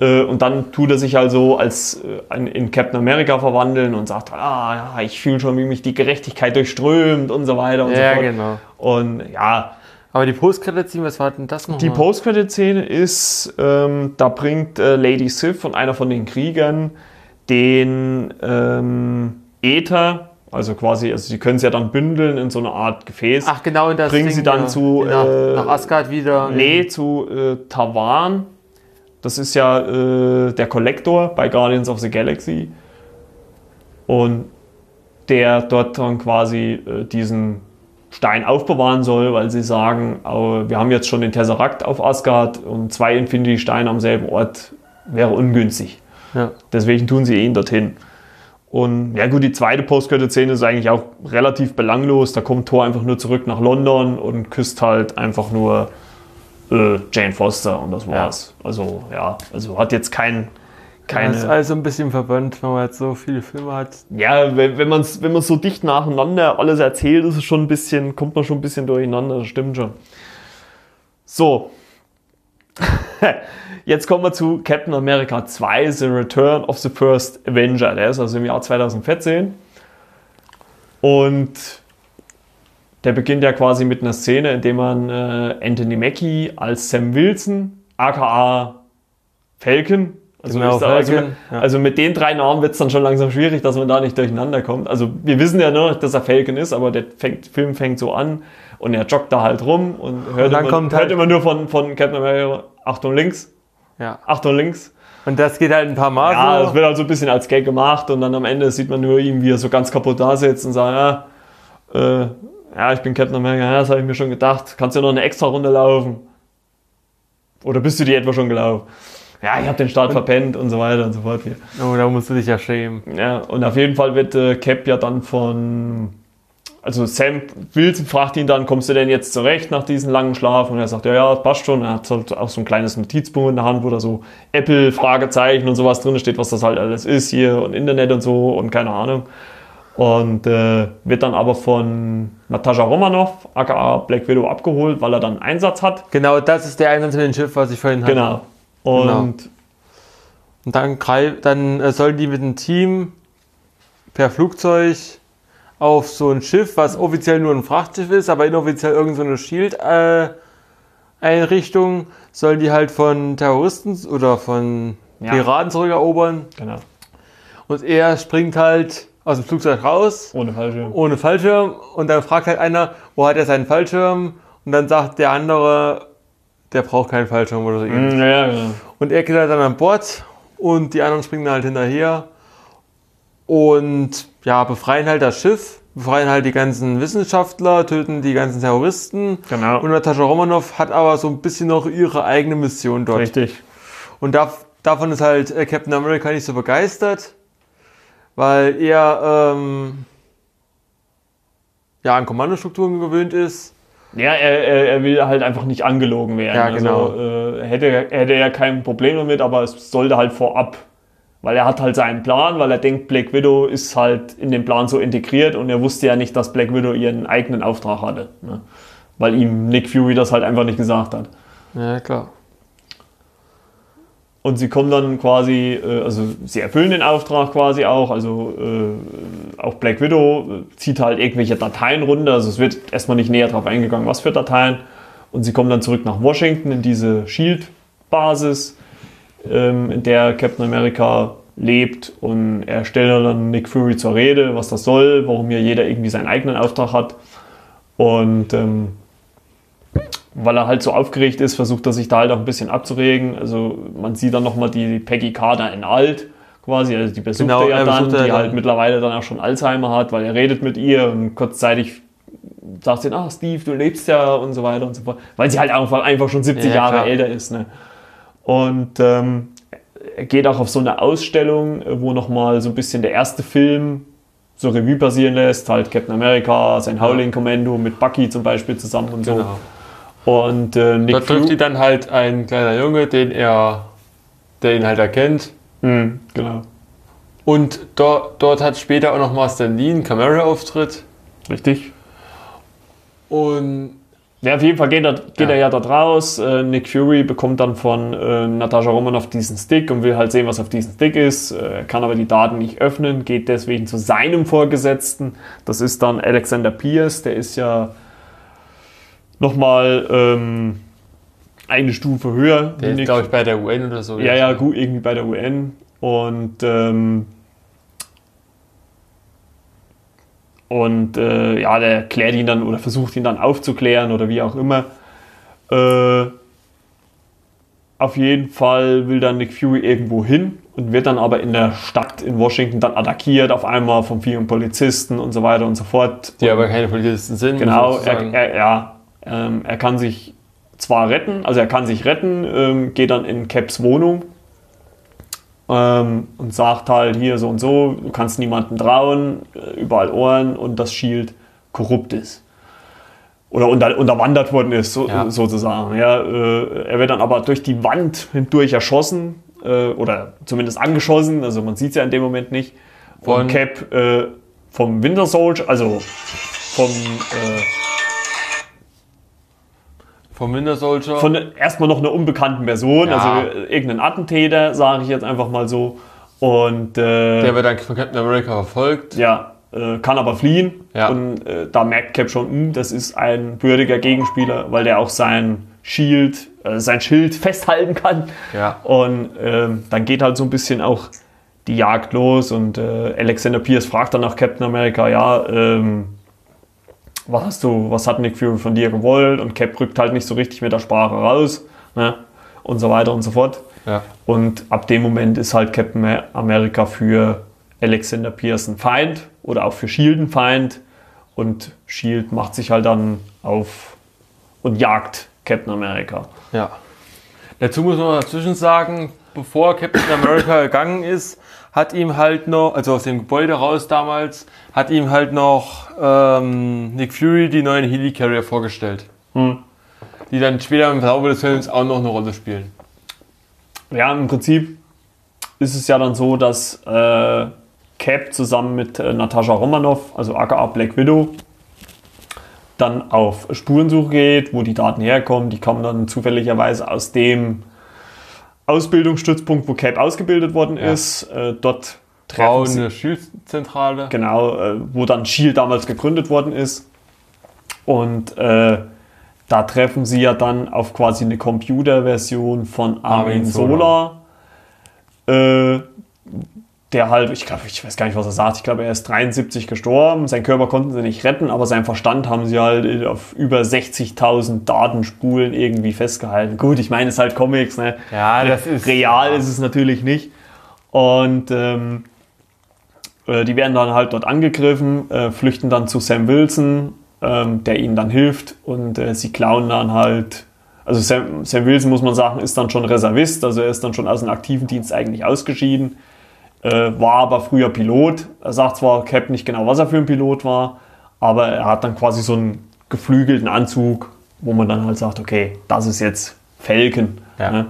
Speaker 1: Äh, Und dann tut er sich also als äh, in Captain America verwandeln und sagt, ah ja, ich fühle schon, wie mich die Gerechtigkeit durchströmt und so weiter und
Speaker 2: Ja,
Speaker 1: so fort.
Speaker 2: genau.
Speaker 1: Und ja,
Speaker 2: Aber die Post-Credit-Scene, was war denn das noch?
Speaker 1: die Post-Credit-Szene ist, ähm, da bringt äh, Lady Sif und einer von den Kriegern den ähm, Äther, also quasi, also sie können es ja dann bündeln in so eine Art Gefäß.
Speaker 2: Ach genau, und das
Speaker 1: Bringen
Speaker 2: Ding
Speaker 1: sie dann zu,
Speaker 2: nach,
Speaker 1: äh,
Speaker 2: nach Asgard wieder.
Speaker 1: Nee, zu äh, Tavan. Das ist ja äh, der Kollektor bei Guardians of the Galaxy. Und der dort dann quasi äh, diesen Stein aufbewahren soll, weil sie sagen, wir haben jetzt schon den Tesseract auf Asgard und zwei Infinity-Steine am selben Ort wäre ungünstig. Ja. Deswegen tun sie ihn dorthin. Und ja gut, die zweite Postcredit-Szene ist eigentlich auch relativ belanglos. Da kommt Thor einfach nur zurück nach London und küsst halt einfach nur äh, Jane Foster und das war's. Ja. Also ja, also hat jetzt kein keine.
Speaker 2: Das ist also ein bisschen verbannt, wenn man jetzt so viele Filme hat.
Speaker 1: Ja, wenn, wenn man es wenn so dicht nacheinander alles erzählt, ist es schon ein bisschen, kommt man schon ein bisschen durcheinander, das stimmt schon. So. Jetzt kommen wir zu Captain America 2, The Return of the First Avenger. Der ist also im Jahr 2014. Und der beginnt ja quasi mit einer Szene, in der man äh, Anthony Mackie als Sam Wilson, aka Falcon, also, genau, also, Falcon, ja. also, mit den drei Namen wird es dann schon langsam schwierig, dass man da nicht durcheinander kommt. Also wir wissen ja nur, dass er Falcon ist, aber der fängt, Film fängt so an und er joggt da halt rum und hört, und immer, hört halt immer nur von, von Captain America, Achtung links,
Speaker 2: ja.
Speaker 1: Achtung links.
Speaker 2: Und das geht halt ein paar Mal
Speaker 1: ja, so. das wird halt so ein bisschen als Gag gemacht und dann am Ende sieht man nur ihn, wie er so ganz kaputt da sitzt und sagt, ja, äh, ja ich bin Captain America, ja, das habe ich mir schon gedacht. Kannst du noch eine extra Runde laufen? Oder bist du die etwa schon gelaufen? Ja, ich habe den Start verpennt und so weiter und so fort.
Speaker 2: Oh, da musst du dich ja schämen.
Speaker 1: Ja, und auf jeden Fall wird äh, Cap ja dann von also Sam Wilson fragt ihn dann, kommst du denn jetzt zurecht nach diesem langen Schlaf? Und er sagt, ja, ja, passt schon. Er hat halt auch so ein kleines Notizbuch in der Hand, wo da so Apple, Fragezeichen und sowas drin steht, was das halt alles ist hier und Internet und so und keine Ahnung. Und äh, wird dann aber von Natascha Romanoff, aka Black Widow, abgeholt, weil er dann einen Einsatz hat.
Speaker 2: Genau, das ist der Einsatz mit dem Schiff, was ich vorhin
Speaker 1: hatte. Genau. Und, genau.
Speaker 2: und dann, dann äh, sollen die mit dem Team per Flugzeug auf so ein Schiff, was offiziell nur ein Frachtschiff ist, aber inoffiziell irgendeine so Shield-Einrichtung, äh, sollen die halt von Terroristen oder von ja. Piraten zurückerobern.
Speaker 1: Genau.
Speaker 2: Und er springt halt aus dem Flugzeug raus.
Speaker 1: Ohne Fallschirm.
Speaker 2: Ohne Fallschirm. Und dann fragt halt einer, wo hat er seinen Fallschirm? Und dann sagt der andere, der braucht keinen Fallschirm oder so.
Speaker 1: Mm, ja, ja.
Speaker 2: Und er geht halt dann an Bord und die anderen springen halt hinterher und ja, befreien halt das Schiff, befreien halt die ganzen Wissenschaftler, töten die ganzen Terroristen.
Speaker 1: Genau.
Speaker 2: Und Natascha Romanoff hat aber so ein bisschen noch ihre eigene Mission dort.
Speaker 1: Richtig.
Speaker 2: Und da, davon ist halt äh, Captain America nicht so begeistert, weil er ähm, ja an Kommandostrukturen gewöhnt ist.
Speaker 1: Ja, er, er, er, will halt einfach nicht angelogen werden.
Speaker 2: Ja, genau.
Speaker 1: Also, äh, hätte, hätte er kein Problem damit, aber es sollte halt vorab weil er hat halt seinen Plan, weil er denkt, Black Widow ist halt in den Plan so integriert und er wusste ja nicht, dass Black Widow ihren eigenen Auftrag hatte. Ne? Weil ihm Nick Fury das halt einfach nicht gesagt hat.
Speaker 2: Ja, klar.
Speaker 1: Und sie kommen dann quasi, äh, also sie erfüllen den Auftrag quasi auch. Also äh, auch Black Widow äh, zieht halt irgendwelche Dateien runter. Also es wird erstmal nicht näher darauf eingegangen, was für Dateien. Und sie kommen dann zurück nach Washington in diese Shield-Basis ähm, in der Captain America lebt und er stellt dann Nick Fury zur Rede, was das soll, warum hier jeder irgendwie seinen eigenen Auftrag hat. Und ähm, weil er halt so aufgeregt ist, versucht er sich da halt auch ein bisschen abzuregen. Also man sieht dann nochmal die Peggy Carter in alt quasi, also die besucht genau, er dann, die halt mittlerweile dann auch schon Alzheimer hat, weil er redet mit ihr und kurzzeitig sagt sie, ach Steve, du lebst ja und so weiter und so fort, weil sie halt einfach, einfach schon 70 ja, Jahre klar. älter ist. Ne? Und ähm, er geht auch auf so eine Ausstellung, wo nochmal so ein bisschen der erste Film so Revue passieren lässt, halt Captain America, sein Howling Commando mit Bucky zum Beispiel zusammen und so. Genau. Und äh, Nick
Speaker 2: da trifft ihn dann halt ein kleiner Junge, den er, der ihn halt erkennt.
Speaker 1: Mhm, genau.
Speaker 2: Und dort, dort hat später auch noch mal Stan Lee einen Camera-Auftritt.
Speaker 1: Richtig.
Speaker 2: Und
Speaker 1: ja, auf jeden Fall geht er, geht ja. er ja dort raus. Äh, Nick Fury bekommt dann von äh, Natascha Romanoff diesen Stick und will halt sehen, was auf diesem Stick ist, äh, kann aber die Daten nicht öffnen, geht deswegen zu seinem Vorgesetzten. Das ist dann Alexander Pierce, der ist ja nochmal ähm, eine Stufe höher.
Speaker 2: Der ist, glaube ich, bei der UN oder so.
Speaker 1: Ja, ja, gut, irgendwie bei der UN. Und ähm, Und äh, ja, der klärt ihn dann oder versucht ihn dann aufzuklären oder wie auch immer. Äh, auf jeden Fall will dann Nick Fury irgendwo hin und wird dann aber in der Stadt in Washington dann attackiert, auf einmal von vielen Polizisten und so weiter und so fort.
Speaker 2: Die aber keine Polizisten sind.
Speaker 1: Genau, er, er, ja, ähm, er kann sich zwar retten, also er kann sich retten, ähm, geht dann in Caps Wohnung ähm, und sagt halt hier so und so, du kannst niemanden trauen, äh, überall Ohren und das Shield korrupt ist. Oder unter, unterwandert worden ist, so,
Speaker 2: Ja.
Speaker 1: sozusagen. Ja, äh, er wird dann aber durch die Wand hindurch erschossen äh, oder zumindest angeschossen, also man sieht es ja in dem Moment nicht.
Speaker 2: Von-
Speaker 1: und Cap äh, vom Winter Soldier, also vom äh,
Speaker 2: Vom Winter Soldier.
Speaker 1: von erstmal noch einer unbekannten Person,
Speaker 2: Ja.
Speaker 1: also äh, irgendein Attentäter, sage ich jetzt einfach mal so. Und äh,
Speaker 2: der wird dann von Captain America verfolgt.
Speaker 1: ja, äh, kann aber fliehen.
Speaker 2: Ja.
Speaker 1: Und äh, da merkt Cap schon, hm, das ist ein würdiger Gegenspieler, weil der auch sein Shield, äh, sein Schild festhalten kann.
Speaker 2: Ja.
Speaker 1: Und ähm, dann geht halt so ein bisschen auch die Jagd los und äh, Alexander Pierce fragt dann nach Captain America, ja, ähm, was hast du, was hat Nick Fury von dir gewollt? Und Cap rückt halt nicht so richtig mit der Sprache raus, ne? Und so weiter und so fort.
Speaker 2: Ja.
Speaker 1: Und ab dem Moment ist halt Captain America für Alexander Pierce ein Feind oder auch für Shield ein Feind. Und Shield macht sich halt dann auf und jagt Captain America.
Speaker 2: Ja. Dazu muss man dazwischen sagen, bevor Captain America gegangen ist, hat ihm halt noch, also aus dem Gebäude raus damals, hat ihm halt noch ähm, Nick Fury die neuen Helicarrier vorgestellt.
Speaker 1: Hm.
Speaker 2: Die dann später im Laufe des Films auch noch eine Rolle spielen.
Speaker 1: Ja, im Prinzip ist es ja dann so, dass äh, Cap zusammen mit äh, Natascha Romanoff, also aka Black Widow, dann auf Spurensuche geht, wo die Daten herkommen. Die kommen dann zufälligerweise aus dem Ausbildungsstützpunkt, wo Cap ausgebildet worden
Speaker 2: Ja.
Speaker 1: ist. Äh, dort treffen sie,
Speaker 2: eine Shield-Zentrale.
Speaker 1: genau, äh, wo dann Shield damals gegründet worden ist. Und äh, da treffen sie ja dann auf quasi eine Computerversion von Armin
Speaker 2: Armin
Speaker 1: Sola. Äh, der halt, ich glaube, ich weiß gar nicht, was er sagt. Ich glaube, er ist 73 gestorben. Seinen Körper konnten sie nicht retten, aber seinen Verstand haben sie halt auf über 60.000 Datenspulen irgendwie festgehalten. Gut, ich meine, es ist halt Comics, ne?
Speaker 2: Ja, das ist-
Speaker 1: real ist es natürlich nicht. Und ähm, äh, die werden dann halt dort angegriffen, äh, flüchten dann zu Sam Wilson, ähm, der ihnen dann hilft und äh, sie klauen dann halt. Also Sam, Sam Wilson, muss man sagen, ist dann schon Reservist, also er ist dann schon aus dem aktiven Dienst eigentlich ausgeschieden, äh, war aber früher Pilot. Er sagt zwar Cap nicht genau, was er für ein Pilot war, aber er hat dann quasi so einen geflügelten Anzug, wo man dann halt sagt, okay, das ist jetzt Falcon.
Speaker 2: Ja.
Speaker 1: Ne?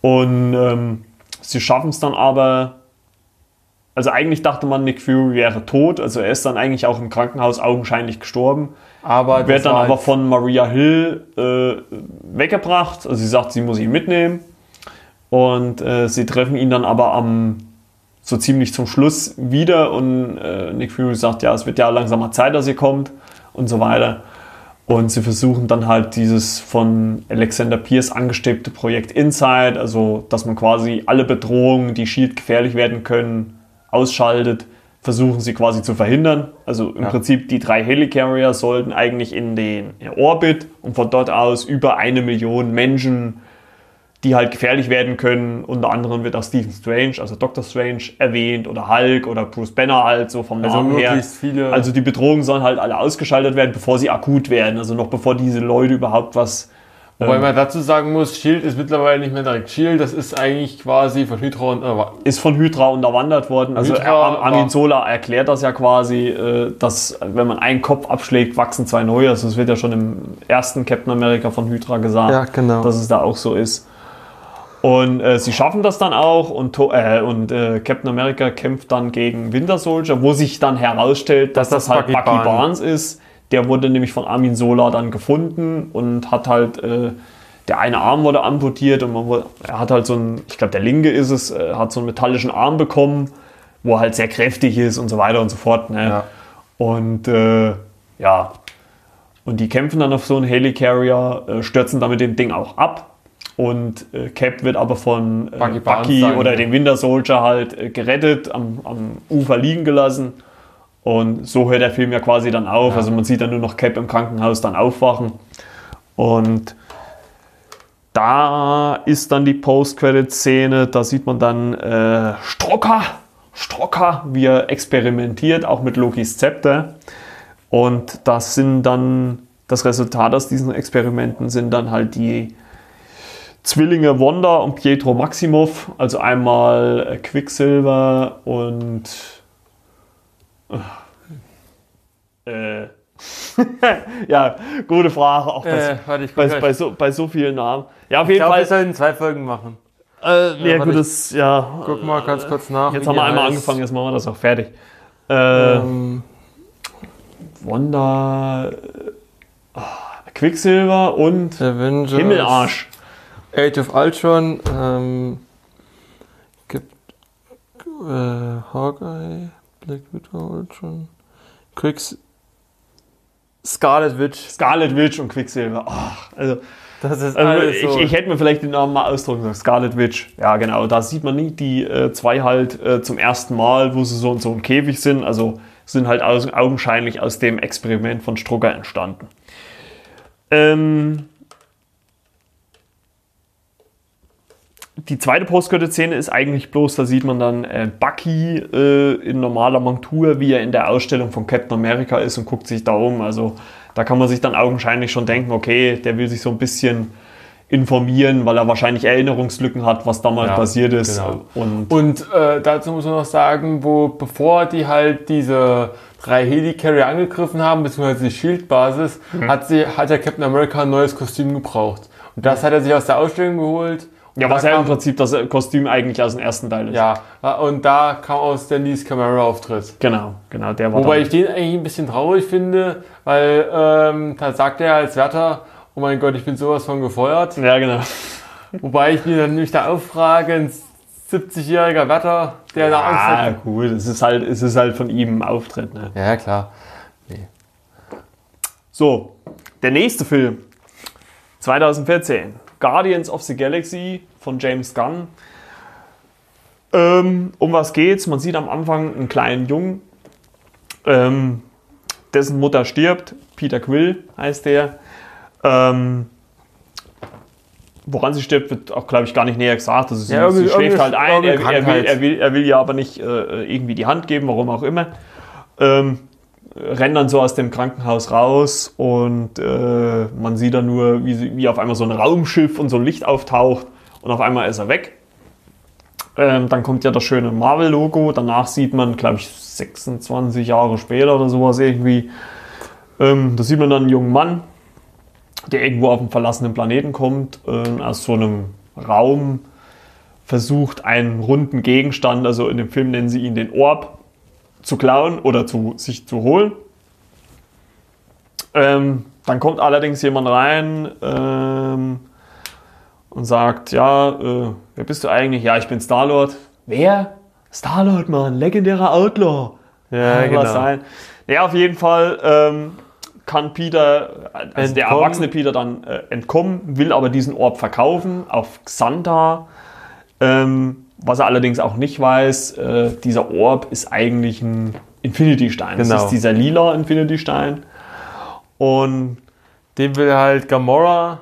Speaker 1: Und ähm, sie schaffen es dann aber. Also eigentlich dachte man, Nick Fury wäre tot. Also er ist dann eigentlich auch im Krankenhaus augenscheinlich gestorben.
Speaker 2: Aber
Speaker 1: Wird dann aber
Speaker 2: jetzt-
Speaker 1: von Maria Hill äh, weggebracht. Also sie sagt, sie muss ihn mitnehmen. Und äh, sie treffen ihn dann aber am so ziemlich zum Schluss wieder. Und äh, Nick Fury sagt, ja, es wird ja langsam mal Zeit, dass ihr kommt und so weiter. Und sie versuchen dann halt dieses von Alexander Pierce angestrebte Projekt Inside, also dass man quasi alle Bedrohungen, die Shield gefährlich werden können, ausschaltet, versuchen sie quasi zu verhindern. Also im
Speaker 2: Ja.
Speaker 1: Prinzip die drei Helicarrier sollten eigentlich in den Orbit und von dort aus über eine Million Menschen, die halt gefährlich werden können. Unter anderem wird auch Stephen Strange, also Doctor Strange erwähnt oder Hulk oder Bruce Banner halt so vom
Speaker 2: Also
Speaker 1: Namen her.
Speaker 2: viele-
Speaker 1: Also die Bedrohungen sollen halt alle ausgeschaltet werden, bevor sie akut werden. Also noch bevor diese Leute überhaupt was.
Speaker 2: Wobei
Speaker 1: ähm,
Speaker 2: man dazu sagen muss, Shield ist mittlerweile nicht mehr direkt Shield, das ist eigentlich quasi von Hydra und äh,
Speaker 1: ist von Hydra unterwandert worden. Also
Speaker 2: Hydra
Speaker 1: Ar- Armin Sola erklärt das ja quasi, äh, dass wenn man einen Kopf abschlägt, wachsen zwei neue. Also es wird ja schon im ersten Captain America von Hydra gesagt,
Speaker 2: Ja, genau.
Speaker 1: dass es da auch so ist. Und äh, sie schaffen das dann auch und, äh, und äh, Captain America kämpft dann gegen Winter Soldier, wo sich dann herausstellt, dass das,
Speaker 2: das
Speaker 1: halt
Speaker 2: Bucky
Speaker 1: Bucky
Speaker 2: Barnes-
Speaker 1: ist. Der wurde nämlich von Armin Sola dann gefunden und hat halt, äh, der eine Arm wurde amputiert und man er hat halt so ein, ich glaube der linke ist es, äh, hat so einen metallischen Arm bekommen, wo er halt sehr kräftig ist und so weiter und so fort. Ne?
Speaker 2: Ja.
Speaker 1: Und äh, ja, und die kämpfen dann auf so einen Helicarrier, stürzen dann mit dem Ding auch ab. Und äh, Cap wird aber von äh,
Speaker 2: Bucky
Speaker 1: Bucky, oder dem Winter Soldier halt äh, gerettet, am, am Ufer liegen gelassen. Und so hört der Film ja quasi dann auf.
Speaker 2: Ja.
Speaker 1: Also man sieht dann nur noch Cap im Krankenhaus dann aufwachen. Und da ist dann die Post-Credit-Szene, da sieht man dann äh, Strocker, Strocker, wie er experimentiert, auch mit Lokis Zepter. Und das sind dann, das Resultat aus diesen Experimenten sind dann halt die Zwillinge Wanda und Pietro Maximov, also einmal äh, Quicksilver und äh, ja, gute Frage. Auch bei,
Speaker 2: Äh, warte,
Speaker 1: bei, bei, so, bei so vielen Namen. Ja, auf
Speaker 2: Ich
Speaker 1: jeden
Speaker 2: glaube, wir
Speaker 1: Fall.
Speaker 2: sollten zwei Folgen machen.
Speaker 1: Äh, ja,
Speaker 2: warte,
Speaker 1: gut, das, ja.
Speaker 2: Guck mal ganz kurz nach.
Speaker 1: Jetzt haben wir einmal
Speaker 2: heißt.
Speaker 1: angefangen, jetzt machen wir das auch fertig. Äh,
Speaker 2: Ähm,
Speaker 1: Wanda, äh, ah, Quicksilver und
Speaker 2: Avengers.
Speaker 1: Himmelarsch.
Speaker 2: Age of Ultron. Ähm, gibt äh, Hawkeye, Black Widow, Ultron, Quicks, Scarlet Witch.
Speaker 1: Scarlet Witch und Quicksilver. Ach, also,
Speaker 2: Das ist
Speaker 1: also
Speaker 2: alles
Speaker 1: ich,
Speaker 2: so.
Speaker 1: ich hätte mir vielleicht den Namen mal ausdrücken sollen. Scarlet Witch. Ja, genau. Da sieht man nie die äh, zwei halt äh, zum ersten Mal, wo sie so in so einem Käfig sind. Also sind halt aus, augenscheinlich aus dem Experiment von Strucker entstanden. Ähm, die zweite Postcredit-Szene ist eigentlich bloß, da sieht man dann äh, Bucky äh, in normaler Montur, wie er in der Ausstellung von Captain America ist und guckt sich da um. Also da kann man sich dann augenscheinlich schon denken, okay, der will sich so ein bisschen informieren, weil er wahrscheinlich Erinnerungslücken hat, was damals
Speaker 2: Ja,
Speaker 1: passiert ist.
Speaker 2: genau.
Speaker 1: Und
Speaker 2: Und äh, dazu muss man noch sagen, wo bevor die halt diese drei Helicarrier angegriffen haben, beziehungsweise die Shield-Basis,
Speaker 1: Mhm.
Speaker 2: hat, sie, hat der Captain America ein neues Kostüm gebraucht. Und das hat er sich aus der Ausstellung geholt. Und
Speaker 1: ja,
Speaker 2: da
Speaker 1: was ja im Prinzip das Kostüm eigentlich aus dem ersten Teil ist.
Speaker 2: Ja, und da kam aus Stanleys Camera-Auftritt.
Speaker 1: Genau, genau, der war
Speaker 2: Wobei
Speaker 1: dann-
Speaker 2: ich den eigentlich ein bisschen traurig finde, weil ähm, da sagt er als Wärter, oh mein Gott, ich bin sowas von gefeuert.
Speaker 1: Ja, genau.
Speaker 2: Wobei ich mir dann nicht da auffrage, ein 70-jähriger Wärter, der da Angst
Speaker 1: Ah,
Speaker 2: hat.
Speaker 1: gut, es ist halt, es ist halt von ihm ein Auftritt. Ne?
Speaker 2: Ja, klar.
Speaker 1: So, der nächste Film. 2014. Guardians of the Galaxy von James Gunn. Ähm, um was geht's? Man sieht am Anfang einen kleinen Jungen, ähm, dessen Mutter stirbt. Peter Quill heißt der. Ähm, woran sie stirbt, wird auch, glaube ich, gar nicht näher gesagt. Also sie,
Speaker 2: Ja,
Speaker 1: sie schläft halt ein. Er, er, will, er, will, er will ihr aber nicht äh, irgendwie die Hand geben, warum auch immer. Ähm, rennen dann so aus dem Krankenhaus raus und äh, man sieht dann nur, wie, wie auf einmal so ein Raumschiff und so ein Licht auftaucht und auf einmal ist er weg. Ähm, dann kommt ja das schöne Marvel-Logo. Danach sieht man, glaube ich, 26 Jahre später oder sowas irgendwie. Ähm, da sieht man dann einen jungen Mann, der irgendwo auf einen verlassenen Planeten kommt, ähm, aus so einem Raum versucht, einen runden Gegenstand, also in dem Film nennen sie ihn den Orb, zu klauen oder zu sich zu holen. Ähm, dann kommt allerdings jemand rein ähm, und sagt, ja, äh, wer bist du eigentlich? Ja, ich bin Star-Lord. Wer? Star-Lord, Mann, legendärer Outlaw.
Speaker 2: Ja,
Speaker 1: was sein. Ja, auf jeden Fall ähm, kann Peter, also der
Speaker 2: Entkommen.
Speaker 1: erwachsene Peter dann äh, entkommen, will aber diesen Orb verkaufen auf Xanta. Ähm, was er allerdings auch nicht weiß, äh, dieser Orb ist eigentlich ein Infinity-Stein. Das
Speaker 2: Genau.
Speaker 1: ist dieser lila Infinity-Stein. Und
Speaker 2: Den will halt Gamora.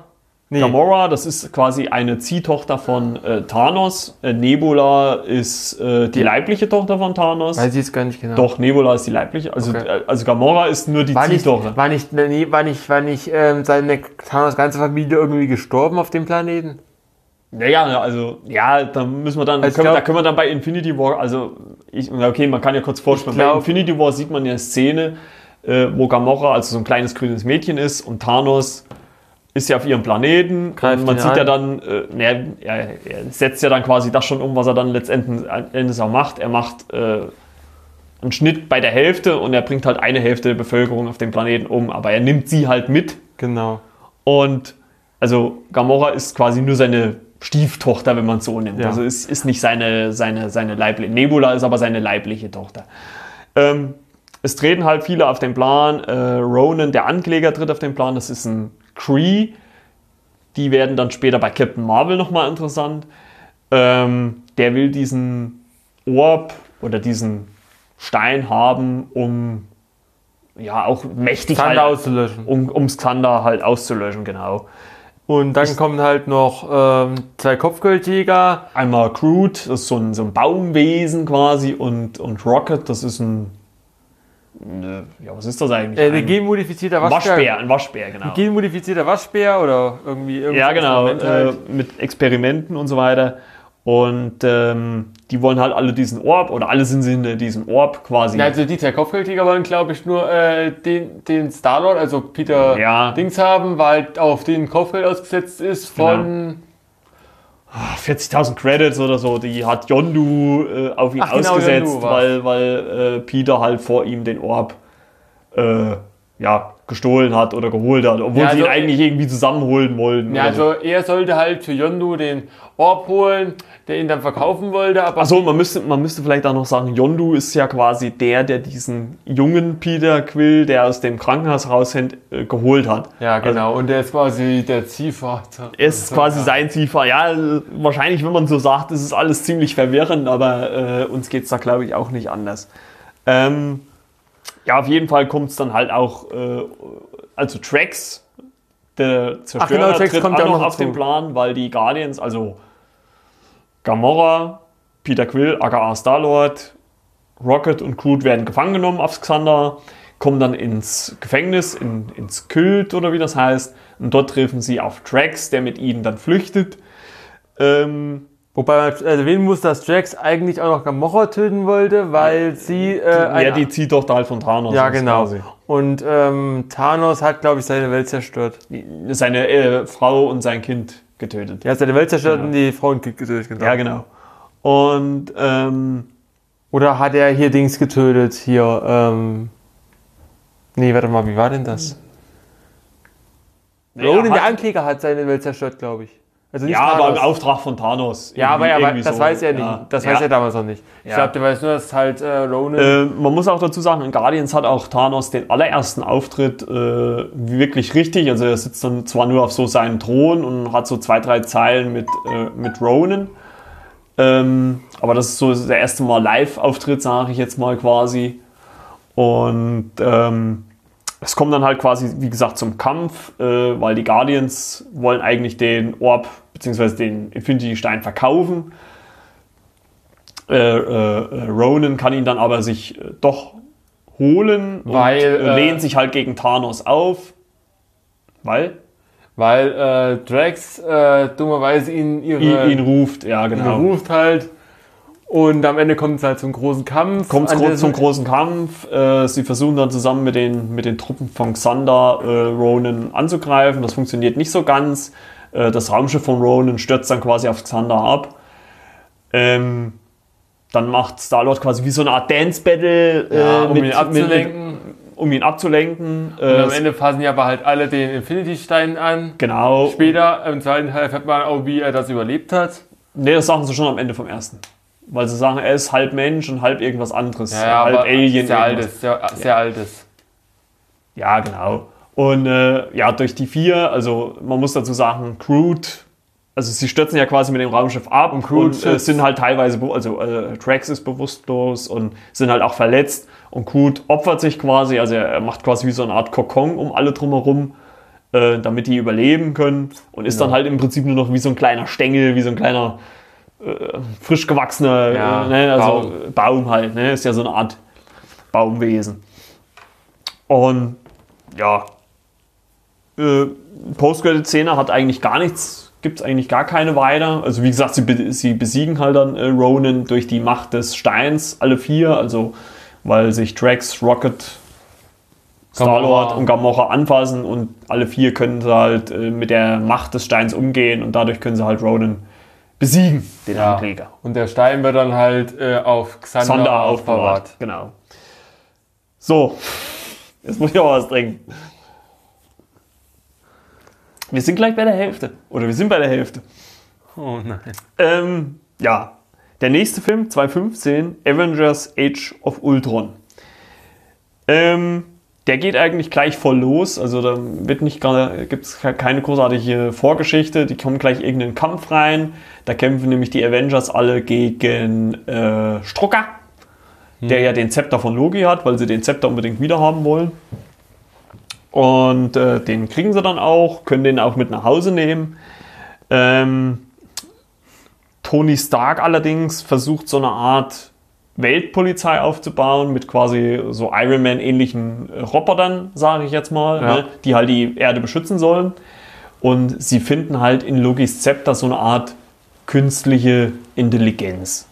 Speaker 2: Nee,
Speaker 1: Gamora, das ist quasi eine Ziehtochter von äh, Thanos. Äh, Nebula ist äh, die leibliche Tochter von Thanos.
Speaker 2: weiß ich jetzt gar nicht genau.
Speaker 1: Doch, Nebula ist die leibliche. Also,
Speaker 2: Okay.
Speaker 1: äh, also Gamora ist nur die
Speaker 2: War nicht,
Speaker 1: Ziehtochter.
Speaker 2: war nicht, nee, war nicht, war nicht ähm, seine Thanos ganze Familie irgendwie gestorben auf dem Planeten?
Speaker 1: Naja, also, ja, da müssen wir dann,
Speaker 2: Also
Speaker 1: können,
Speaker 2: glaub-
Speaker 1: da können wir dann bei Infinity War, also, ich, okay, man kann ja kurz vorstellen,
Speaker 2: glaub-
Speaker 1: bei Infinity War sieht man ja eine Szene, äh, wo Gamora, also so ein kleines grünes Mädchen ist und Thanos ist ja auf ihrem Planeten
Speaker 2: Greift
Speaker 1: und man sieht
Speaker 2: an.
Speaker 1: ja dann, äh, naja, er, er setzt ja dann quasi das schon um, was er dann letztendlich Endes auch macht. Er macht äh, einen Schnitt bei der Hälfte und er bringt halt eine Hälfte der Bevölkerung auf dem Planeten um, aber er nimmt sie halt mit
Speaker 2: Genau.
Speaker 1: und also Gamora ist quasi nur seine Stieftochter, wenn man es so nimmt.
Speaker 2: Ja.
Speaker 1: Also ist, ist nicht seine, seine, seine leibliche. Nebula ist aber seine leibliche Tochter. Ähm, es treten halt viele auf den Plan. Äh, Ronan, der Ankläger, tritt auf den Plan. Das ist ein Cree. Die werden dann später bei Captain Marvel nochmal interessant. Ähm, der will diesen Orb oder diesen Stein haben, um ja auch mächtig
Speaker 2: Thunder
Speaker 1: halt,
Speaker 2: auszulöschen.
Speaker 1: um, um Skander halt auszulöschen, genau.
Speaker 2: Und dann kommen halt noch ähm, zwei Kopfgeldjäger.
Speaker 1: Einmal Crude, das ist so ein, so ein Baumwesen quasi, und, und Rocket, das ist ein. ne, Ja, was ist das eigentlich?
Speaker 2: Äh, ein
Speaker 1: ein
Speaker 2: genmodifizierter Waschbär.
Speaker 1: Waschbär, ein Waschbär, genau.
Speaker 2: Genmodifizierter Waschbär oder irgendwie irgendwas
Speaker 1: Ja, genau, äh,
Speaker 2: halt.
Speaker 1: mit Experimenten und so weiter. Und ähm, die wollen halt alle diesen Orb, oder alle sind sie in diesem Orb quasi.
Speaker 2: Ja, also die zwei Kopfgeldjäger wollen, glaube ich, nur äh, den, den Star-Lord, also Peter
Speaker 1: Ja.
Speaker 2: Dings haben, weil auf den Kopfgeld ausgesetzt ist von...
Speaker 1: 40.000 Credits oder so, die hat Yondu äh, auf ihn
Speaker 2: Ach, genau,
Speaker 1: ausgesetzt,
Speaker 2: Yondu war's.
Speaker 1: weil, weil äh, Peter halt vor ihm den Orb äh, ja, gestohlen hat oder geholt hat, obwohl
Speaker 2: Ja,
Speaker 1: sie ihn
Speaker 2: also-
Speaker 1: eigentlich irgendwie zusammenholen wollten.
Speaker 2: Ja,
Speaker 1: oder so.
Speaker 2: also er sollte halt für Yondu den Orb holen, der ihn dann verkaufen wollte, aber
Speaker 1: Achso, man müsste, man müsste vielleicht auch noch sagen, Yondu ist ja quasi der, der diesen jungen Peter Quill, der aus dem Krankenhaus rausrennt, äh, geholt hat.
Speaker 2: Ja, genau. Und der ist quasi der Ziehvater.
Speaker 1: Er ist quasi sein Ziehvater. Ja, wahrscheinlich, wenn man so sagt, ist es alles ziemlich verwirrend, aber äh, uns geht es da, glaube ich, auch nicht anders. Ähm, ja, auf jeden Fall kommt es dann halt auch, äh, also Trax, der Zerstörer,
Speaker 2: genau, Drax
Speaker 1: tritt
Speaker 2: kommt
Speaker 1: auch noch auf den Plan, weil die Guardians, also Gamora, Peter Quill, aka Star-Lord, Rocket und Groot werden gefangen genommen auf Xander, kommen dann ins Gefängnis, in, ins Kult oder wie das heißt. Und dort treffen sie auf Drax, der mit ihnen dann flüchtet. Ähm,
Speaker 2: Wobei man erwähnen muss, dass Drax eigentlich auch noch Gamora töten wollte, weil sie... Äh,
Speaker 1: ja, die zieht doch da halt von Thanos.
Speaker 2: ja genau.
Speaker 1: quasi.
Speaker 2: Und ähm, Thanos hat, glaube ich, seine Welt zerstört.
Speaker 1: Seine äh, Frau und sein Kind getötet.
Speaker 2: Er hat seine Welt zerstört
Speaker 1: Ja.
Speaker 2: und die Frauen getötet. Genau.
Speaker 1: Ja, genau. Und ähm,
Speaker 2: Oder hat er hier Dings getötet? Hier, ähm... Nee, warte mal, wie war denn das? Ronan, der
Speaker 1: hat-
Speaker 2: Ankläger, hat seine Welt zerstört, glaube ich. Also
Speaker 1: ja, aber im
Speaker 2: Thanos.
Speaker 1: Auftrag von Thanos.
Speaker 2: Ja, aber,
Speaker 1: irgendwie
Speaker 2: das
Speaker 1: so.
Speaker 2: weiß er nicht.
Speaker 1: Ja.
Speaker 2: Das
Speaker 1: ja.
Speaker 2: weiß er damals noch nicht. Ich
Speaker 1: Ja.
Speaker 2: glaube, der weiß nur, dass halt äh, Ronan...
Speaker 1: Äh, man muss auch dazu sagen, in Guardians hat auch Thanos den allerersten Auftritt äh, wirklich richtig. Also er sitzt dann zwar nur auf so seinem Thron und hat so zwei, drei Zeilen mit, äh, mit Ronan. Ähm, aber das ist so der erste Mal Live-Auftritt, sage ich jetzt mal quasi. Und ähm, es kommt dann halt quasi, wie gesagt, zum Kampf, äh, weil die Guardians wollen eigentlich den Orb bzw. den Infinity-Stein verkaufen. Äh, äh, Ronan kann ihn dann aber sich äh, doch holen
Speaker 2: Weil,
Speaker 1: und äh,
Speaker 2: äh,
Speaker 1: lehnt sich halt gegen Thanos auf. Weil
Speaker 2: Weil äh, Drax äh, dummerweise ihn ihre
Speaker 1: ihn, ihn ruft, ja
Speaker 2: ihn
Speaker 1: genau.
Speaker 2: ruft halt. Und am Ende kommt es halt zum großen Kampf.
Speaker 1: Kommt
Speaker 2: der-
Speaker 1: zum großen Kampf. Äh, sie versuchen dann zusammen mit den, mit den Truppen von Xander äh, Ronan anzugreifen. Das funktioniert nicht so ganz. Äh, das Raumschiff von Ronan stürzt dann quasi auf Xander ab. Ähm, dann macht Star-Lord quasi wie so eine Art Dance-Battle,
Speaker 2: ja,
Speaker 1: äh,
Speaker 2: um
Speaker 1: mit-
Speaker 2: ihn abzulenken.
Speaker 1: Mit, um ihn abzulenken.
Speaker 2: und am
Speaker 1: Äh,
Speaker 2: Ende fassen die aber halt alle den Infinity-Stein an.
Speaker 1: genau.
Speaker 2: Später, im zweiten Teil, erfährt man auch, wie er das überlebt hat.
Speaker 1: Nee, das sagen sie schon am Ende vom ersten. Weil sie sagen, er ist halb Mensch und halb irgendwas anderes.
Speaker 2: Ja, ja,
Speaker 1: halb Alien.
Speaker 2: sehr altes, sehr, sehr altes.
Speaker 1: Ja, genau. Und äh, ja, durch die vier, also man muss dazu sagen, Crude, also sie stürzen ja quasi mit dem Raumschiff ab und,
Speaker 2: Crude
Speaker 1: äh,
Speaker 2: schützt-
Speaker 1: sind halt teilweise, also äh, Trax ist bewusstlos und sind halt auch verletzt und Crude opfert sich quasi, also er macht quasi wie so eine Art Kokon um alle drumherum, äh, damit die überleben können und ist dann
Speaker 2: Genau.
Speaker 1: halt im Prinzip nur noch wie so ein kleiner Stängel, wie so ein kleiner äh, frisch gewachsener
Speaker 2: Ja,
Speaker 1: äh, ne, also
Speaker 2: Baum.
Speaker 1: Baum. halt, ne, ist ja so eine Art Baumwesen. Und ja, äh, Post-Credit-Szene hat eigentlich gar nichts, gibt es eigentlich gar keine weiter. Also wie gesagt, sie, be sie besiegen halt dann äh, Ronan durch die Macht des Steins, alle vier, also weil sich Drax, Rocket, Star-Lord und Gamora anfassen und alle vier können sie halt äh, mit der Macht des Steins umgehen und dadurch können sie halt Ronan besiegen, den
Speaker 2: Ja.
Speaker 1: Ankläger.
Speaker 2: Und der Stein wird dann halt äh, auf Xander, aufbewahrt.
Speaker 1: aufbewahrt. Genau. So, jetzt muss ich auch was trinken. Wir sind gleich bei der Hälfte. Oder wir sind bei der Hälfte.
Speaker 2: Oh nein.
Speaker 1: Ähm, ja, der nächste Film, 2015, Avengers Age of Ultron. Ähm, der geht eigentlich gleich voll los. Also da wird nicht gibt es keine großartige Vorgeschichte. Die kommen gleich irgendeinen Kampf rein. Da kämpfen nämlich die Avengers alle gegen äh, Strucker, der ja den Zepter von Loki hat, weil sie den Zepter unbedingt wieder haben wollen. Und äh, den kriegen sie dann auch, können den auch mit nach Hause nehmen. Ähm, Tony Stark allerdings versucht so eine Art Weltpolizei aufzubauen mit quasi so Iron Man ähnlichen Robotern, sage ich jetzt mal,
Speaker 2: Ja.
Speaker 1: ne, die halt die Erde beschützen sollen. Und sie finden halt in Logis Zepter so eine Art künstliche Intelligenz.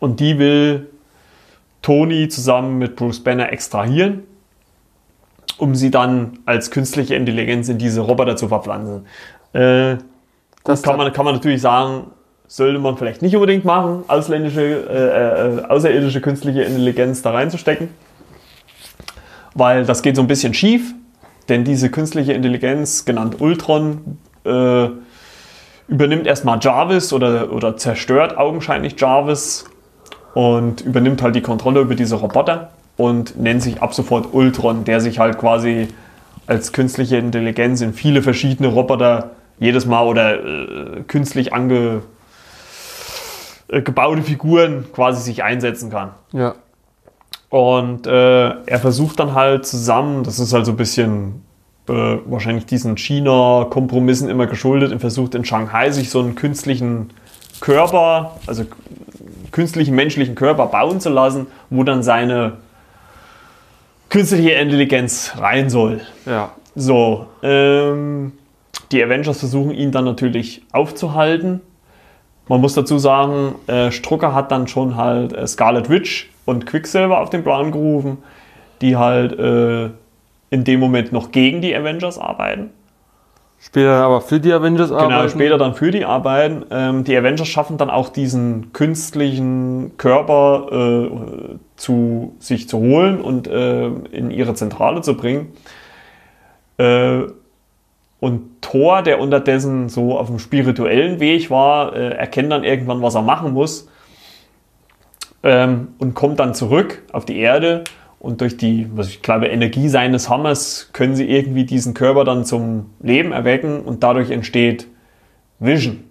Speaker 1: Und die will Tony zusammen mit Bruce Banner extrahieren, um sie dann als künstliche Intelligenz in diese Roboter zu verpflanzen. Äh,
Speaker 2: Das
Speaker 1: kann man, kann man natürlich sagen, sollte man vielleicht nicht unbedingt machen, ausländische, äh, äh, außerirdische künstliche Intelligenz da reinzustecken. Weil das geht so ein bisschen schief, denn diese künstliche Intelligenz, genannt Ultron, äh, übernimmt erstmal Jarvis oder, oder zerstört augenscheinlich Jarvis und übernimmt halt die Kontrolle über diese Roboter und nennt sich ab sofort Ultron, der sich halt quasi als künstliche Intelligenz in viele verschiedene Roboter jedes Mal oder äh, künstlich ange, äh, gebaute Figuren quasi sich einsetzen kann.
Speaker 2: Ja.
Speaker 1: Und äh, er versucht dann halt zusammen, das ist halt so ein bisschen äh, wahrscheinlich diesen China-Kompromissen immer geschuldet, und versucht in Shanghai sich so einen künstlichen Körper, also künstlichen menschlichen Körper bauen zu lassen, wo dann seine künstliche Intelligenz rein soll.
Speaker 2: Ja.
Speaker 1: So, ähm, die Avengers versuchen ihn dann natürlich aufzuhalten. Man muss dazu sagen, äh, Strucker hat dann schon halt äh, Scarlet Witch und Quicksilver auf den Plan gerufen, die halt äh, in dem Moment noch gegen die Avengers arbeiten.
Speaker 2: Später aber für die Avengers
Speaker 1: Genau,
Speaker 2: arbeiten.
Speaker 1: später dann für die arbeiten. Ähm, die Avengers schaffen dann auch diesen künstlichen Körper äh, zu sich zu holen und äh, in ihre Zentrale zu bringen. Äh, und Thor, der unterdessen so auf dem spirituellen Weg war, äh, erkennt dann irgendwann, was er machen muss ähm, und kommt dann zurück auf die Erde. Und durch die, was ich glaube, Energie seines Hammers können sie irgendwie diesen Körper dann zum Leben erwecken und dadurch entsteht Vision.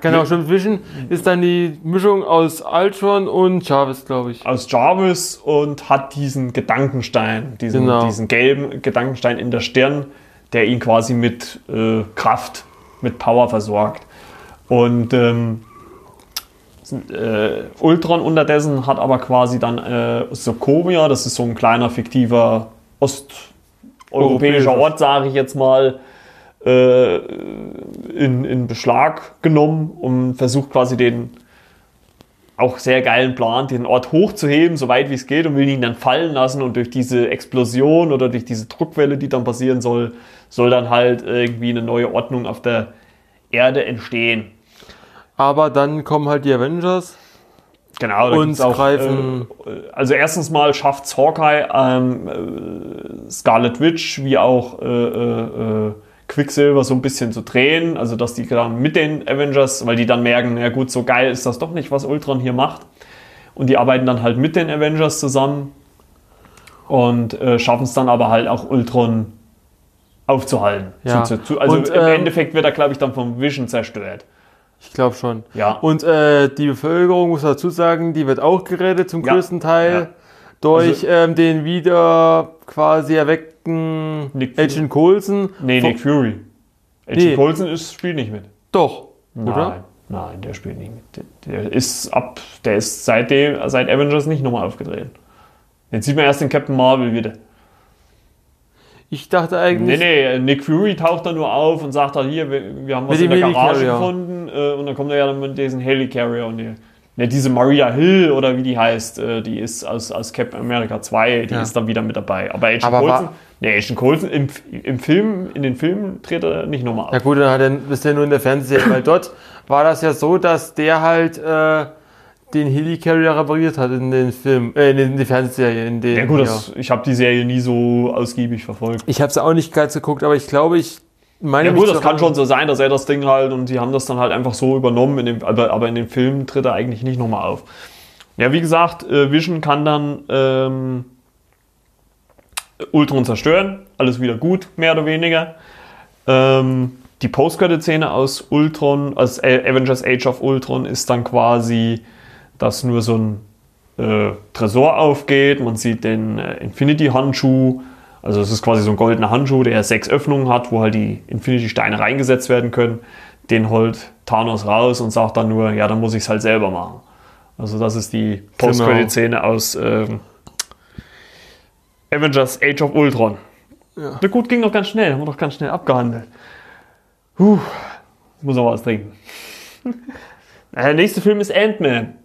Speaker 2: Genau, stimmt. Vision ist dann die Mischung aus Ultron und Jarvis, glaube ich.
Speaker 1: Aus Jarvis und hat diesen Gedankenstein, diesen,
Speaker 2: Genau.
Speaker 1: diesen gelben Gedankenstein in der Stirn, der ihn quasi mit äh, Kraft, mit Power versorgt. Und ähm, äh, Ultron unterdessen hat aber quasi dann äh, Sokovia, das ist so ein kleiner fiktiver osteuropäischer. Ort, sage ich jetzt mal, äh, in, in Beschlag genommen und versucht quasi den auch sehr geilen Plan, den Ort hochzuheben, so weit wie es geht, und will ihn dann fallen lassen. Und durch diese Explosion oder durch diese Druckwelle, die dann passieren soll, soll dann halt irgendwie eine neue Ordnung auf der Erde entstehen.
Speaker 2: Aber dann kommen halt die Avengers.
Speaker 1: Genau, da
Speaker 2: Und
Speaker 1: auch,
Speaker 2: greifen-
Speaker 1: Äh, also erstens mal schafft es Hawkeye, ähm, äh, Scarlet Witch wie auch äh, äh, äh, Quicksilver so ein bisschen zu drehen. Also dass die dann mit den Avengers, weil die dann merken, ja gut, so geil ist das doch nicht, was Ultron hier macht. Und die arbeiten dann halt mit den Avengers zusammen und äh, schaffen es dann aber halt auch Ultron aufzuhalten.
Speaker 2: Ja.
Speaker 1: Zu, zu, also
Speaker 2: Und,
Speaker 1: im
Speaker 2: ähm,
Speaker 1: Endeffekt wird er, glaube ich, dann vom Vision zerstört.
Speaker 2: Ich glaube schon.
Speaker 1: Ja.
Speaker 2: Und äh, die Bevölkerung, muss dazu sagen, die wird auch gerettet zum
Speaker 1: Ja.
Speaker 2: größten Teil.
Speaker 1: Ja.
Speaker 2: Durch
Speaker 1: Also-
Speaker 2: ähm, den wieder quasi erweckten
Speaker 1: Nick.
Speaker 2: Agent Coulson.
Speaker 1: Nee, Nick Fury. Agent
Speaker 2: Nee.
Speaker 1: Coulson ist, spielt nicht mit.
Speaker 2: Doch,
Speaker 1: Nein,
Speaker 2: oder?
Speaker 1: nein, der spielt nicht mit. Der, der ist ab, der ist seitdem, seit Avengers nicht nochmal aufgetreten. Jetzt sieht man erst den Captain Marvel wieder.
Speaker 2: Ich dachte
Speaker 1: Nee,
Speaker 2: eigentlich.
Speaker 1: nee, Nick Fury taucht da nur auf und sagt dann, hier, wir, wir haben was in der Garage gefunden äh, und dann kommt er ja dann mit diesen Helicarrier und die, ne, diese Maria Hill oder wie die heißt, äh, die ist aus, aus Captain America 2, die
Speaker 2: Ja.
Speaker 1: ist dann wieder mit dabei. Aber Agent
Speaker 2: Aber
Speaker 1: Coulson, nee, Agent Coulson im, im Film, in den Filmen tritt er nicht nochmal auf.
Speaker 2: Ja gut, dann hat er ja nur in der Fernsehserie, weil dort war das ja so, dass der halt äh, den Helicarrier repariert hat in den Film, äh, in den- in die Fernsehserie, in den.
Speaker 1: Ja gut,
Speaker 2: ja.
Speaker 1: das, ich habe die Serie nie so ausgiebig verfolgt.
Speaker 2: Ich habe es auch nicht ganz geguckt, aber ich glaube, ich meine
Speaker 1: Ja gut, das kann schon so sein, dass er das Ding halt und die haben das dann halt einfach so übernommen, in dem, aber, aber in den Filmen tritt er eigentlich nicht nochmal auf. Ja, wie gesagt, äh, Vision kann dann ähm, Ultron zerstören, alles wieder gut, mehr oder weniger. Ähm, die Postcredit-Szene aus Ultron, aus Avengers Age of Ultron, ist dann quasi, dass nur so ein äh, Tresor aufgeht, man sieht den äh, Infinity-Handschuh Also es ist quasi so ein goldener Handschuh, der sechs Öffnungen hat, wo halt die Infinity-Steine reingesetzt werden können. Den holt Thanos raus und sagt dann nur, ja, dann muss ich es halt selber machen. Also das ist die Post-Credit-Szene aus ähm, Avengers Age of Ultron.
Speaker 2: Ja.
Speaker 1: Na gut, ging doch ganz schnell, haben wir doch ganz schnell abgehandelt. Puh, muss noch was trinken. Der nächste Film ist Ant-Man.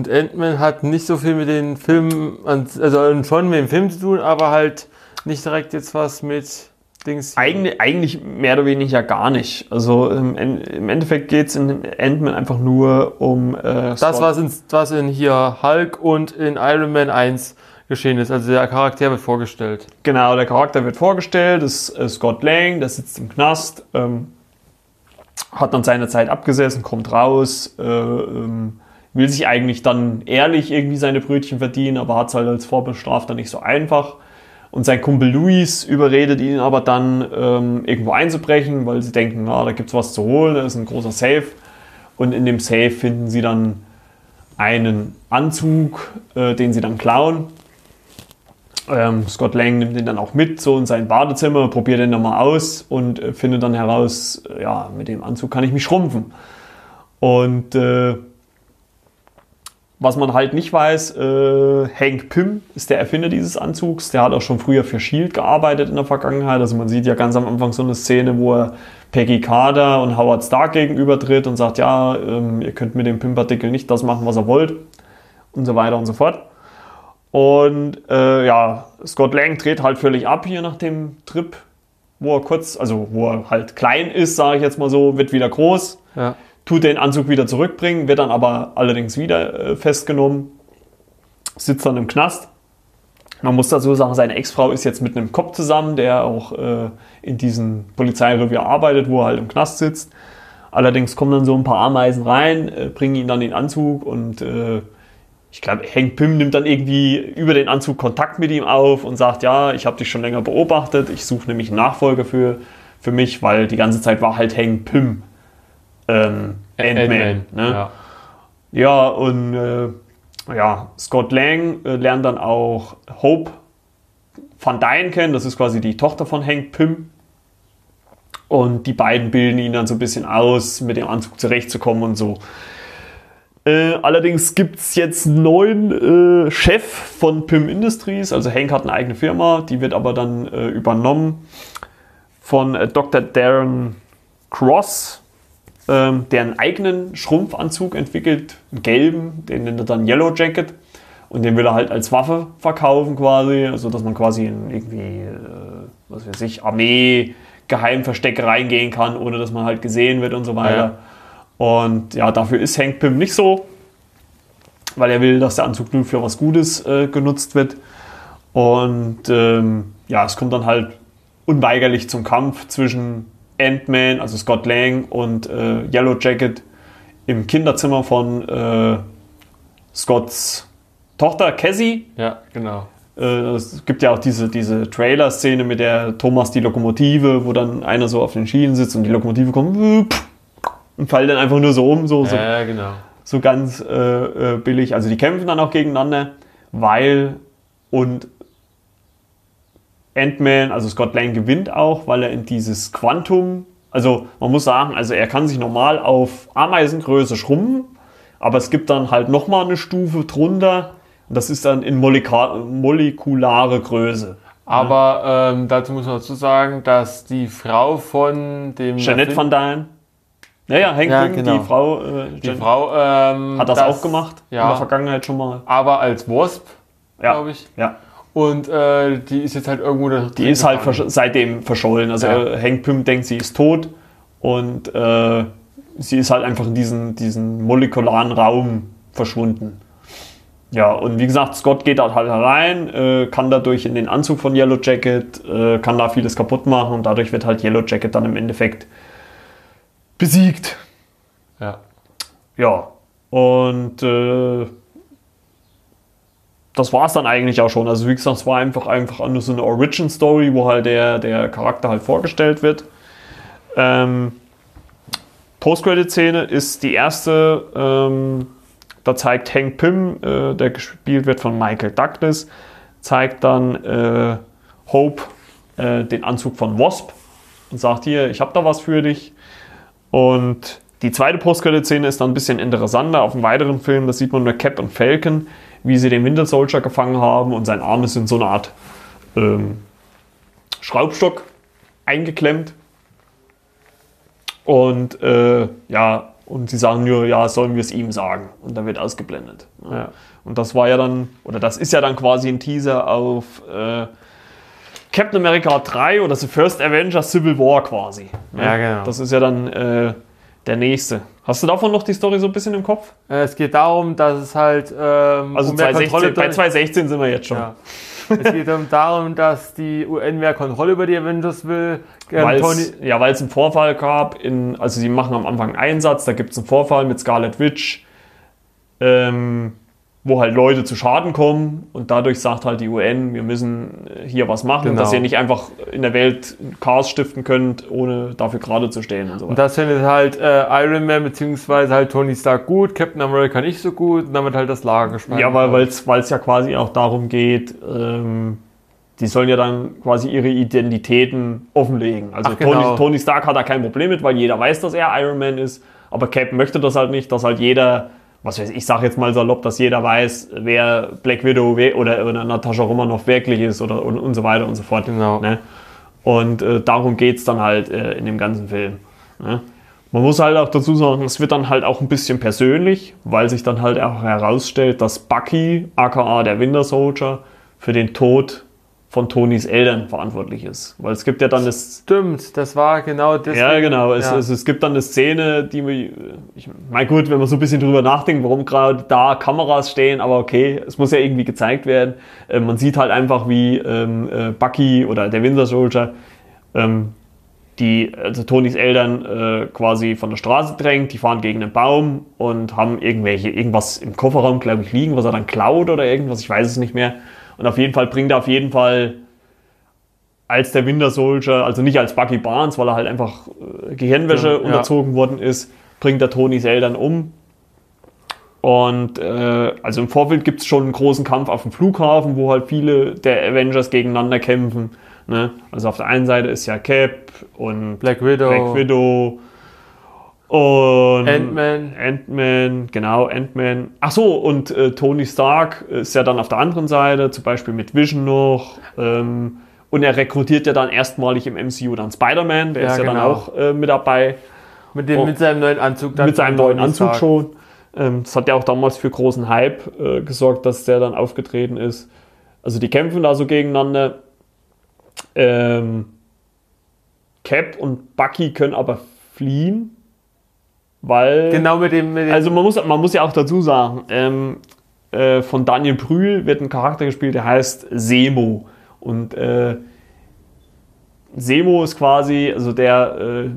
Speaker 2: Und Ant-Man hat nicht so viel mit den Filmen, also schon mit dem Film zu tun, aber halt nicht direkt jetzt was mit Dings.
Speaker 1: Eigentlich, eigentlich mehr oder weniger gar nicht. Also im, En- im Endeffekt geht es in Ant-Man einfach nur um äh,
Speaker 2: Das, was in, was in hier Hulk und in Iron Man 1 geschehen ist. Also der Charakter wird vorgestellt.
Speaker 1: Genau, der Charakter wird vorgestellt, das ist äh, Scott Lang, der sitzt im Knast, ähm, hat dann seine Zeit abgesessen, kommt raus, äh, ähm, will sich eigentlich dann ehrlich irgendwie seine Brötchen verdienen, aber hat es halt als Vorbestrafter nicht so einfach. Und sein Kumpel Luis überredet ihn aber dann, ähm, irgendwo einzubrechen, weil sie denken, na, da es was zu holen, da ist ein großer Safe. Und in dem Safe finden sie dann einen Anzug, äh, den sie dann klauen. Ähm, Scott Lang nimmt ihn dann auch mit, so in sein Badezimmer, probiert den dann mal aus und äh, findet dann heraus, äh, ja, mit dem Anzug kann ich mich schrumpfen. Und äh, was man halt nicht weiß, äh, Hank Pym ist der Erfinder dieses Anzugs. Der hat auch schon früher für Shield gearbeitet in der Vergangenheit. Also man sieht ja ganz am Anfang so eine Szene, wo er Peggy Carter und Howard Stark gegenübertritt und sagt, ja, ähm, ihr könnt mit dem Pym-Partikel nicht das machen, was ihr wollt und so weiter und so fort. Und äh, ja, Scott Lang dreht halt völlig ab hier nach dem Trip, wo er kurz, also wo er halt klein ist, sage ich jetzt mal so, wird wieder groß,
Speaker 2: Ja.
Speaker 1: Tut den Anzug wieder zurückbringen, wird dann aber allerdings wieder äh, festgenommen, sitzt dann im Knast. Man muss dazu sagen, seine Ex-Frau ist jetzt mit einem Cop zusammen, der auch äh, in diesem Polizeirevier arbeitet, wo er halt im Knast sitzt. Allerdings kommen dann so ein paar Ameisen rein, äh, bringen ihn dann den Anzug und äh, ich glaube, Hank Pym nimmt dann irgendwie über den Anzug Kontakt mit ihm auf und sagt, ja, ich habe dich schon länger beobachtet, ich suche nämlich einen Nachfolger für, für mich, weil die ganze Zeit war halt Hank Pym ähm, Ant-Man. ne?
Speaker 2: Ja.
Speaker 1: Ja, und äh, ja, Scott Lang äh, lernt dann auch Hope Van Dyne kennen. Das ist quasi die Tochter von Hank Pym. Und die beiden bilden ihn dann so ein bisschen aus, mit dem Anzug zurechtzukommen und so. Äh, allerdings gibt es jetzt einen neuen äh, Chef von Pym Industries. Also Hank hat eine eigene Firma, die wird aber dann äh, übernommen von äh, Dr. Darren Cross ähm, der einen eigenen Schrumpfanzug entwickelt, einen gelben, den nennt er dann Yellow Jacket. Und den will er halt als Waffe verkaufen quasi, also dass man quasi in irgendwie, äh, was weiß ich, Armee, Geheimverstecke reingehen kann, ohne dass man halt gesehen wird und so weiter. Und ja, dafür ist Hank Pym nicht so, weil er will, dass der Anzug nur für was Gutes äh, genutzt wird. Und ähm, ja, es kommt dann halt unweigerlich zum Kampf zwischen Ant-Man, also Scott Lang und äh, Yellow Jacket im Kinderzimmer von äh, Scotts Tochter Cassie.
Speaker 2: ja, genau.
Speaker 1: Äh, es gibt ja auch diese, diese Trailer-Szene mit der Thomas die Lokomotive, wo dann einer so auf den Schienen sitzt und die Lokomotive kommt und fällt dann einfach nur so um, so, so
Speaker 2: Ja, genau.
Speaker 1: so ganz äh, äh, billig. Also die kämpfen dann auch gegeneinander, weil und Ant-Man, also Scott Lang gewinnt auch, weil er in dieses Quantum, also man muss sagen, also er kann sich normal auf Ameisengröße schrumpfen, aber es gibt dann halt nochmal eine Stufe drunter und das ist dann in moleka molekulare Größe.
Speaker 2: Aber ähm, dazu muss man dazu sagen, dass die Frau von dem
Speaker 1: Jeanette van Dyne. Naja, Hank
Speaker 2: Ja,
Speaker 1: Pym,
Speaker 2: genau.
Speaker 1: die Frau, äh,
Speaker 2: die Frau ähm,
Speaker 1: hat das, auch gemacht in der
Speaker 2: Ja,
Speaker 1: Vergangenheit schon mal.
Speaker 2: aber als Wasp,
Speaker 1: Ja.
Speaker 2: glaube ich.
Speaker 1: Ja.
Speaker 2: Und äh, die ist jetzt halt irgendwo da
Speaker 1: Die ist halt versch seitdem verschollen. Also
Speaker 2: Ja.
Speaker 1: äh, Hank Pym denkt, sie ist tot und äh, sie ist halt einfach in diesen, diesen molekularen Raum verschwunden. Ja, und wie gesagt, Scott geht da halt herein, äh, kann dadurch in den Anzug von Yellow Jacket, äh, kann da vieles kaputt machen und dadurch wird halt Yellow Jacket dann im Endeffekt besiegt.
Speaker 2: Ja.
Speaker 1: Ja, und äh, das war es dann eigentlich auch schon. Also wie gesagt, es war einfach, einfach nur so eine Origin-Story, wo halt der, der Charakter halt vorgestellt wird. Ähm, Post-Credit-Szene ist die erste, ähm, da zeigt Hank Pym, äh, der gespielt wird von Michael Douglas, zeigt dann äh, Hope äh, den Anzug von Wasp und sagt hier, ich habe da was für dich. Und die zweite Postcredit-Szene ist dann ein bisschen interessanter. Auf einem weiteren Film, da sieht man nur Cap und Falcon, wie sie den Winter Soldier gefangen haben und sein Arm ist in so eine Art ähm, Schraubstock eingeklemmt. Und äh, ja, und sie sagen nur, ja, sollen wir es ihm sagen? Und dann wird ausgeblendet. Ja. Und das war ja dann, oder das ist ja dann quasi ein Teaser auf äh, Captain America 3 oder The First Avenger Civil War quasi.
Speaker 2: Ja, genau.
Speaker 1: Das ist ja dann äh, der nächste. Hast du davon noch die Story so ein bisschen im Kopf?
Speaker 2: Äh, Es geht darum, dass es halt ähm,
Speaker 1: Also
Speaker 2: um mehr
Speaker 1: 2016, bei
Speaker 2: durch-
Speaker 1: 2016 sind wir jetzt schon.
Speaker 2: Ja. es geht um darum, dass die UN mehr Kontrolle über die Avengers will. Ähm,
Speaker 1: Weil
Speaker 2: Tony,
Speaker 1: es ja, weil's einen Vorfall gab, in, also sie machen am Anfang einen Einsatz, da gibt es einen Vorfall mit Scarlet Witch, ähm, wo halt Leute zu Schaden kommen und dadurch sagt halt die UN, wir müssen äh, hier was machen,
Speaker 2: Genau.
Speaker 1: dass ihr nicht einfach in der Welt Chaos stiften könnt, ohne dafür gerade zu stehen und so
Speaker 2: und
Speaker 1: weiter.
Speaker 2: das findet halt äh, Iron Man bzw. halt Tony Stark gut, Captain America nicht so gut und damit halt das Lager gespalten.
Speaker 1: Ja, weil es ja quasi auch darum geht, ähm, die sollen ja dann quasi ihre Identitäten offenlegen. Also
Speaker 2: Ach, genau.
Speaker 1: Tony, Tony Stark hat da kein Problem mit, weil jeder weiß, dass er Iron Man ist. Aber Cap möchte das halt nicht, dass halt jeder, was weiß ich, ich sag jetzt mal salopp, dass jeder weiß, wer Black Widow oder, oder Natascha Romanoff wirklich ist oder und, und so weiter und so fort.
Speaker 2: Genau.
Speaker 1: Ne? Und äh, darum geht es dann halt äh, in dem ganzen Film. Ne? Man muss halt auch dazu sagen, es wird dann halt auch ein bisschen persönlich, weil sich dann halt auch herausstellt, dass Bucky, aka der Winter Soldier, für den Tod von Tonys Eltern verantwortlich ist. Weil es gibt ja dann das.
Speaker 2: Stimmt, das war genau das.
Speaker 1: Ja, genau. Es,
Speaker 2: Ja.
Speaker 1: Es, es gibt dann eine Szene, die mir. Ich meine, gut, wenn man so ein bisschen drüber nachdenkt, warum gerade da Kameras stehen, aber okay, es muss ja irgendwie gezeigt werden. Äh, man sieht halt einfach, wie ähm, äh, Bucky oder der Winter Soldier ähm, die, also Tonys Eltern äh, quasi von der Straße drängt, die fahren gegen einen Baum und haben irgendwelche, irgendwas im Kofferraum, glaube ich, liegen, was er dann klaut oder irgendwas, ich weiß es nicht mehr. Und auf jeden Fall bringt er auf jeden Fall als der Winter Soldier, also nicht als Bucky Barnes, weil er halt einfach äh, Gehirnwäsche
Speaker 2: Ja, ja.
Speaker 1: unterzogen worden ist, bringt er Tonys Eltern um. Und äh, also im Vorfeld gibt es schon einen großen Kampf auf dem Flughafen, wo halt viele der Avengers gegeneinander kämpfen. Ne? Also auf der einen Seite ist ja Cap und
Speaker 2: Black Widow,
Speaker 1: Black Widow und
Speaker 2: Ant-Man.
Speaker 1: Ant-Man, genau, Ant-Man. Ach so, und äh, Tony Stark ist ja dann auf der anderen Seite, zum Beispiel mit Vision noch. Ähm, und er rekrutiert ja dann erstmalig im MCU dann Spider-Man, der
Speaker 2: Ja,
Speaker 1: ist ja dann
Speaker 2: genau.
Speaker 1: auch äh, mit dabei.
Speaker 2: mit, dem,
Speaker 1: Oh.
Speaker 2: mit seinem neuen Anzug. dann
Speaker 1: mit seinem neuen
Speaker 2: Tony
Speaker 1: Anzug
Speaker 2: Stark.
Speaker 1: schon. Ähm, das hat ja auch damals für großen Hype äh, gesorgt, dass der dann aufgetreten ist. Also die kämpfen da so gegeneinander. Ähm, Cap und Bucky können aber fliehen, weil
Speaker 2: Genau mit dem. Mit dem
Speaker 1: also man muss, man muss ja auch dazu sagen, ähm, äh, von Daniel Brühl wird ein Charakter gespielt, der heißt Semo. Und äh, Semo ist quasi, also der äh,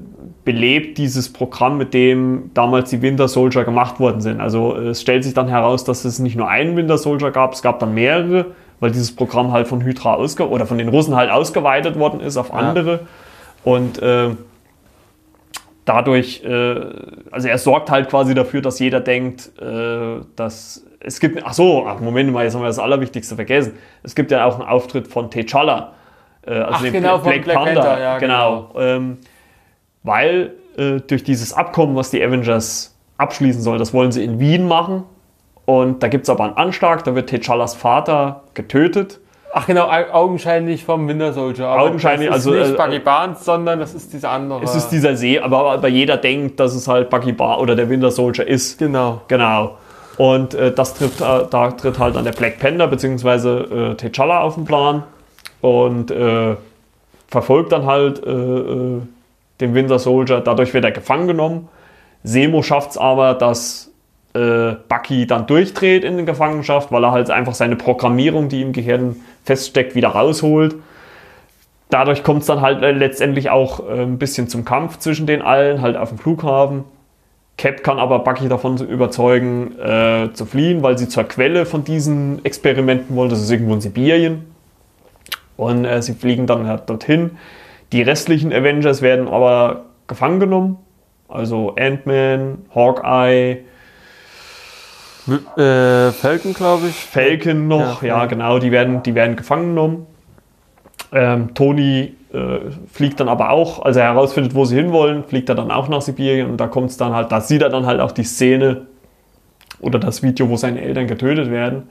Speaker 1: belebt dieses Programm, mit dem damals die Winter Soldier gemacht worden sind. Also äh, es stellt sich dann heraus, dass es nicht nur einen Winter Soldier gab, es gab dann mehrere, weil dieses Programm halt von Hydra ausge oder von den Russen halt ausgeweitet worden ist auf andere. Und äh, dadurch, äh, also er sorgt halt quasi dafür, dass jeder denkt, äh, dass es gibt, ach so, ach Moment mal, jetzt haben wir das Allerwichtigste vergessen. Es gibt ja auch einen Auftritt von T'Challa, äh, also
Speaker 2: Ach,
Speaker 1: dem
Speaker 2: genau,
Speaker 1: Bla-
Speaker 2: von Black Panther, ja,
Speaker 1: genau. Ähm, weil äh, durch dieses Abkommen, was die Avengers abschließen sollen, das wollen sie in Wien machen. Und da gibt es aber einen Anschlag, da wird T'Challas Vater getötet.
Speaker 2: Ach genau, au- augenscheinlich vom Winter Soldier. Aber
Speaker 1: Augenscheinlich,
Speaker 2: das ist
Speaker 1: also,
Speaker 2: nicht
Speaker 1: äh,
Speaker 2: Bucky Barnes, sondern das ist dieser andere.
Speaker 1: Es ist dieser See, aber, aber jeder denkt, dass es halt Bucky Bar oder der Winter Soldier ist.
Speaker 2: genau.
Speaker 1: Genau. Und äh, das tritt, äh, da tritt halt dann der Black Panther bzw. Äh, T'Challa auf den Plan und äh, verfolgt dann halt äh, äh, den Winter Soldier. Dadurch wird er gefangen genommen. Semo schafft es aber, dass äh, Bucky dann durchdreht in der Gefangenschaft, weil er halt einfach seine Programmierung, die im Gehirn feststeckt, wieder rausholt. Dadurch kommt es dann halt äh, letztendlich auch äh, ein bisschen zum Kampf zwischen den allen, halt auf dem Flughafen. Cap kann aber Bucky davon überzeugen, äh, zu fliehen, weil sie zur Quelle von diesen Experimenten wollen. Das ist irgendwo in Sibirien. Und äh, sie fliegen dann halt dorthin. Die restlichen Avengers werden aber gefangen genommen. Also Ant-Man, Hawkeye,
Speaker 2: Äh, Falcon, glaube ich.
Speaker 1: Falcon noch, ja,
Speaker 2: Ja,
Speaker 1: genau, die werden, die werden gefangen genommen. Ähm, Tony äh, fliegt dann aber auch, als er herausfindet, wo sie hinwollen, fliegt er dann auch nach Sibirien und da kommt es dann halt, da sieht er dann halt auch die Szene oder das Video, wo seine Eltern getötet werden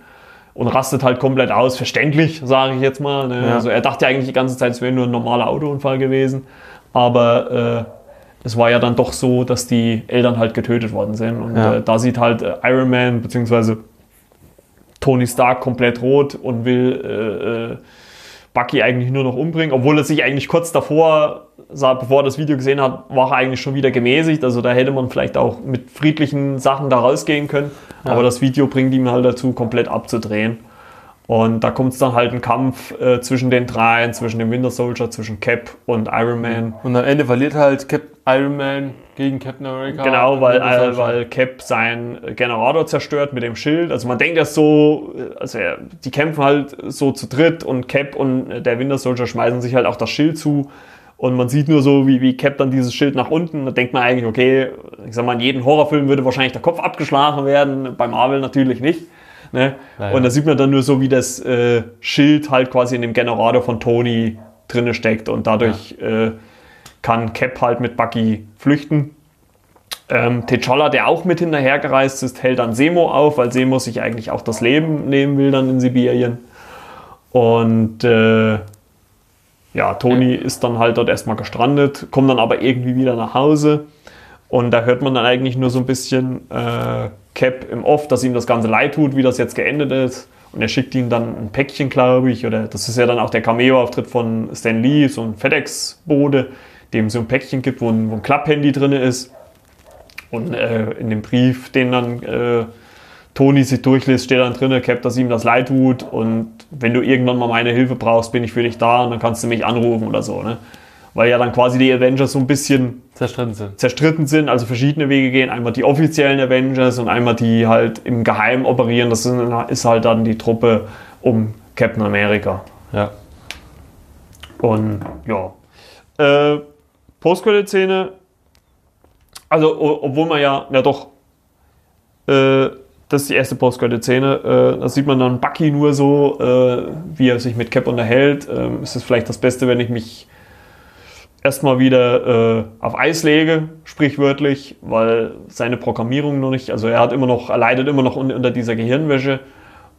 Speaker 1: und rastet halt komplett aus. Verständlich, sage ich jetzt mal. Ne?
Speaker 2: Ja.
Speaker 1: Also er dachte eigentlich die ganze Zeit, es wäre nur ein normaler Autounfall gewesen, aber äh, es war ja dann doch so, dass die Eltern halt getötet worden sind und
Speaker 2: Ja.
Speaker 1: äh, da sieht halt äh, Iron Man beziehungsweise Tony Stark komplett rot und will äh, äh, Bucky eigentlich nur noch umbringen, obwohl er sich eigentlich kurz davor, sah, bevor er das Video gesehen hat, war er eigentlich schon wieder gemäßigt. Also da hätte man vielleicht auch mit friedlichen Sachen da rausgehen können. Aber das Video bringt ihm halt dazu, komplett abzudrehen. Und da kommt es dann halt ein Kampf äh, zwischen den dreien, zwischen dem Winter Soldier, zwischen Cap und Iron Man.
Speaker 2: Und am Ende verliert halt Cap Iron Man gegen Captain America.
Speaker 1: Genau, weil, äh, weil Cap seinen Generator zerstört mit dem Schild. Also man denkt das so, also er, die kämpfen halt so zu dritt und Cap und der Winter Soldier schmeißen sich halt auch das Schild zu. Und man sieht nur so, wie, wie Cap dann dieses Schild nach unten. Da denkt man eigentlich, okay, ich sag mal, in jedem Horrorfilm würde wahrscheinlich der Kopf abgeschlagen werden, bei Marvel natürlich nicht. Ne?
Speaker 2: Naja.
Speaker 1: Und da sieht man dann nur so, wie das äh, Schild halt quasi in dem Generator von Tony drinne steckt und dadurch äh, kann Cap halt mit Bucky flüchten. Ähm, T'Challa, der auch mit hinterhergereist ist, hält dann Semo auf, weil Semo sich eigentlich auch das Leben nehmen will dann in Sibirien. Und äh, ja, Tony ist dann halt dort erstmal gestrandet, kommt dann aber irgendwie wieder nach Hause. Und da hört man dann eigentlich nur so ein bisschen äh, Cap im Off, dass ihm das Ganze leid tut, wie das jetzt geendet ist. Und er schickt ihm dann ein Päckchen, glaube ich, oder das ist ja dann auch der Cameo-Auftritt von Stan Lee, so ein FedEx-Bode, dem so ein Päckchen gibt, wo ein, wo ein Klapphandy drin ist. Und äh, in dem Brief, den dann äh, Tony sich durchliest, steht dann drin, Cap, dass ihm das leid tut und wenn du irgendwann mal meine Hilfe brauchst, bin ich für dich da und dann kannst du mich anrufen oder so. Ne? Weil ja dann quasi die Avengers so ein bisschen
Speaker 2: zerstritten sind.
Speaker 1: zerstritten sind, also verschiedene Wege gehen. Einmal die offiziellen Avengers und einmal die halt im Geheimen operieren. Das ist, ist halt dann die Truppe um Captain America.
Speaker 2: Ja.
Speaker 1: Und ja. Äh, Postcredit-Szene. Also, obwohl man ja, ja doch, äh, das ist die erste Postcredit-Szene. Äh, da sieht man dann Bucky nur so, äh, wie er sich mit Cap unterhält. Ähm, ist es vielleicht das Beste, wenn ich mich erstmal wieder äh, auf Eis lege, sprichwörtlich, weil seine Programmierung noch nicht, also er hat immer noch, er leidet immer noch un- unter dieser Gehirnwäsche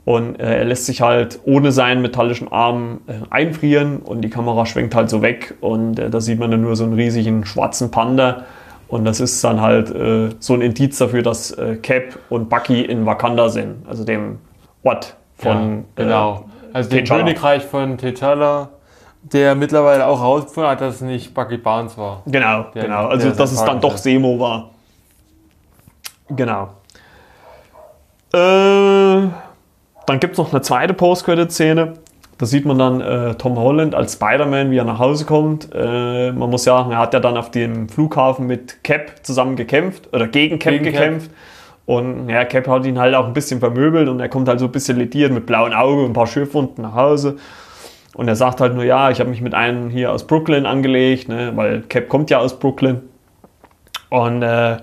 Speaker 1: und äh, er lässt sich halt ohne seinen metallischen Arm äh, einfrieren und die Kamera schwenkt halt so weg und äh, da sieht man dann nur so einen riesigen schwarzen Panda und das ist dann halt äh, so ein Indiz dafür, dass äh, Cap und Bucky in Wakanda sind, also dem Ort von
Speaker 2: ja, genau. Also dem
Speaker 1: T'Challa.
Speaker 2: Königreich von T'Challa, der mittlerweile auch herausgefunden hat, dass es nicht Bucky Barnes war.
Speaker 1: Äh, genau,
Speaker 2: Der-
Speaker 1: genau, also dass es dann doch. Semo war. Genau. Äh, dann gibt es noch eine zweite Post-Credit-Szene. Da sieht man dann äh, Tom Holland als Spider-Man, wie er nach Hause kommt. Äh, man muss sagen, er hat ja dann auf dem Flughafen mit Cap zusammen gekämpft oder gegen Cap
Speaker 2: Gegen Cap.
Speaker 1: gekämpft. Und ja, Cap hat ihn halt auch ein bisschen vermöbelt und er kommt halt so ein bisschen lediert mit blauen Augen und ein paar Schürfwunden nach Hause. Und er sagt halt nur, ja, ich habe mich mit einem hier aus Brooklyn angelegt, ne, weil Cap kommt ja aus Brooklyn. Und äh,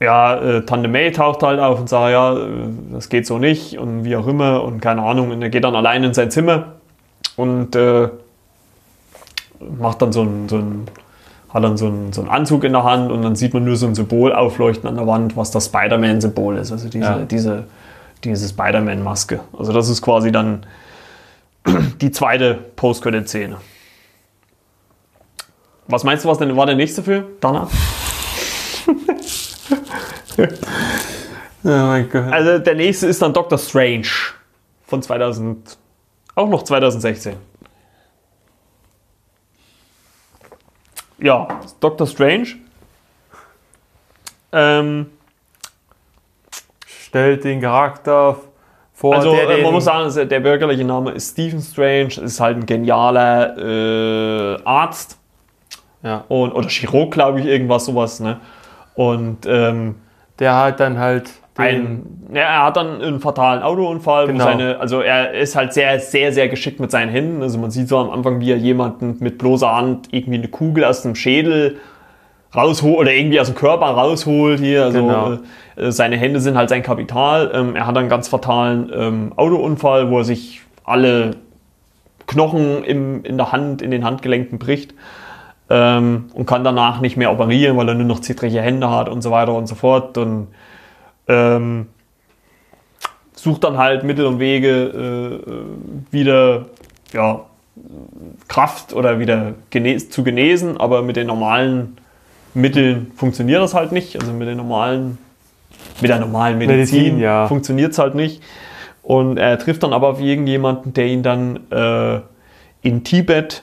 Speaker 1: ja, äh, Tante May taucht halt auf und sagt, ja, äh, das geht so nicht und wie auch immer und keine Ahnung. Und er geht dann allein in sein Zimmer und äh, macht dann so ein, so ein hat dann so einen, so einen Anzug in der Hand und dann sieht man nur so ein Symbol aufleuchten an der Wand, was das Spider-Man-Symbol ist. Also diese,
Speaker 2: Ja.
Speaker 1: diese, diese Spider-Man-Maske. Also das ist quasi dann die zweite Post-Credit-Szene. Was meinst du, was denn war der nächste Film danach?
Speaker 2: Ja, mein Gott.
Speaker 1: Also der nächste ist dann Doctor Strange von 2000, auch noch 2016. Ja, Doctor Strange. Ähm,
Speaker 2: Stellt den Charakter vor,
Speaker 1: also
Speaker 2: der
Speaker 1: äh, man muss sagen, der bürgerliche Name ist Stephen Strange, ist halt ein genialer äh, Arzt
Speaker 2: ja,
Speaker 1: und, oder Chirurg, glaube ich, irgendwas sowas. Ne? Und ähm,
Speaker 2: der hat dann halt
Speaker 1: ein, ja, er hat dann einen fatalen Autounfall.
Speaker 2: Genau.
Speaker 1: Seine, also er ist halt sehr, sehr, sehr geschickt mit seinen Händen. Also man sieht so am Anfang, wie er jemanden mit bloßer Hand irgendwie eine Kugel aus dem Schädel rausholt oder irgendwie aus dem Körper rausholt hier. Also
Speaker 2: Genau.
Speaker 1: äh, seine Hände sind halt sein Kapital. Ähm, er hat einen ganz fatalen ähm, Autounfall, wo er sich alle Knochen im, in der Hand, in den Handgelenken bricht ähm, und kann danach nicht mehr operieren, weil er nur noch zittrige Hände hat und so weiter und so fort. Und ähm, sucht dann halt Mittel und Wege, äh, wieder ja, Kraft oder wieder genes zu genesen, aber mit den normalen Mitteln funktioniert das halt nicht. Also mit den normalen, mit der normalen Medizin,
Speaker 2: Medizin, ja.
Speaker 1: funktioniert es halt nicht. Und er trifft dann aber auf irgendjemanden, der ihn dann äh, in Tibet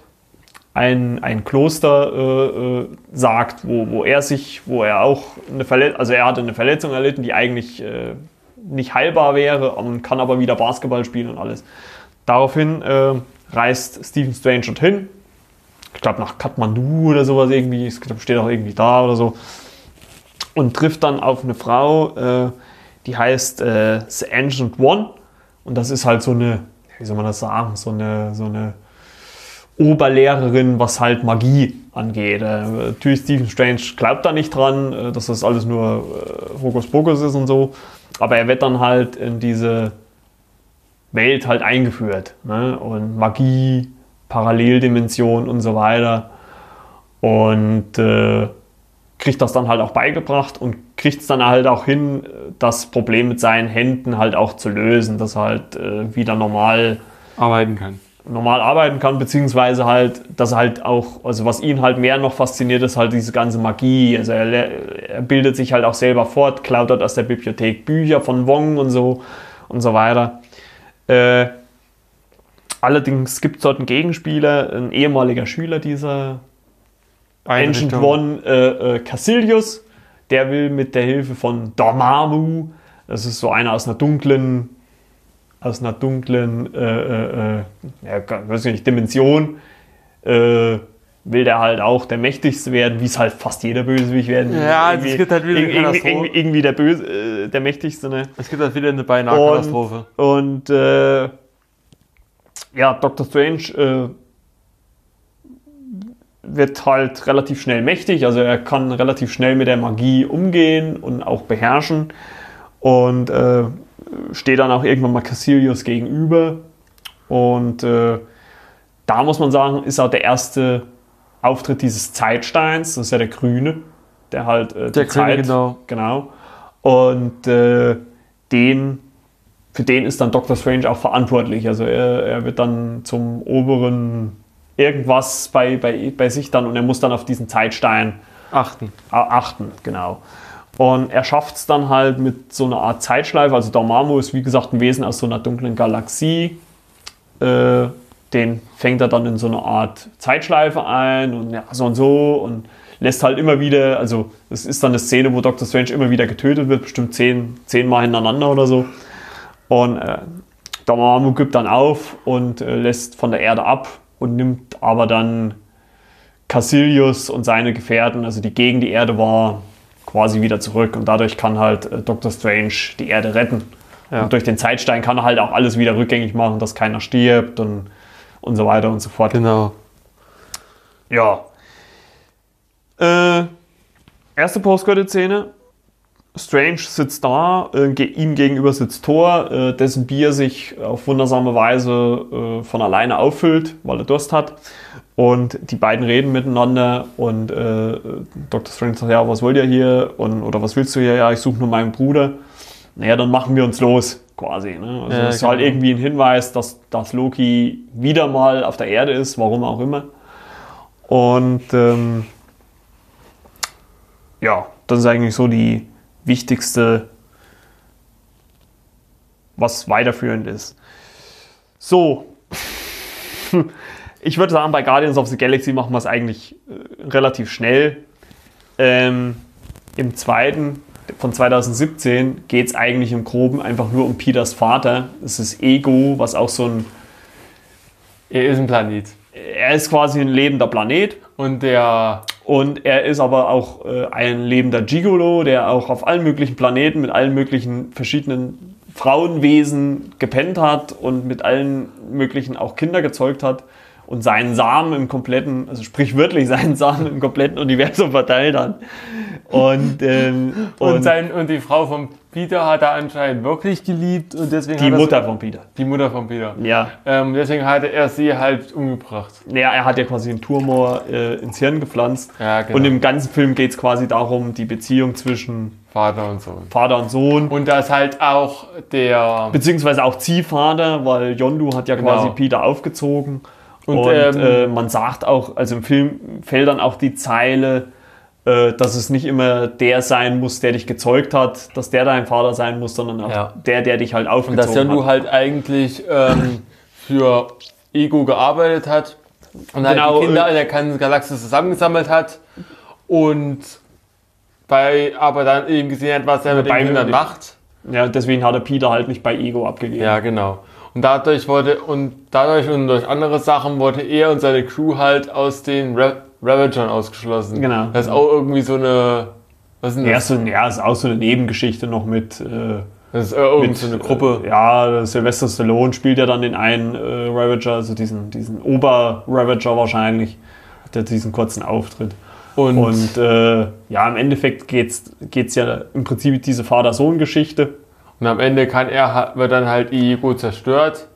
Speaker 1: ein, ein Kloster äh, äh, sagt, wo, wo er sich, wo er auch eine Verletzung, also er hatte eine Verletzung erlitten, die eigentlich äh, nicht heilbar wäre und kann aber wieder Basketball spielen und alles. Daraufhin äh, reist Stephen Strange dorthin. Ich glaube nach Kathmandu oder sowas irgendwie. Glaube, steht auch irgendwie da oder so. Und trifft dann auf eine Frau, äh, die heißt äh, The Ancient One. Und das ist halt so eine, wie soll man das sagen, so eine, so eine Oberlehrerin, was halt Magie angeht. Äh, natürlich Stephen Strange glaubt da nicht dran, äh, dass das alles nur äh, Hokuspokus ist und so. Aber er wird dann halt in diese Welt halt eingeführt. Ne? Und Magie, Paralleldimension und so weiter. Und äh, kriegt das dann halt auch beigebracht und kriegt es dann halt auch hin, das Problem mit seinen Händen halt auch zu lösen, dass er halt äh, wieder normal
Speaker 2: Arbeiten kann.
Speaker 1: Normal arbeiten kann, beziehungsweise halt, dass er halt auch, also was ihn halt mehr noch fasziniert, ist halt diese ganze Magie. Also er, er bildet sich halt auch selber fort, klaut dort aus der Bibliothek Bücher von Wong und so und so weiter. Äh, allerdings gibt es dort einen Gegenspieler, ein ehemaliger Schüler dieser Ancient. One, äh, äh, Cassilius, der will mit der Hilfe von Dormammu, das ist so einer aus einer dunklen, aus einer dunklen, äh, äh, äh, ja, weiß ich nicht, Dimension, äh, will der halt auch der Mächtigste werden, wie es halt fast jeder Bösewicht werden will.
Speaker 2: Ja,
Speaker 1: Irgendwie-
Speaker 2: es gibt halt wieder eine Katastrophe.
Speaker 1: irgendwie, der Böse, äh, der Mächtigste, ne?
Speaker 2: Es gibt halt wieder eine beinahe Katastrophe.
Speaker 1: Und äh, ja, Dr. Strange wird halt relativ schnell mächtig. Also er kann relativ schnell mit der Magie umgehen und auch beherrschen. Und steht dann auch irgendwann mal Cassilius gegenüber. Und äh, da muss man sagen, ist auch der erste Auftritt dieses Zeitsteins. Das ist ja der Grüne, der halt äh,
Speaker 2: Der Grüne, genau.
Speaker 1: Genau. Und äh, den, für den ist dann Dr. Strange auch verantwortlich. Also er, er wird dann zum oberen irgendwas bei, bei, bei sich dann und er muss dann auf diesen Zeitstein
Speaker 2: Achten.
Speaker 1: achten, genau. Und er schafft es dann halt mit so einer Art Zeitschleife. Also Dormammu ist wie gesagt ein Wesen aus so einer dunklen Galaxie. Äh, den fängt er dann in so eine Art Zeitschleife ein und ja, so und so und lässt halt immer wieder, also es ist dann eine Szene, wo Dr. Strange immer wieder getötet wird, bestimmt zehn, zehnmal hintereinander oder so. Und äh, Dormammu gibt dann auf und äh, lässt von der Erde ab und nimmt aber dann Cassilius und seine Gefährten, also die gegen die Erde war, quasi wieder zurück. Und dadurch kann halt äh, Dr. Strange die Erde retten.
Speaker 2: Ja.
Speaker 1: Und durch den Zeitstein kann er halt auch alles wieder rückgängig machen, dass keiner stirbt und, und so weiter und so fort.
Speaker 2: Genau.
Speaker 1: Ja. Äh, erste Postcredit-Szene. Strange sitzt da, äh, ihm gegenüber sitzt Thor, äh, dessen Bier sich auf wundersame Weise äh, von alleine auffüllt, weil er Durst hat. Und die beiden reden miteinander und äh, Dr. Strange sagt, ja, was wollt ihr hier? Und, oder was willst du hier? Ja, ich suche nur meinen Bruder. Naja, dann machen wir uns los, quasi. Ne? Also
Speaker 2: Ja,
Speaker 1: das ist halt
Speaker 2: genau.
Speaker 1: irgendwie ein Hinweis, dass, dass Loki wieder mal auf der Erde ist, warum auch immer. Und ähm, ja, das ist eigentlich so die wichtigste, was weiterführend ist. So, ich würde sagen, bei Guardians of the Galaxy machen wir es eigentlich äh, relativ schnell. Ähm, Im zweiten von 2017 geht es eigentlich im Groben einfach nur um Peters Vater. Es ist Ego, was auch so ein,
Speaker 2: Er ist ein Planet.
Speaker 1: er ist quasi ein lebender Planet.
Speaker 2: Und der.
Speaker 1: Und er ist aber auch äh, ein lebender Gigolo, der auch auf allen möglichen Planeten mit allen möglichen verschiedenen Frauenwesen gepennt hat und mit allen möglichen auch Kinder gezeugt hat. Und seinen Samen im kompletten, also sprichwörtlich seinen Samen im kompletten Universum verteilt hat. Und, ähm,
Speaker 2: und, und, sein, und die Frau von Peter hat er anscheinend wirklich geliebt und deswegen
Speaker 1: die Mutter von Peter.
Speaker 2: Die Mutter von Peter.
Speaker 1: Ja.
Speaker 2: Ähm, deswegen hatte er sie halt umgebracht.
Speaker 1: Ja, er hat ja quasi einen Tumor äh, ins Hirn gepflanzt.
Speaker 2: Ja, genau.
Speaker 1: Und im ganzen Film geht es quasi darum, die Beziehung zwischen
Speaker 2: Vater und Sohn.
Speaker 1: Vater und Sohn.
Speaker 2: Und da ist halt auch der.
Speaker 1: Beziehungsweise auch Ziehvater, weil Yondu hat ja
Speaker 2: Genau.
Speaker 1: quasi Peter aufgezogen. Und,
Speaker 2: Und, ähm,
Speaker 1: äh, man sagt auch, also im Film fällt dann auch die Zeile, äh, dass es nicht immer der sein muss, der dich gezeugt hat, dass der dein Vater sein muss, sondern auch
Speaker 2: Ja.
Speaker 1: der, der dich halt
Speaker 2: Und dass
Speaker 1: aufgezogen
Speaker 2: Yondu
Speaker 1: hat.
Speaker 2: halt eigentlich ähm, für Ego gearbeitet hat und halt
Speaker 1: Genau,
Speaker 2: die Kinder
Speaker 1: äh,
Speaker 2: in der ganzen Galaxis zusammengesammelt hat und bei aber dann eben gesehen hat, was er mit den Kindern macht.
Speaker 1: Ja, deswegen hat er Peter halt nicht bei Ego abgegeben.
Speaker 2: Ja, genau. Und dadurch wurde und dadurch und durch andere Sachen wurde er und seine Crew halt aus den Ra Ravagern ausgeschlossen.
Speaker 1: Genau.
Speaker 2: Das ist auch irgendwie so eine was ist denn
Speaker 1: Ja,
Speaker 2: das?
Speaker 1: so, ja, ist auch so eine Nebengeschichte noch mit, äh,
Speaker 2: Das ist irgendwie
Speaker 1: mit
Speaker 2: so eine Gruppe.
Speaker 1: Äh, ja, Sylvester Stallone spielt ja dann den einen äh, Ravager, also diesen, diesen Ober-Ravager wahrscheinlich, hat ja diesen kurzen Auftritt.
Speaker 2: und,
Speaker 1: Und äh, ja, im Endeffekt geht es ja im Prinzip diese Vater-Sohn-Geschichte.
Speaker 2: Und am Ende kann er wird dann halt Ego zerstört.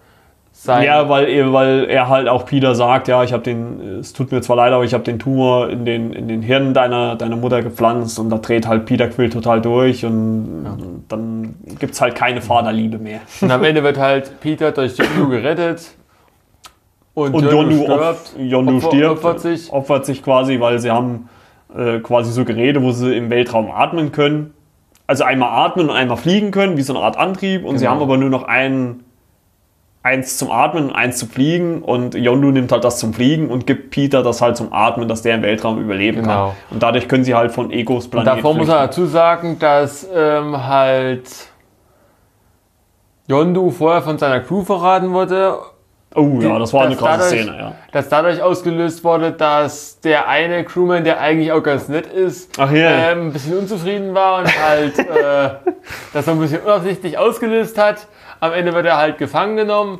Speaker 2: Sein,
Speaker 1: Ja, weil er, weil er halt auch Peter sagt, ja, ich habe den, es tut mir zwar leid, aber ich habe den Tumor in den, in den Hirn deiner, deiner Mutter gepflanzt und da dreht halt Peter Quill total durch und dann gibt es halt keine Vaterliebe mehr.
Speaker 2: Und am Ende wird halt Peter durch Yondu gerettet. Und,
Speaker 1: Und
Speaker 2: Yondu
Speaker 1: Yondu,
Speaker 2: stirbt.
Speaker 1: Yondu
Speaker 2: Opfer-
Speaker 1: stirbt,
Speaker 2: opfert sich.
Speaker 1: opfert sich quasi, weil sie haben äh, quasi so Geräte, wo sie im Weltraum atmen können. Also einmal atmen und einmal fliegen können, wie so eine Art Antrieb. Und sie
Speaker 2: Genau.
Speaker 1: haben aber nur noch ein, eins zum Atmen und eins zum Fliegen. Und Yondu nimmt halt das zum Fliegen und gibt Peter das halt zum Atmen, dass der im Weltraum überleben
Speaker 2: Genau.
Speaker 1: kann. Und dadurch können sie halt von Egos
Speaker 2: Und
Speaker 1: Planet
Speaker 2: davor muss
Speaker 1: flüchten.
Speaker 2: er dazu sagen, dass ähm, halt Yondu vorher von seiner Crew verraten wurde.
Speaker 1: Oh ja, das war eine krasse
Speaker 2: dadurch-
Speaker 1: Szene, ja.
Speaker 2: Dass dadurch ausgelöst wurde, dass der eine Crewman, der eigentlich auch ganz nett ist,
Speaker 1: Ach ja.
Speaker 2: ähm, ein bisschen unzufrieden war und halt äh, das so ein bisschen unabsichtlich ausgelöst hat. Am Ende wird er halt gefangen genommen.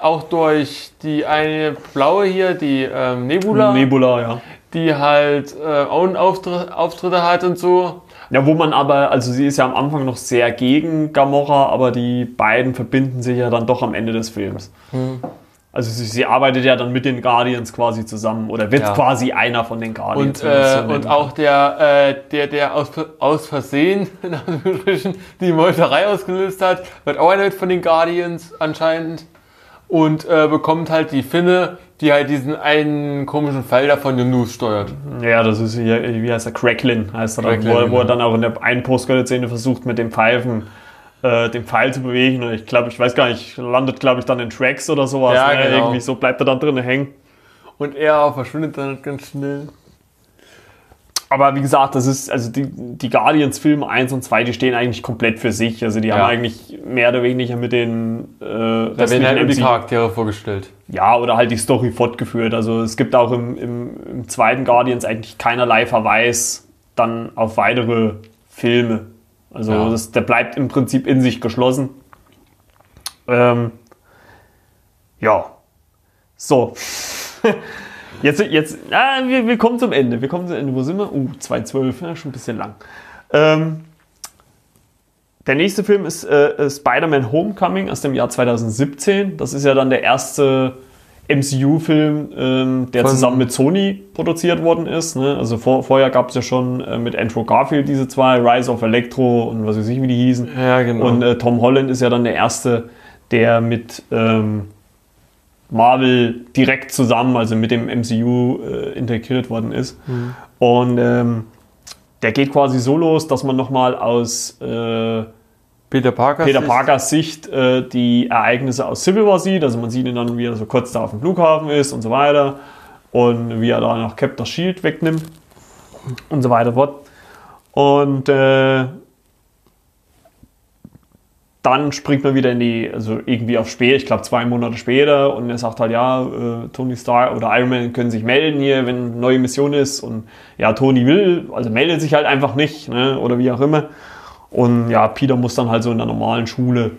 Speaker 2: Auch durch die eine blaue hier, die ähm, Nebula,
Speaker 1: Nebula, ja.
Speaker 2: die halt äh, auch einen Auftritt, Auftritte hat und so.
Speaker 1: Ja, wo man aber, also sie ist ja am Anfang noch sehr gegen Gamora, aber die beiden verbinden sich ja dann doch am Ende des Films.
Speaker 2: Hm.
Speaker 1: Also sie, sie arbeitet ja dann mit den Guardians quasi zusammen oder wird
Speaker 2: Ja.
Speaker 1: quasi einer von den Guardians.
Speaker 2: Und,
Speaker 1: so
Speaker 2: äh, und auch der, äh, der, der aus, aus Versehen die Meuterei ausgelöst hat, wird auch einer von den Guardians anscheinend. Und äh, bekommt halt die Finne, die halt diesen einen komischen Fall da von dem News steuert.
Speaker 1: Ja, das ist hier, wie heißt er, Cracklin heißt er dann,
Speaker 2: Cracklin,
Speaker 1: wo, er- wo er
Speaker 2: genau.
Speaker 1: dann auch in der einen Postcredit-Szene versucht mit dem Pfeifen äh, den Pfeil zu bewegen. Und ich glaube, ich weiß gar nicht, landet glaube ich dann in Tracks oder sowas.
Speaker 2: Ja,
Speaker 1: ne?
Speaker 2: genau.
Speaker 1: Irgendwie so bleibt er dann drinnen hängen.
Speaker 2: Und er verschwindet dann halt ganz schnell.
Speaker 1: Aber wie gesagt, das ist, also die, die Guardians-Filme 1 und 2, die stehen eigentlich komplett für sich. Also die
Speaker 2: Ja.
Speaker 1: haben eigentlich mehr oder weniger mit den äh,
Speaker 2: Da werden halt die Charaktere vorgestellt.
Speaker 1: Ja, oder halt die Story fortgeführt. Also es gibt auch im, im, im zweiten Guardians eigentlich keinerlei Verweis dann auf weitere Filme. Also
Speaker 2: Ja.
Speaker 1: das, der bleibt im Prinzip in sich geschlossen. Ähm, ja. So. Jetzt, jetzt, ah, wir, wir kommen zum Ende. Wir kommen zum Ende. Wo sind wir? Uh, 2.12, ja, schon ein bisschen lang. Ähm, der nächste Film ist äh, Spider-Man Homecoming aus dem Jahr 2017. Das ist ja dann der erste MCU-Film, ähm, der
Speaker 2: Von-
Speaker 1: zusammen mit Sony produziert worden ist. Ne? Also vor, vorher gab es ja schon äh, mit Andrew Garfield diese zwei, Rise of Electro und was weiß ich, wie die hießen.
Speaker 2: Ja, genau.
Speaker 1: Und äh, Tom Holland ist ja dann der erste, der mit ähm, Marvel direkt zusammen, also mit dem MCU äh, integriert worden ist. Und ähm, der geht quasi so los, dass man nochmal aus äh,
Speaker 2: Peter Parker.
Speaker 1: Peter Parkers Sicht äh, die Ereignisse aus Civil War sieht. Also man sieht ihn dann, wie er so kurz da auf dem Flughafen ist und so weiter. Und wie er da noch Cap das Shield wegnimmt und so weiter fort. Und äh, dann springt man wieder in die, also irgendwie auf spät, ich glaube zwei Monate später, und er sagt halt, ja, äh, Tony Stark oder Iron Man können sich melden hier, wenn eine neue Mission ist. Und ja, Tony will, also meldet sich halt einfach nicht, ne, oder wie auch immer. Und ja, Peter muss dann halt so in der normalen Schule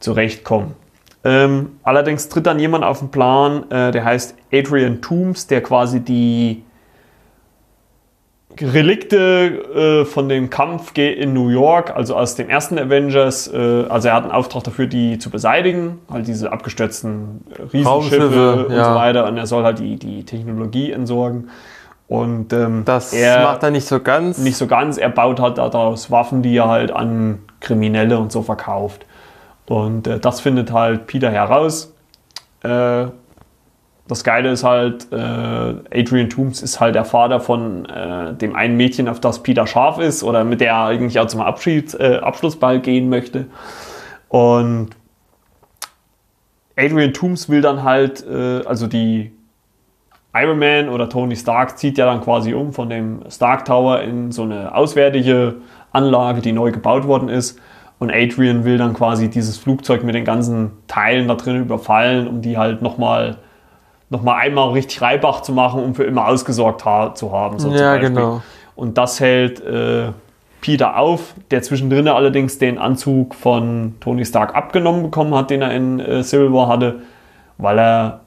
Speaker 1: zurechtkommen. Ähm, allerdings tritt dann jemand auf den Plan, äh, der heißt Adrian Toombs, der quasi die Relikte äh, von dem Kampf in New York, also aus dem ersten Avengers, äh, also er hat einen Auftrag dafür, die zu beseitigen, halt diese abgestürzten Riesenschiffe und ja. so weiter, und er soll halt die, die Technologie entsorgen. Und ähm,
Speaker 2: das er macht er nicht so ganz.
Speaker 1: Nicht so ganz. Er baut halt daraus Waffen, die er halt an Kriminelle und so verkauft. Und äh, das findet halt Peter heraus. Äh, das Geile ist halt, äh, Adrian Toombs ist halt der Vater von äh, dem einen Mädchen, auf das Peter scharf ist oder mit der er eigentlich auch zum Abschied, äh, Abschlussball gehen möchte. Und Adrian Toombs will dann halt, äh, also die Iron Man oder Tony Stark zieht ja dann quasi um von dem Stark Tower in so eine auswärtige Anlage, die neu gebaut worden ist. Und Adrian will dann quasi dieses Flugzeug mit den ganzen Teilen da drin überfallen, um die halt nochmal noch mal einmal richtig Reibach zu machen, um für immer ausgesorgt ha zu haben.
Speaker 2: So ja, genau.
Speaker 1: Und das hält äh, Peter auf, der zwischendrin allerdings den Anzug von Tony Stark abgenommen bekommen hat, den er in äh, Civil War hatte, weil er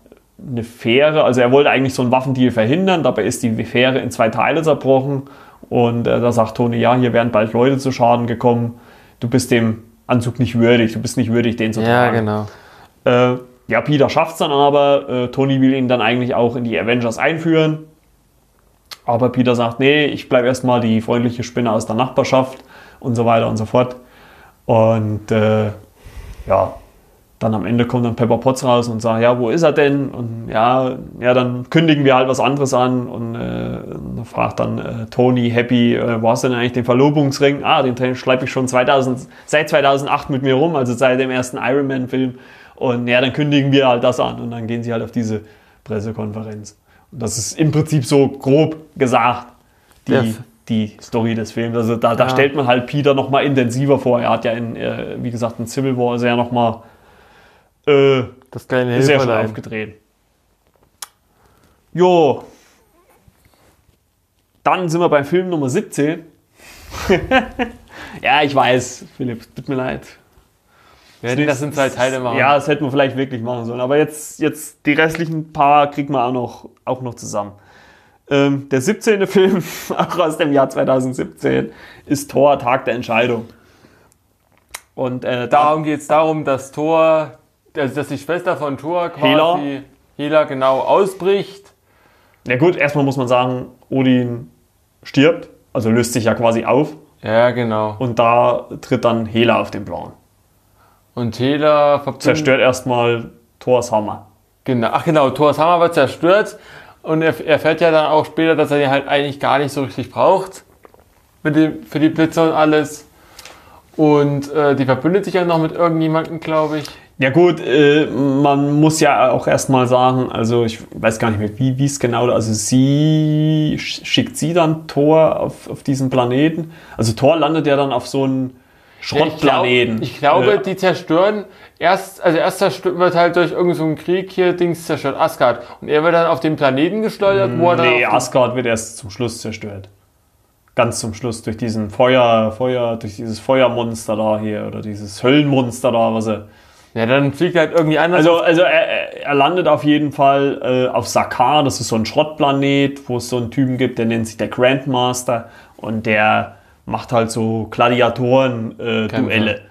Speaker 1: eine Fähre, also er wollte eigentlich so einen Waffendeal verhindern, dabei ist die Fähre in zwei Teile zerbrochen und äh, da sagt Tony, ja, hier wären bald Leute zu Schaden gekommen, du bist dem Anzug nicht würdig, du bist nicht würdig, den zu tragen.
Speaker 2: Ja, genau.
Speaker 1: Äh, ja, Peter schafft es dann aber. Äh, Tony will ihn dann eigentlich auch in die Avengers einführen. Aber Peter sagt, nee, ich bleibe erstmal die freundliche Spinne aus der Nachbarschaft und so weiter und so fort. Und äh, ja, dann am Ende kommt dann Pepper Potts raus und sagt, ja, wo ist er denn? Und ja, ja, dann kündigen wir halt was anderes an und äh, fragt dann äh, Tony Happy, äh, wo hast du denn eigentlich den Verlobungsring? Ah, den schleife ich schon 2000, seit 2008 mit mir rum, also seit dem ersten Iron Man Film. Und ja, dann kündigen wir halt das an und dann gehen sie halt auf diese Pressekonferenz. Und das ist im Prinzip so grob gesagt die, die Story des Films. Also da, da ja. stellt man halt Peter nochmal intensiver vor. Er hat ja in, äh, wie gesagt, in Civil War ist er ja nochmal äh,
Speaker 2: das kleine
Speaker 1: sehr schön aufgedreht. Jo. Dann sind wir beim Film Nummer 17. ja, ich weiß, Philipp, tut mir leid.
Speaker 2: Wir hätten das in zwei Teile
Speaker 1: machen. Ja, das hätten wir vielleicht wirklich machen sollen. Aber jetzt, jetzt die restlichen paar kriegen wir auch noch, auch noch zusammen. Ähm, der 17. Film, auch aus dem Jahr 2017, ist Thor, Tag der Entscheidung.
Speaker 2: Und äh, darum geht es darum, dass Thor, also dass die Schwester von Thor quasi Hela, Hela genau ausbricht.
Speaker 1: Ja gut, erstmal muss man sagen, Odin stirbt, also löst sich ja quasi auf.
Speaker 2: Ja, genau.
Speaker 1: Und da tritt dann Hela auf den Plan.
Speaker 2: Und Hela
Speaker 1: zerstört erstmal Thors Hammer.
Speaker 2: Genau, ach genau, Thors Hammer wird zerstört und er erfährt ja dann auch später, dass er den halt eigentlich gar nicht so richtig braucht. Mit dem, für die Blitze und alles. Und äh, die verbündet sich ja noch mit irgendjemandem, glaube ich.
Speaker 1: Ja gut, äh, man muss ja auch erstmal sagen, also ich weiß gar nicht mehr, wie es genau, also sie schickt sie dann Thor auf, auf diesen Planeten. Also Thor landet ja dann auf so einem Schrottplaneten.
Speaker 2: Ich, glaub, ich glaube, ja. die zerstören erst, also erst zerstört, wird halt durch irgendeinen so Krieg hier Dings zerstört, Asgard. Und er wird dann auf den Planeten gesteuert,
Speaker 1: wo er dann. Nee, Asgard wird erst zum Schluss zerstört. Ganz zum Schluss durch diesen Feuer, Feuer, durch dieses Feuermonster da hier oder dieses Höllenmonster da, was er.
Speaker 2: Ja, dann fliegt er halt irgendwie anders.
Speaker 1: Also, also er, er landet auf jeden Fall äh, auf Sakar, das ist so ein Schrottplanet, wo es so einen Typen gibt, der nennt sich der Grandmaster und der macht halt so Gladiatoren-Duelle.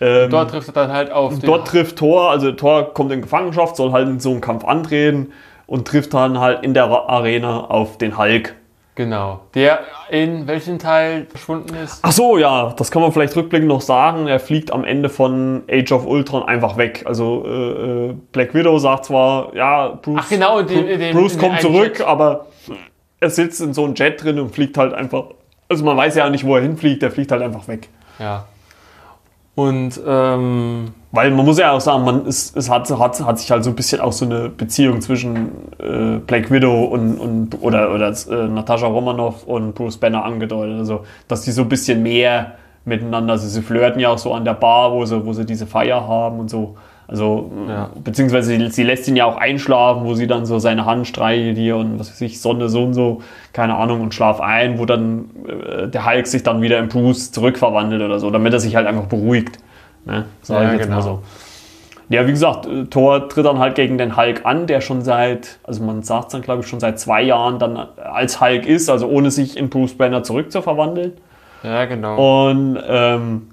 Speaker 2: Äh, ähm, dort trifft er dann halt auf.
Speaker 1: Dort trifft Thor, also Thor kommt in Gefangenschaft, soll halt in so einen Kampf antreten und trifft dann halt in der Arena auf den Hulk.
Speaker 2: Genau. Der in welchem Teil verschwunden ist?
Speaker 1: Ach so, ja, das kann man vielleicht rückblickend noch sagen. Er fliegt am Ende von Age of Ultron einfach weg. Also äh, äh Black Widow sagt zwar, ja,
Speaker 2: Bruce, Ach genau, den, den,
Speaker 1: Bruce kommt zurück, Jet. aber er sitzt in so einem Jet drin und fliegt halt einfach also man weiß ja nicht, wo er hinfliegt, der fliegt halt einfach weg.
Speaker 2: Ja. Und ähm,
Speaker 1: weil man muss ja auch sagen, man ist, es hat, hat, hat sich halt so ein bisschen auch so eine Beziehung zwischen äh, Black Widow und, und oder, oder äh, Natascha Romanoff und Bruce Banner angedeutet. Also, dass die so ein bisschen mehr miteinander, also sie flirten ja auch so an der Bar, wo sie, wo sie diese Feier haben und so. Also, ja. beziehungsweise sie, sie, lässt ihn ja auch einschlafen, wo sie dann so seine Hand streichelt hier und was weiß ich, Sonne so und so, keine Ahnung, und schlaf ein, wo dann äh, der Hulk sich dann wieder in Bruce zurückverwandelt oder so, damit er sich halt einfach beruhigt. Ne?
Speaker 2: Sag ja, ich jetzt genau. mal so.
Speaker 1: Ja, wie gesagt, äh, Thor tritt dann halt gegen den Hulk an, der schon seit, also man sagt es dann glaube ich schon seit zwei Jahren dann als Hulk ist, also ohne sich in Bruce Banner zurückzuverwandeln.
Speaker 2: Ja, genau.
Speaker 1: Und ähm,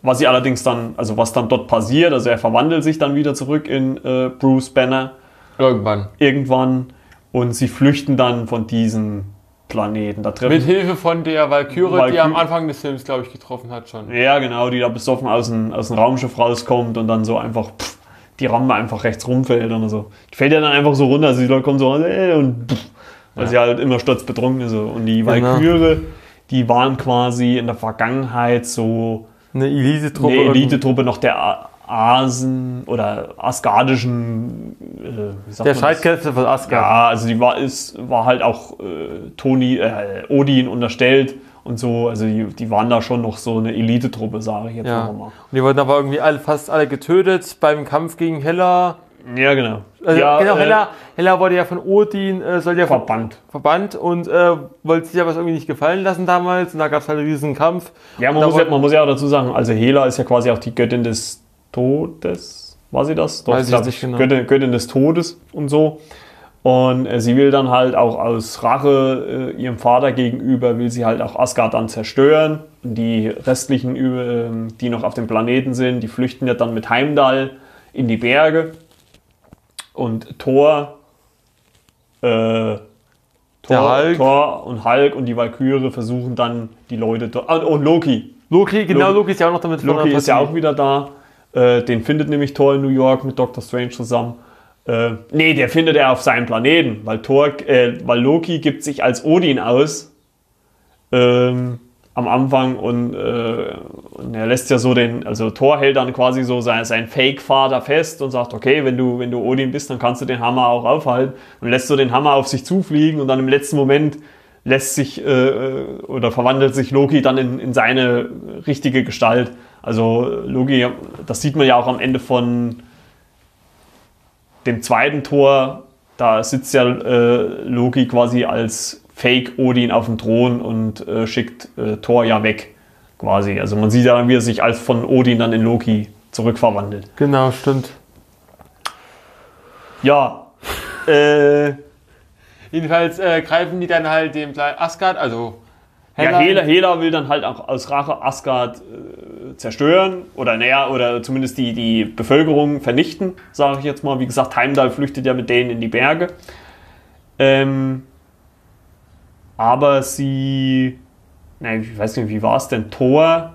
Speaker 1: was sie allerdings dann, also was dann dort passiert, also er verwandelt sich dann wieder zurück in äh, Bruce Banner
Speaker 2: Irgendwann.
Speaker 1: irgendwann und sie flüchten dann von diesem Planeten. Da treffen
Speaker 2: Mit Hilfe von der Valkyrie, die
Speaker 1: Valkyrie.
Speaker 2: er am Anfang des Films, glaube ich, getroffen hat schon.
Speaker 1: Ja, genau, die da besoffen aus dem, aus dem Raumschiff rauskommt und dann so einfach pff, die Rampe einfach rechts rumfällt oder so. Die fällt ja dann einfach so runter, also die Leute kommen so äh, und pff, weil
Speaker 2: Ja.
Speaker 1: sie halt immer sturzbetrunken ist. So. Und die
Speaker 2: Genau.
Speaker 1: Valkyrie, die waren quasi in der Vergangenheit so
Speaker 2: Eine Elite-Truppe.
Speaker 1: eine. Elite-Truppe noch der Asen oder asgardischen, äh,
Speaker 2: Der? Streitkräfte von Asgard.
Speaker 1: Ja, also die war, ist, war halt auch äh, Toni, äh, Odin unterstellt und so. Also die, die waren da schon noch so eine Elite-Truppe, sage ich jetzt
Speaker 2: Ja.
Speaker 1: einfach
Speaker 2: Und
Speaker 1: mal.
Speaker 2: die wurden aber irgendwie alle, fast alle getötet beim Kampf gegen Hela.
Speaker 1: Ja, genau.
Speaker 2: Also,
Speaker 1: ja,
Speaker 2: genau,
Speaker 1: äh,
Speaker 2: Hela, Hela wurde ja von Odin, äh, soll ja ver
Speaker 1: Verbannt.
Speaker 2: verbannt und äh, wollte sich ja was irgendwie nicht gefallen lassen damals. Und da gab es halt einen riesen Kampf.
Speaker 1: Ja, man muss ja, man muss ja auch dazu sagen, also Hela ist ja quasi auch die Göttin des Todes. War sie das?
Speaker 2: Weiß ich nicht genau.
Speaker 1: Göttin, Göttin des Todes und so. Und äh, sie will dann halt auch aus Rache äh, ihrem Vater gegenüber, will sie halt auch Asgard dann zerstören. Und die restlichen, ähm, die noch auf dem Planeten sind, die flüchten ja dann mit Heimdall in die Berge. Und Thor, äh, Thor,
Speaker 2: Hulk.
Speaker 1: Thor und Hulk und die Valkyrie versuchen dann die Leute dort. Ah, und Loki.
Speaker 2: Loki, genau,
Speaker 1: Loki-
Speaker 2: Loki ist ja auch noch damit
Speaker 1: Loki ist ja auch wieder da. Äh, den findet nämlich Thor in New York mit Doctor Strange zusammen. Äh, nee, der findet er auf seinem Planeten, weil, Thor, äh, weil Loki gibt sich als Odin aus ähm, am Anfang und, äh, und er lässt ja so den, also Thor hält dann quasi so sein, sein Fake-Vater fest und sagt, okay, wenn du, wenn du Odin bist, dann kannst du den Hammer auch aufhalten und lässt so den Hammer auf sich zufliegen und dann im letzten Moment lässt sich äh, oder verwandelt sich Loki dann in, in seine richtige Gestalt. Also Loki, das sieht man ja auch am Ende von dem zweiten Tor, da sitzt ja äh, Loki quasi als Fake Odin auf dem Thron und äh, schickt äh, Thor ja weg, quasi. Also man sieht ja, wie er sich als von Odin dann in Loki zurückverwandelt.
Speaker 2: Genau, stimmt.
Speaker 1: Ja, äh,
Speaker 2: Jedenfalls äh, greifen die dann halt dem Asgard, also
Speaker 1: ja, Hela, Hela will dann halt auch aus Rache Asgard äh, zerstören oder naja, oder zumindest die, die Bevölkerung vernichten, sage ich jetzt mal. Wie gesagt, Heimdall flüchtet ja mit denen in die Berge. Ähm, aber sie, nein, ich weiß nicht, wie war es denn? Thor,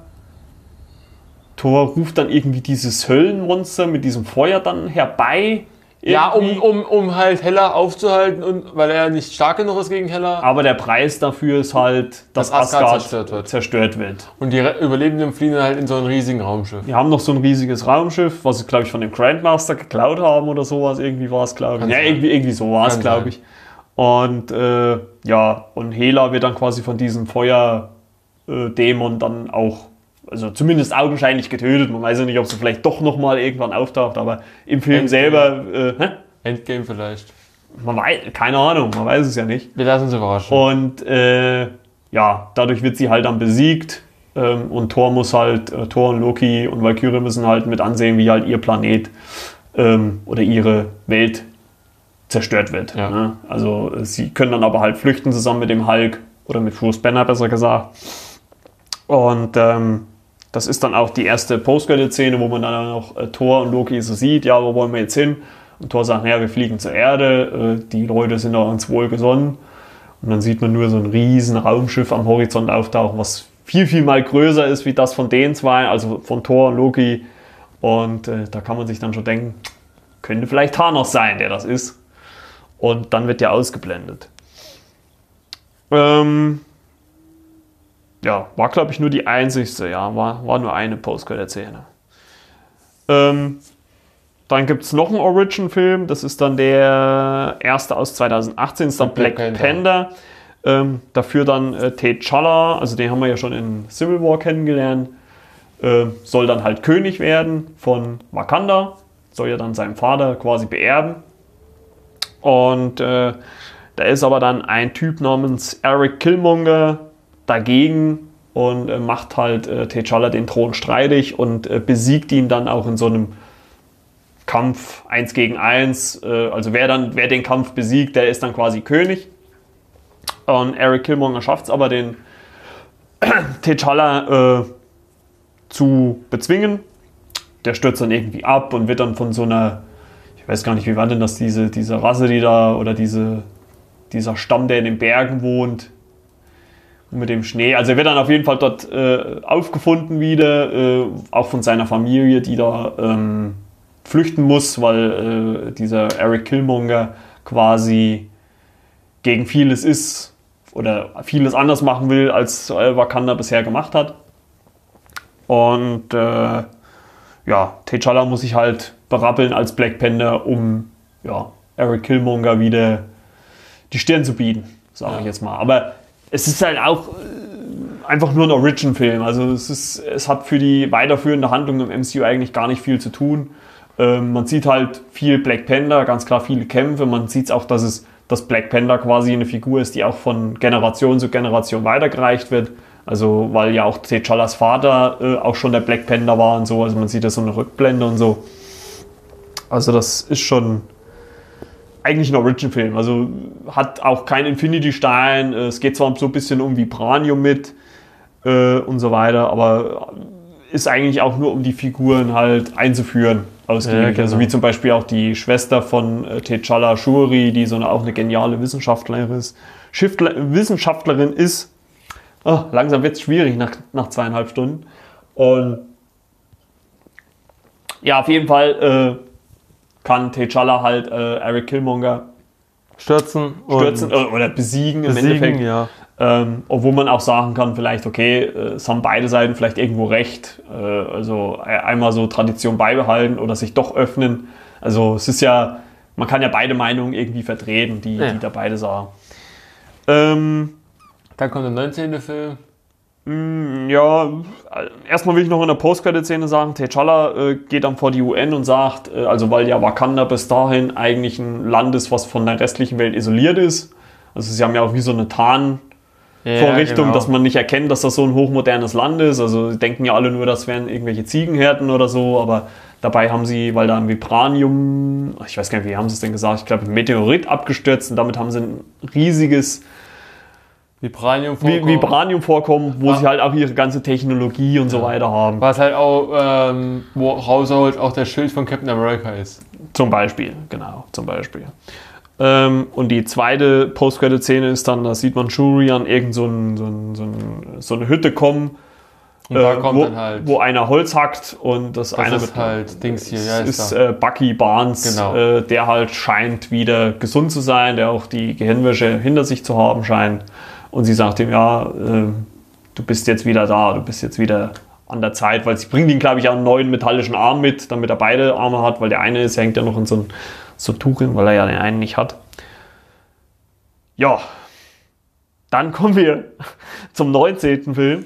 Speaker 1: Thor ruft dann irgendwie dieses Höllenmonster mit diesem Feuer dann herbei.
Speaker 2: Ja, um, um, um halt Hella aufzuhalten und weil er nicht stark genug ist gegen Hella.
Speaker 1: Aber der Preis dafür ist halt, dass,
Speaker 2: Dass Asgard
Speaker 1: Asgard,
Speaker 2: zerstört wird.
Speaker 1: zerstört wird.
Speaker 2: Und die Überlebenden fliehen dann halt in so einen riesigen Raumschiff.
Speaker 1: Wir haben noch so ein riesiges Raumschiff, was sie, glaube ich, von dem Grandmaster geklaut haben oder sowas. Irgendwie war es, glaube ich.
Speaker 2: Kann
Speaker 1: Ja,
Speaker 2: sein.
Speaker 1: irgendwie, irgendwie so war es, glaube ich. Und äh, ja, und Hela wird dann quasi von diesem Feuerdämon dann auch, also zumindest augenscheinlich getötet. Man weiß ja nicht, ob sie vielleicht doch nochmal irgendwann auftaucht, aber im Film
Speaker 2: Endgame.
Speaker 1: selber, äh?
Speaker 2: Endgame vielleicht.
Speaker 1: man weiß, keine Ahnung, man weiß es ja nicht.
Speaker 2: Wir lassen uns überraschen.
Speaker 1: Und äh, ja, dadurch wird sie halt dann besiegt. Ähm, und Thor muss halt, äh, Thor und Loki und Valkyrie müssen halt mit ansehen, wie halt ihr Planet ähm, oder ihre Welt zerstört wird.
Speaker 2: Ja.
Speaker 1: Ne? Also äh, sie können dann aber halt flüchten zusammen mit dem Hulk oder mit Bruce Banner besser gesagt. Und ähm, das ist dann auch die erste Post-Credit-Szene, wo man dann auch äh, Thor und Loki so sieht, ja, wo wollen wir jetzt hin? Und Thor sagt, naja, wir fliegen zur Erde, äh, die Leute sind auch uns wohlgesonnen. Und dann sieht man nur so ein riesen Raumschiff am Horizont auftauchen, was viel, viel mal größer ist wie das von den zwei, also von Thor und Loki. Und äh, da kann man sich dann schon denken, könnte vielleicht Thanos sein, der das ist. Und dann wird der ausgeblendet. Ähm, ja, war glaube ich nur die einzigste, ja, war, war nur eine Postcredit-Szene. Ähm, dann gibt es noch einen Origin-Film, das ist dann der erste aus 2018, ist dann Black,
Speaker 2: Black
Speaker 1: Panther. Ähm, dafür dann äh, T'Challa, also den haben wir ja schon in Civil War kennengelernt, äh, soll dann halt König werden von Wakanda, soll ja dann seinem Vater quasi beerben. Und äh, da ist aber dann ein Typ namens Eric Killmonger dagegen und äh, macht halt äh, T'Challa den Thron streitig und äh, besiegt ihn dann auch in so einem Kampf 1 gegen 1. Äh, also wer dann, wer den Kampf besiegt, der ist dann quasi König. Und Eric Killmonger schafft es aber, den T'Challa äh, zu bezwingen. Der stürzt dann irgendwie ab und wird dann von so einer, ich weiß gar nicht, wie war denn das, diese, diese Rasse, die da, oder diese, dieser Stamm, der in den Bergen wohnt, mit dem Schnee. Also er wird dann auf jeden Fall dort äh, aufgefunden wieder, äh, auch von seiner Familie, die da ähm, flüchten muss, weil äh, dieser Eric Killmonger quasi gegen vieles ist oder vieles anders machen will, als Wakanda bisher gemacht hat. Und äh, ja, T'Challa muss sich halt berappeln als Black Panther, um ja, Eric Killmonger wieder die Stirn zu bieten, sage ja. ich jetzt mal. Aber es ist halt auch äh, einfach nur ein Origin-Film. Also es, ist, es hat für die weiterführende Handlung im MCU eigentlich gar nicht viel zu tun. Ähm, man sieht halt viel Black Panther, ganz klar viele Kämpfe. Man sieht auch, dass es dass Black Panther quasi eine Figur ist, die auch von Generation zu Generation weitergereicht wird. Also weil ja auch T'Challas Vater äh, auch schon der Black Panther war und so. Also man sieht da so eine Rückblende und so. Also das ist schon eigentlich ein Origin-Film. Also hat auch keinen Infinity-Stein. Es geht zwar so ein bisschen um Vibranium mit äh, und so weiter, aber ist eigentlich auch nur um die Figuren halt einzuführen. Ja, genau. Also wie zum Beispiel auch die Schwester von äh, T'Challa Shuri, die so eine, auch eine geniale Wissenschaftlerin ist. Schiftler, Wissenschaftlerin ist. Oh, langsam wird es schwierig nach, nach zweieinhalb Stunden. Und ja, auf jeden Fall äh, kann T'Challa halt äh, Eric Killmonger
Speaker 2: stürzen,
Speaker 1: stürzen oder besiegen,
Speaker 2: besiegen im Endeffekt. Ja.
Speaker 1: Ähm, obwohl man auch sagen kann, vielleicht, okay, äh, es haben beide Seiten vielleicht irgendwo recht. Äh, also e-, einmal so Tradition beibehalten oder sich doch öffnen. Also es ist ja, man kann ja beide Meinungen irgendwie vertreten, die, ja. die da beide sagen. Ähm,
Speaker 2: Dann kommt der 19. Film.
Speaker 1: Mm, ja, erstmal will ich noch in der Post-Credit-Szene sagen, T'Challa äh, geht dann vor die UN und sagt, äh, also weil ja Wakanda bis dahin eigentlich ein Land ist, was von der restlichen Welt isoliert ist. Also sie haben ja auch wie so eine Tarn- Vorrichtung, genau. dass man nicht erkennt, dass das so ein hochmodernes Land ist. Also denken ja alle nur, das wären irgendwelche Ziegenherden oder so, aber dabei haben sie, weil da ein Vibranium, ich weiß gar nicht, wie haben sie es denn gesagt, ich glaube ein Meteorit abgestürzt und damit haben sie ein riesiges
Speaker 2: Vibranium
Speaker 1: vorkommen, Vibranium vorkommen wo ja. sie halt auch ihre ganze Technologie und ja. so weiter haben.
Speaker 2: Was halt auch, ähm, woraus halt auch der Schild von Captain America ist.
Speaker 1: Zum Beispiel, genau, zum Beispiel. Ähm, und die zweite Post-Credit-Szene ist dann, da sieht man Shuri an irgend so, ein, so, ein, so, ein, so eine Hütte kommen,
Speaker 2: äh, wo, halt,
Speaker 1: wo, einer Holz hackt und das,
Speaker 2: das
Speaker 1: eine
Speaker 2: ist halt Dings hier, ja,
Speaker 1: ist, ist äh, Bucky Barnes,
Speaker 2: genau.
Speaker 1: äh, der halt scheint wieder gesund zu sein, der auch die Gehirnwäsche hinter sich zu haben scheint. Und sie sagt ihm, ja, äh, du bist jetzt wieder da, du bist jetzt wieder an der Zeit, weil sie bringt ihn, glaube ich, einen neuen metallischen Arm mit, damit er beide Arme hat, weil der eine ist, hängt ja noch in so ein so Tuch hin, weil er ja den einen nicht hat. Ja, dann kommen wir zum 19. Film.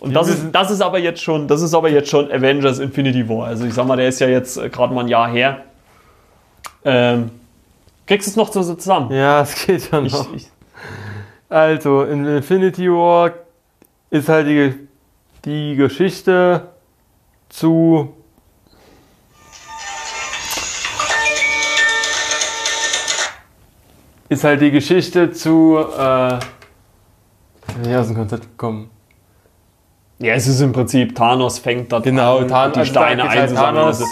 Speaker 1: Und das ist, das ist aber jetzt schon, das ist aber jetzt schon Avengers Infinity War. Also ich sag mal, der ist ja jetzt äh, gerade mal ein Jahr her. Ähm, kriegst du es noch so zusammen?
Speaker 2: Ja, es geht schon noch. Ich, ich, also, in Infinity War ist halt die, die Geschichte zu ist halt die Geschichte zu äh, nicht aus dem Konzept gekommen.
Speaker 1: Ja, es ist im Prinzip Thanos fängt da
Speaker 2: genau,
Speaker 1: an, die Steine halt einzusammeln. Also,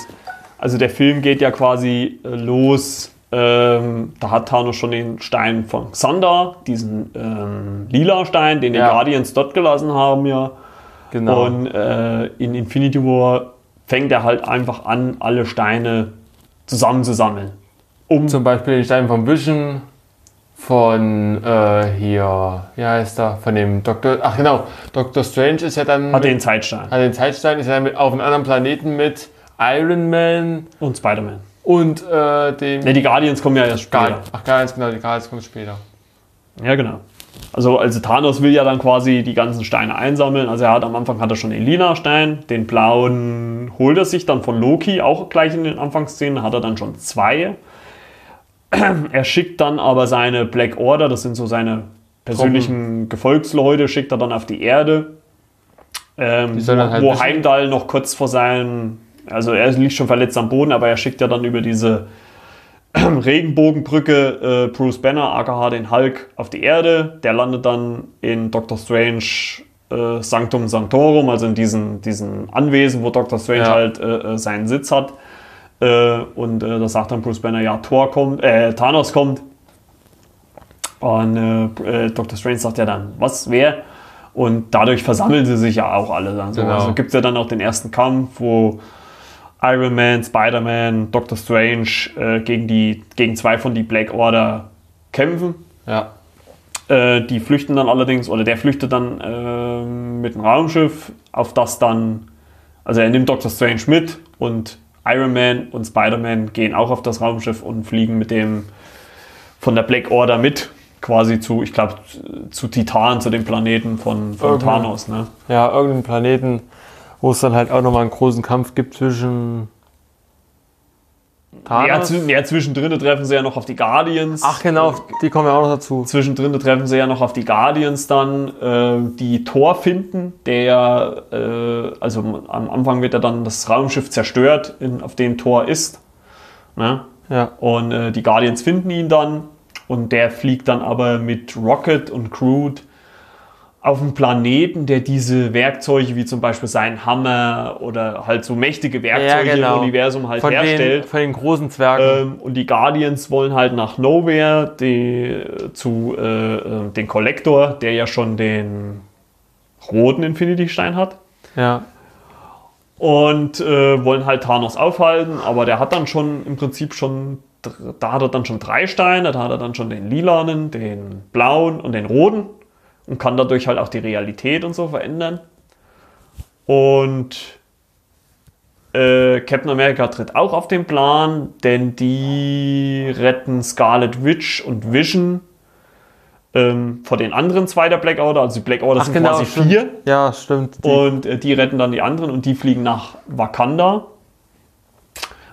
Speaker 1: also, der Film geht ja quasi äh, los. Ähm, da hat Thanos schon den Stein von Xander, diesen ähm, lila Stein, den ja. die Guardians dort gelassen haben, ja.
Speaker 2: Genau.
Speaker 1: Und äh, in Infinity War fängt er halt einfach an, alle Steine zusammenzusammeln.
Speaker 2: Um Zum Beispiel den Stein vom Vision, von äh, hier, wie heißt er, von dem Doktor, ach genau, Doctor Strange ist ja dann...
Speaker 1: Hat mit, den Zeitstein.
Speaker 2: Hat den Zeitstein, ist ja mit, auf einem anderen Planeten mit Iron Man.
Speaker 1: Und Spider-Man.
Speaker 2: Und äh, dem...
Speaker 1: Ne, die Guardians kommen ja erst später.
Speaker 2: ach, Guardians, genau, die Guardians kommen später.
Speaker 1: Ja, genau. Also, also Thanos will ja dann quasi die ganzen Steine einsammeln. Also er hat am Anfang hat er schon den lila Stein, den blauen holt er sich dann von Loki, auch gleich in den Anfangsszenen hat er dann schon zwei. Er schickt dann aber seine Black Order, das sind so seine persönlichen. Gefolgsleute, schickt er dann auf die Erde. Ähm, wo, halt wo Heimdall noch kurz vor seinen also er liegt schon verletzt am Boden, aber er schickt ja dann über diese Regenbogenbrücke äh, Bruce Banner, aka den Hulk, auf die Erde. Der landet dann in Doctor Strange äh, Sanctum Sanctorum, also in diesen, diesen Anwesen, wo Doctor Strange
Speaker 2: Ja.
Speaker 1: halt äh, äh, seinen Sitz hat. Äh, und äh, da sagt dann Bruce Banner, ja, Thor kommt, äh, Thanos kommt. Und äh, äh, Dr. Strange sagt ja dann, was, wer? Und dadurch versammeln sie sich ja auch alle dann so.
Speaker 2: Genau.
Speaker 1: Also gibt es ja dann auch den ersten Kampf, wo Iron Man, Spider-Man, Doctor Strange äh, gegen, die, gegen zwei von die Black Order kämpfen.
Speaker 2: Ja.
Speaker 1: Äh, die flüchten dann allerdings, oder der flüchtet dann äh, mit dem Raumschiff, auf das dann, also er nimmt Doctor Strange mit und Iron Man und Spider-Man gehen auch auf das Raumschiff und fliegen mit dem von der Black Order mit, quasi zu, ich glaube, zu Titan, zu dem Planeten von, von. Thanos. Ne?
Speaker 2: Ja, irgendeinen Planeten, wo es dann halt auch nochmal einen großen Kampf gibt zwischen Thanos.
Speaker 1: zw ja, zwischendrin treffen sie ja noch auf die Guardians.
Speaker 2: Ach genau, die kommen ja auch noch dazu.
Speaker 1: Zwischendrin treffen sie ja noch auf die Guardians dann, äh, die Thor finden, der ja, äh, also am Anfang wird ja dann das Raumschiff zerstört, in, auf dem Thor ist. Ne?
Speaker 2: Ja.
Speaker 1: Und äh, die Guardians finden ihn dann und der fliegt dann aber mit Rocket und Groot auf einen Planeten, der diese Werkzeuge wie zum Beispiel seinen Hammer oder halt so mächtige Werkzeuge im Universum halt
Speaker 2: genau. von
Speaker 1: herstellt.
Speaker 2: Den, von den großen Zwergen.
Speaker 1: Ähm, und die Guardians wollen halt nach Nowhere die, zu äh, äh, den Kollektor, der ja schon den roten Infinity-Stein hat.
Speaker 2: ja.
Speaker 1: Und äh, wollen halt Thanos aufhalten, aber der hat dann schon im Prinzip schon, da hat er dann schon drei Steine, da hat er dann schon den lilanen, den blauen und den roten und kann dadurch halt auch die Realität und so verändern. Und äh, Captain America tritt auch auf den Plan, denn die retten Scarlet Witch und Vision ähm, vor den anderen zwei der Black Order. Also die Black Order
Speaker 2: Ach
Speaker 1: sind
Speaker 2: genau,
Speaker 1: quasi
Speaker 2: stimmt.
Speaker 1: vier.
Speaker 2: Ja, stimmt. Die,
Speaker 1: Und äh, die retten dann die anderen und die fliegen nach Wakanda.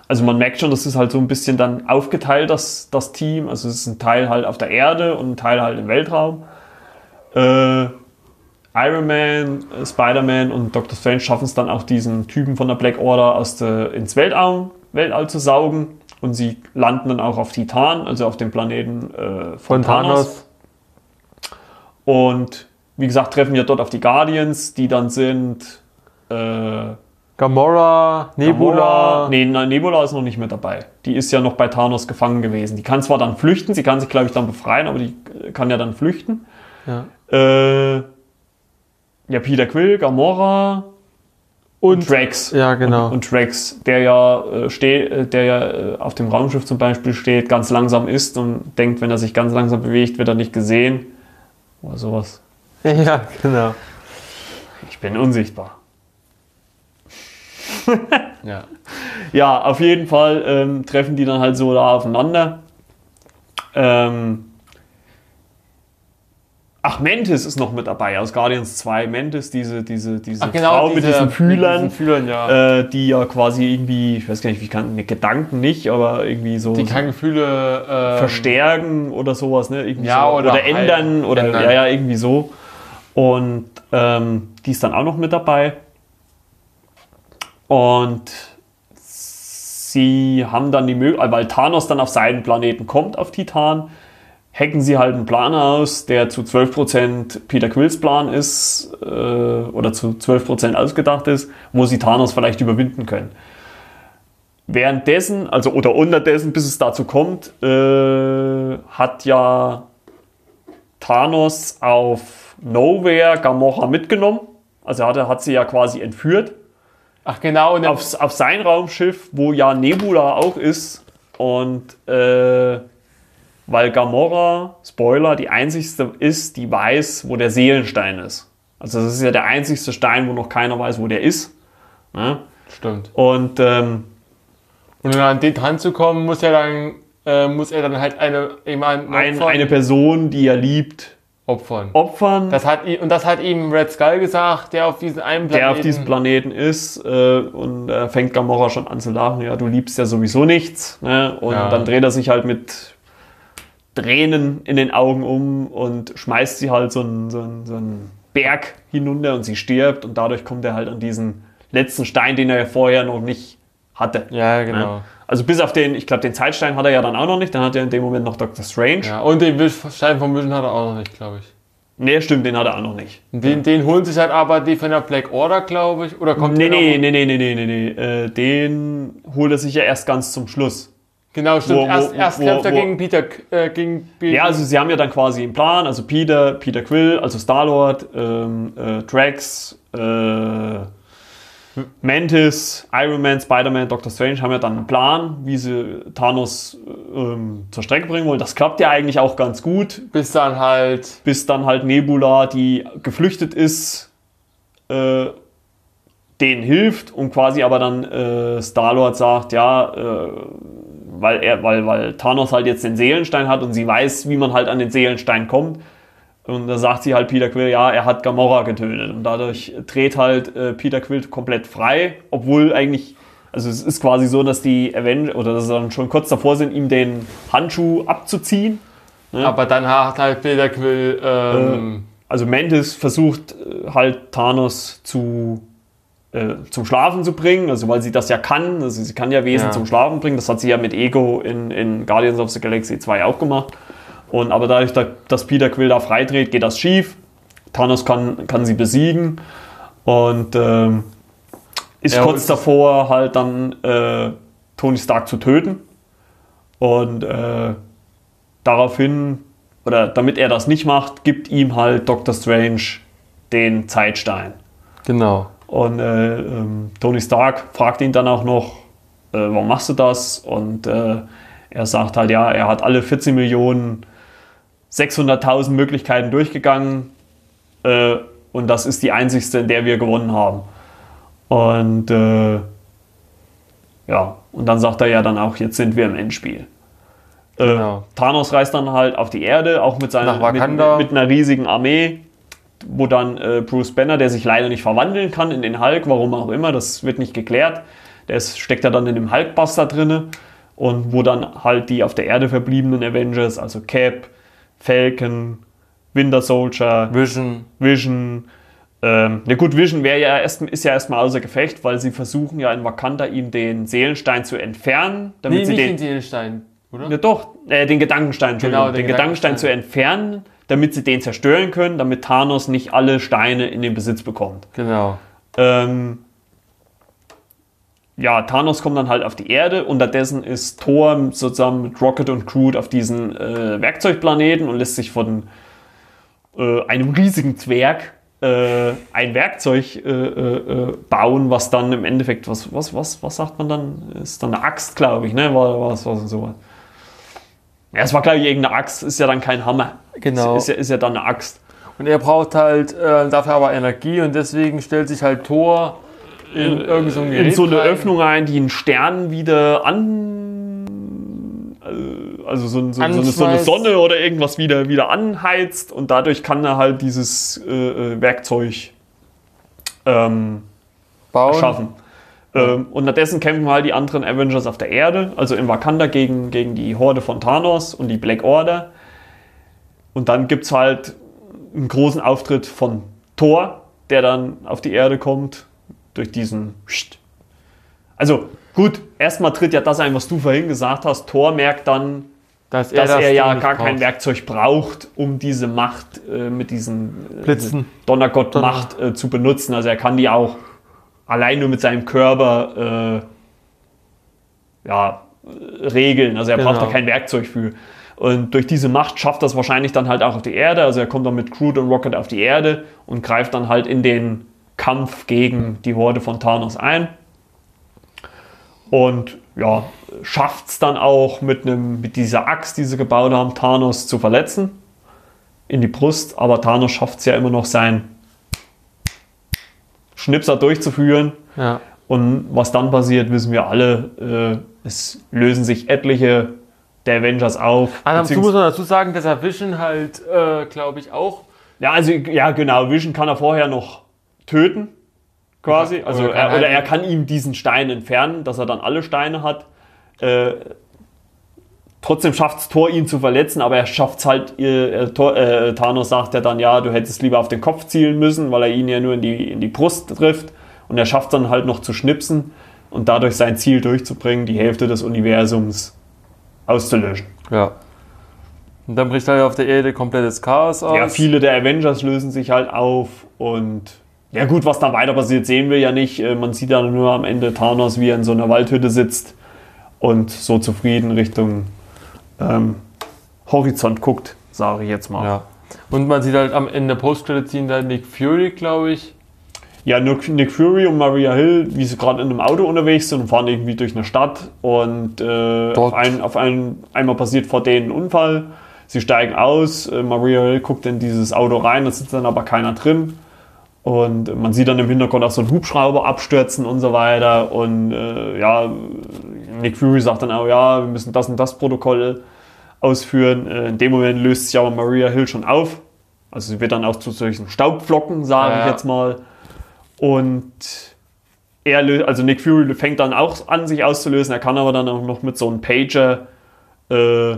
Speaker 1: Also man merkt schon, das ist halt so ein bisschen dann aufgeteilt, das, das Team. Also es ist ein Teil halt auf der Erde und ein Teil halt im Weltraum. Äh, Iron Man, äh, Spider-Man und Doctor Strange schaffen es dann auch, diesen Typen von der Black Order aus der, ins Weltall, Weltall zu saugen. Und sie landen dann auch auf Titan, also auf dem Planeten äh, von,
Speaker 2: von
Speaker 1: Thanos.
Speaker 2: Thanos.
Speaker 1: Und wie gesagt, treffen wir dort auf die Guardians, die dann sind. Äh,
Speaker 2: Gamora, Nebula.
Speaker 1: Gamora- Nee, nein, Nebula ist noch nicht mit dabei. Die ist ja noch bei Thanos gefangen gewesen. Die kann zwar dann flüchten, sie kann sich, glaube ich, dann befreien, aber die äh, kann ja dann flüchten.
Speaker 2: Ja.
Speaker 1: Äh, ja, Peter Quill, Gamora und Drax.
Speaker 2: Ja, genau.
Speaker 1: Und, und Drax, der ja, äh, steht, äh, der ja äh, auf dem Raumschiff zum Beispiel steht, ganz langsam ist und denkt, wenn er sich ganz langsam bewegt, wird er nicht gesehen. Oder sowas.
Speaker 2: ja, genau.
Speaker 1: Ich bin unsichtbar.
Speaker 2: Ja.
Speaker 1: Ja, auf jeden Fall ähm, treffen die dann halt so da aufeinander. Ähm, ach, Mantis ist noch mit dabei aus Guardians 2. Mantis, diese, diese, diese
Speaker 2: Ach genau,
Speaker 1: Frau mit
Speaker 2: diese-
Speaker 1: diesen Fühlern,
Speaker 2: Mit diesen Fühlern, ja.
Speaker 1: äh, die ja quasi irgendwie, ich weiß gar nicht, wie kann, ne, Gedanken nicht, aber irgendwie so,
Speaker 2: die kann Gefühle ähm,
Speaker 1: verstärken oder sowas, ne? Irgendwie
Speaker 2: Ja,
Speaker 1: so,
Speaker 2: oder
Speaker 1: oder ändern
Speaker 2: halt
Speaker 1: oder
Speaker 2: ändern.
Speaker 1: ja, ja, irgendwie so. Und ähm, die ist dann auch noch mit dabei. Und sie haben dann die Möglichkeit, weil Thanos dann auf seinen Planeten kommt, auf Titan, hacken sie halt einen Plan aus, der zu 12% Peter Quills Plan ist äh, oder zu 12% ausgedacht ist, wo sie Thanos vielleicht überwinden können. Währenddessen, also oder unterdessen, bis es dazu kommt, äh, hat ja Thanos auf Nowhere Gamora mitgenommen. Also hat, er hat sie ja quasi entführt
Speaker 2: Ach genau, und
Speaker 1: auf, auf sein Raumschiff, wo ja Nebula auch ist. Und äh, weil Gamora, Spoiler, die einzigste ist, die weiß, wo der Seelenstein ist. Also das ist ja der einzigste Stein, wo noch keiner weiß, wo der ist. Ne?
Speaker 2: stimmt.
Speaker 1: Und ähm,
Speaker 2: Und um an den dran zu kommen, muss er dann, äh, muss er dann halt eine, jemanden
Speaker 1: ein, eine Person, die er liebt,
Speaker 2: opfern.
Speaker 1: opfern.
Speaker 2: Das hat, und das hat ihm Red Skull gesagt, der auf diesen einen
Speaker 1: der auf diesem Planeten ist äh, und äh, fängt Gamora schon an zu lachen, ja, du liebst ja sowieso nichts. Ne? Und
Speaker 2: Ja.
Speaker 1: dann dreht er sich halt mit Tränen in den Augen um und schmeißt sie halt so einen, so, einen, so einen Berg hinunter und sie stirbt und dadurch kommt er halt an diesen letzten Stein, den er ja vorher noch nicht hatte.
Speaker 2: Ja, genau.
Speaker 1: Ne? Also bis auf den, ich glaube, den Zeitstein hat er ja dann auch noch nicht, dann hat er in dem Moment noch Dr. Strange.
Speaker 2: Ja, und den Stein vom Vision hat er auch noch nicht, glaube ich.
Speaker 1: Nee, stimmt, den hat er auch noch nicht.
Speaker 2: Den, den holen sich halt aber die von der Black Order, glaube ich. Oder kommt
Speaker 1: Nee,
Speaker 2: der
Speaker 1: nee,
Speaker 2: noch?
Speaker 1: nee, nee, nee, nee, nee, nee. Äh, den holt er sich ja erst ganz zum Schluss.
Speaker 2: Genau, stimmt.
Speaker 1: Wo- wo-
Speaker 2: erst erst
Speaker 1: wo-
Speaker 2: kämpft er
Speaker 1: wo-
Speaker 2: gegen Peter, äh, gegen, gegen
Speaker 1: Ja, also sie haben ja dann quasi einen Plan, also Peter, Peter Quill, also Star-Lord, ähm, äh, Drax, äh, Mantis, Iron Man, Spider-Man, Doctor Strange haben ja dann einen Plan, wie sie Thanos äh, ähm, zur Strecke bringen wollen. Das klappt ja eigentlich auch ganz gut,
Speaker 2: bis dann halt.
Speaker 1: bis dann halt Nebula, die geflüchtet ist, äh, denen hilft und quasi aber dann äh, Star-Lord sagt, ja, äh, weil, er, weil, weil Thanos halt jetzt den Seelenstein hat und sie weiß, wie man halt an den Seelenstein kommt. Und da sagt sie halt Peter Quill, ja, er hat Gamora getötet. Und dadurch dreht halt äh, Peter Quill komplett frei, obwohl eigentlich, also es ist quasi so, dass die Avenger, oder dass sie dann schon kurz davor sind, ihm den Handschuh abzuziehen.
Speaker 2: Aber dann hat halt Peter Quill. Ähm,
Speaker 1: Also Mantis versucht äh, halt Thanos zu, äh, zum Schlafen zu bringen, also weil sie das ja kann. Also sie kann ja Wesen
Speaker 2: Ja.
Speaker 1: zum Schlafen bringen. Das hat sie ja mit Ego in, in Guardians of the Galaxy 2 auch gemacht. Und aber dadurch, da- dass Peter Quill da freidreht, geht das schief. Thanos kann, kann sie besiegen und ähm, ist
Speaker 2: Ja,
Speaker 1: kurz davor halt dann äh, Tony Stark zu töten. Und äh, daraufhin, oder damit er das nicht macht, gibt ihm halt Doctor Strange den Zeitstein.
Speaker 2: genau.
Speaker 1: Und äh, ähm, Tony Stark fragt ihn dann auch noch, äh, warum machst du das? Und äh, er sagt halt, ja, er hat alle 14 Millionen 600.000 Möglichkeiten durchgegangen äh, und das ist die einzigste, in der wir gewonnen haben. Und äh, ja, und dann sagt er ja dann auch, jetzt sind wir im Endspiel. Äh,
Speaker 2: Genau.
Speaker 1: Thanos reist dann halt auf die Erde, auch mit, seiner, mit, mit einer riesigen Armee, wo dann äh, Bruce Banner, der sich leider nicht verwandeln kann in den Hulk, warum auch immer, das wird nicht geklärt. Der ist, steckt ja dann in dem Hulkbuster drinne und wo dann halt die auf der Erde verbliebenen Avengers, also Cap, Falcon, Winter Soldier,
Speaker 2: Vision.
Speaker 1: Vision. Ähm, na gut, Vision wäre ja erst, ist ja erstmal außer Gefecht, weil sie versuchen ja in Wakanda ihm den Seelenstein zu entfernen, damit
Speaker 2: Nee,
Speaker 1: sie
Speaker 2: nicht
Speaker 1: den,
Speaker 2: den Seelenstein, oder?
Speaker 1: ja, doch, äh, den Gedankenstein, Entschuldigung,
Speaker 2: Genau, den
Speaker 1: den, Gedankenstein,
Speaker 2: Gedankenstein.
Speaker 1: zu entfernen, damit sie den zerstören können, damit Thanos nicht alle Steine in den Besitz bekommt.
Speaker 2: Genau.
Speaker 1: Ähm, ja, Thanos kommt dann halt auf die Erde. Unterdessen ist Thor sozusagen mit Rocket und Groot auf diesen äh, Werkzeugplaneten und lässt sich von äh, einem riesigen Zwerg äh, ein Werkzeug äh, äh, äh, bauen, was dann im Endeffekt, was, was, was, was sagt man dann? Ist dann eine Axt, glaube ich, ne? War was, was sowas. Ja, es war, glaube ich, irgendeine Axt, ist ja dann kein Hammer.
Speaker 2: Genau.
Speaker 1: Ist, ist, ja, ist ja dann eine Axt.
Speaker 2: Und er braucht halt äh, dafür aber Energie und deswegen stellt sich halt Thor in irgend so ein Gerät
Speaker 1: in so eine
Speaker 2: rein.
Speaker 1: Öffnung rein, die einen Stern wieder an. äh, Also so, ein- so, so, eine, so eine. Sonne oder irgendwas wieder, wieder anheizt und dadurch kann er halt dieses äh, äh, Werkzeug ähm,
Speaker 2: bauen.
Speaker 1: schaffen. Ähm, unterdessen kämpfen halt die anderen Avengers auf der Erde, also in Wakanda gegen, gegen die Horde von Thanos und die Black Order. Und dann gibt es halt einen großen Auftritt von Thor, der dann auf die Erde kommt, durch diesen. Also gut, erstmal tritt ja das ein, was du vorhin gesagt hast. Thor merkt dann,
Speaker 2: Dass er,
Speaker 1: dass
Speaker 2: das
Speaker 1: er ja gar kein
Speaker 2: braucht.
Speaker 1: Werkzeug braucht, um diese Macht äh, mit diesen äh,
Speaker 2: Blitzen.
Speaker 1: Donnergott-Macht äh, zu benutzen. Also er kann die auch allein nur mit seinem Körper äh, ja, äh, regeln. Also er braucht da
Speaker 2: Genau.
Speaker 1: kein Werkzeug für. Und durch diese Macht schafft das wahrscheinlich dann halt auch auf die Erde. Also er kommt dann mit Groot und Rocket auf die Erde und greift dann halt in den Kampf gegen die Horde von Thanos ein. Und ja, schafft es dann auch mit, einem, mit dieser Axt, die sie gebaut haben, Thanos zu verletzen. In die Brust. Aber Thanos schafft es ja immer noch, sein Schnipser durchzuführen.
Speaker 2: Ja.
Speaker 1: Und was dann passiert, wissen wir alle. Äh, es lösen sich etliche der Avengers auf.
Speaker 2: Ah, dazu muss man dazu sagen, dass er Vision halt, äh, glaube ich, auch.
Speaker 1: ja, also ja, genau. Vision kann er vorher noch töten, quasi.
Speaker 2: Ja,
Speaker 1: also
Speaker 2: oder
Speaker 1: er,
Speaker 2: kann
Speaker 1: oder
Speaker 2: halt-
Speaker 1: er kann ihm diesen Stein entfernen, dass er dann alle Steine hat. Äh, trotzdem schafft es Thor, ihn zu verletzen, aber er schafft es halt. Äh, Thor, äh, Thanos sagt ja dann, ja, du hättest lieber auf den Kopf zielen müssen, weil er ihn ja nur in die, in die Brust trifft. Und er schafft es dann halt noch zu schnipsen. und dadurch sein Ziel durchzubringen, die Hälfte des Universums auszulöschen.
Speaker 2: Ja. Und dann bricht halt auf der Erde komplettes Chaos aus.
Speaker 1: Ja, viele der Avengers lösen sich halt auf und ja gut, was da weiter passiert, sehen wir ja nicht. Äh, Man sieht dann nur am Ende Thanos, wie er in so einer Waldhütte sitzt und so zufrieden Richtung ähm, Horizont guckt, sage ich jetzt mal.
Speaker 2: Ja. Und man sieht halt am Ende Post-Credit ziehen da Nick Fury, glaube ich.
Speaker 1: Ja, Nick Nick Fury und Maria Hill, wie sie gerade in einem Auto unterwegs sind und fahren irgendwie durch eine Stadt und äh, auf, ein, auf ein, einmal passiert vor denen ein Unfall. Sie steigen aus, äh, Maria Hill guckt in dieses Auto rein, da sitzt dann aber keiner drin. Und man sieht dann im Hintergrund auch so einen Hubschrauber abstürzen und so weiter. Und äh, ja, Nick Fury sagt dann auch, ja, wir müssen das und das Protokoll ausführen. Äh, in dem Moment löst sich aber Maria Hill schon auf. Also sie wird dann auch zu solchen Staubflocken, sage
Speaker 2: Ja,
Speaker 1: ich jetzt mal. Und er, lö- also Nick Fury fängt dann auch an, sich auszulösen. Er kann aber dann auch noch mit so einem Pager äh,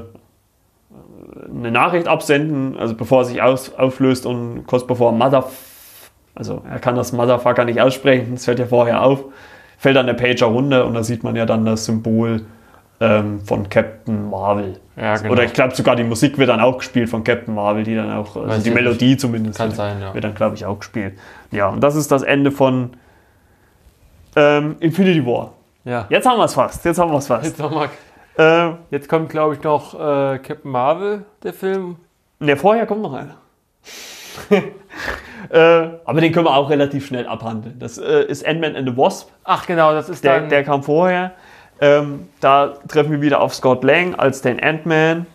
Speaker 1: eine Nachricht absenden, also bevor er sich aus, auflöst und kurz bevor Mother, also er kann das Motherfucker nicht aussprechen, das fällt ja vorher auf, fällt dann der Pager runter und da sieht man ja dann das Symbol ähm, von Captain Marvel.
Speaker 2: Ja, genau.
Speaker 1: Oder ich glaube sogar die Musik wird dann auch gespielt von Captain Marvel, die dann auch, also
Speaker 2: Weiß
Speaker 1: die Melodie zumindest.
Speaker 2: Kann
Speaker 1: wird-
Speaker 2: sein, ja.
Speaker 1: Wird dann glaube ich auch gespielt. Ja, und das ist das Ende von ähm, Infinity War.
Speaker 2: Ja.
Speaker 1: Jetzt haben wir es fast, jetzt haben wir es fast.
Speaker 2: Jetzt, noch mal,
Speaker 1: Äh,
Speaker 2: jetzt kommt, glaube ich, noch äh, Captain Marvel, der Film.
Speaker 1: Ne, vorher kommt noch einer. äh, aber den können wir auch relativ schnell abhandeln. Das äh, ist Ant-Man and the Wasp.
Speaker 2: Ach genau, das ist
Speaker 1: Der,
Speaker 2: dann...
Speaker 1: der kam vorher. Ähm, da treffen wir wieder auf Scott Lang als den Ant-Man.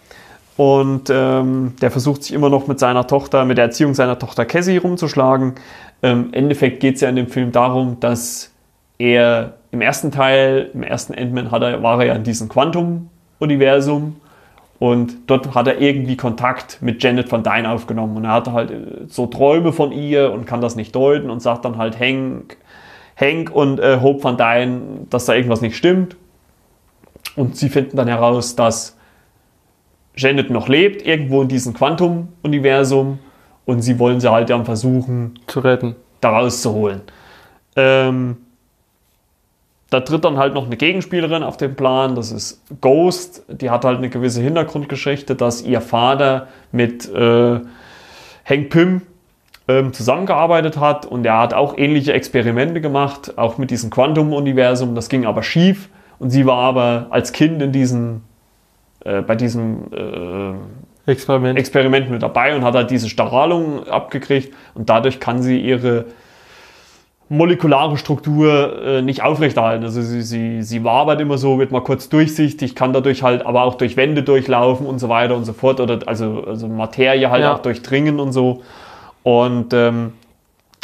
Speaker 1: Und ähm, der versucht sich immer noch mit seiner Tochter, mit der Erziehung seiner Tochter Cassie rumzuschlagen. Ähm, Im Endeffekt geht es ja in dem Film darum, dass er im ersten Teil, im ersten Ant-Man er, war er ja in diesem Quantum-Universum und dort hat er irgendwie Kontakt mit Janet Van Dyne aufgenommen und er hatte halt äh, so Träume von ihr und kann das nicht deuten und sagt dann halt Hank, Hank und äh, Hope Van Dyne, dass da irgendwas nicht stimmt. Und sie finden dann heraus, dass Janet noch lebt, irgendwo in diesem Quantum-Universum und sie wollen sie halt dann versuchen,
Speaker 2: zu retten.
Speaker 1: da rauszuholen. Ähm, da tritt dann halt noch eine Gegenspielerin auf den Plan, das ist Ghost. Die hat halt eine gewisse Hintergrundgeschichte, dass ihr Vater mit äh, Hank Pym ähm, zusammengearbeitet hat und er hat auch ähnliche Experimente gemacht, auch mit diesem Quantum-Universum. Das ging aber schief und sie war aber als Kind in diesen, äh, bei diesem äh,
Speaker 2: Experiment.
Speaker 1: Experiment mit dabei und hat halt diese Strahlung abgekriegt und dadurch kann sie ihre molekulare Struktur äh, nicht aufrechterhalten. Also sie, sie, sie wabert immer so, wird mal kurz durchsichtig, kann dadurch halt aber auch durch Wände durchlaufen und so weiter und so fort oder also, also Materie halt
Speaker 2: Ja.
Speaker 1: auch durchdringen und so. Und ähm,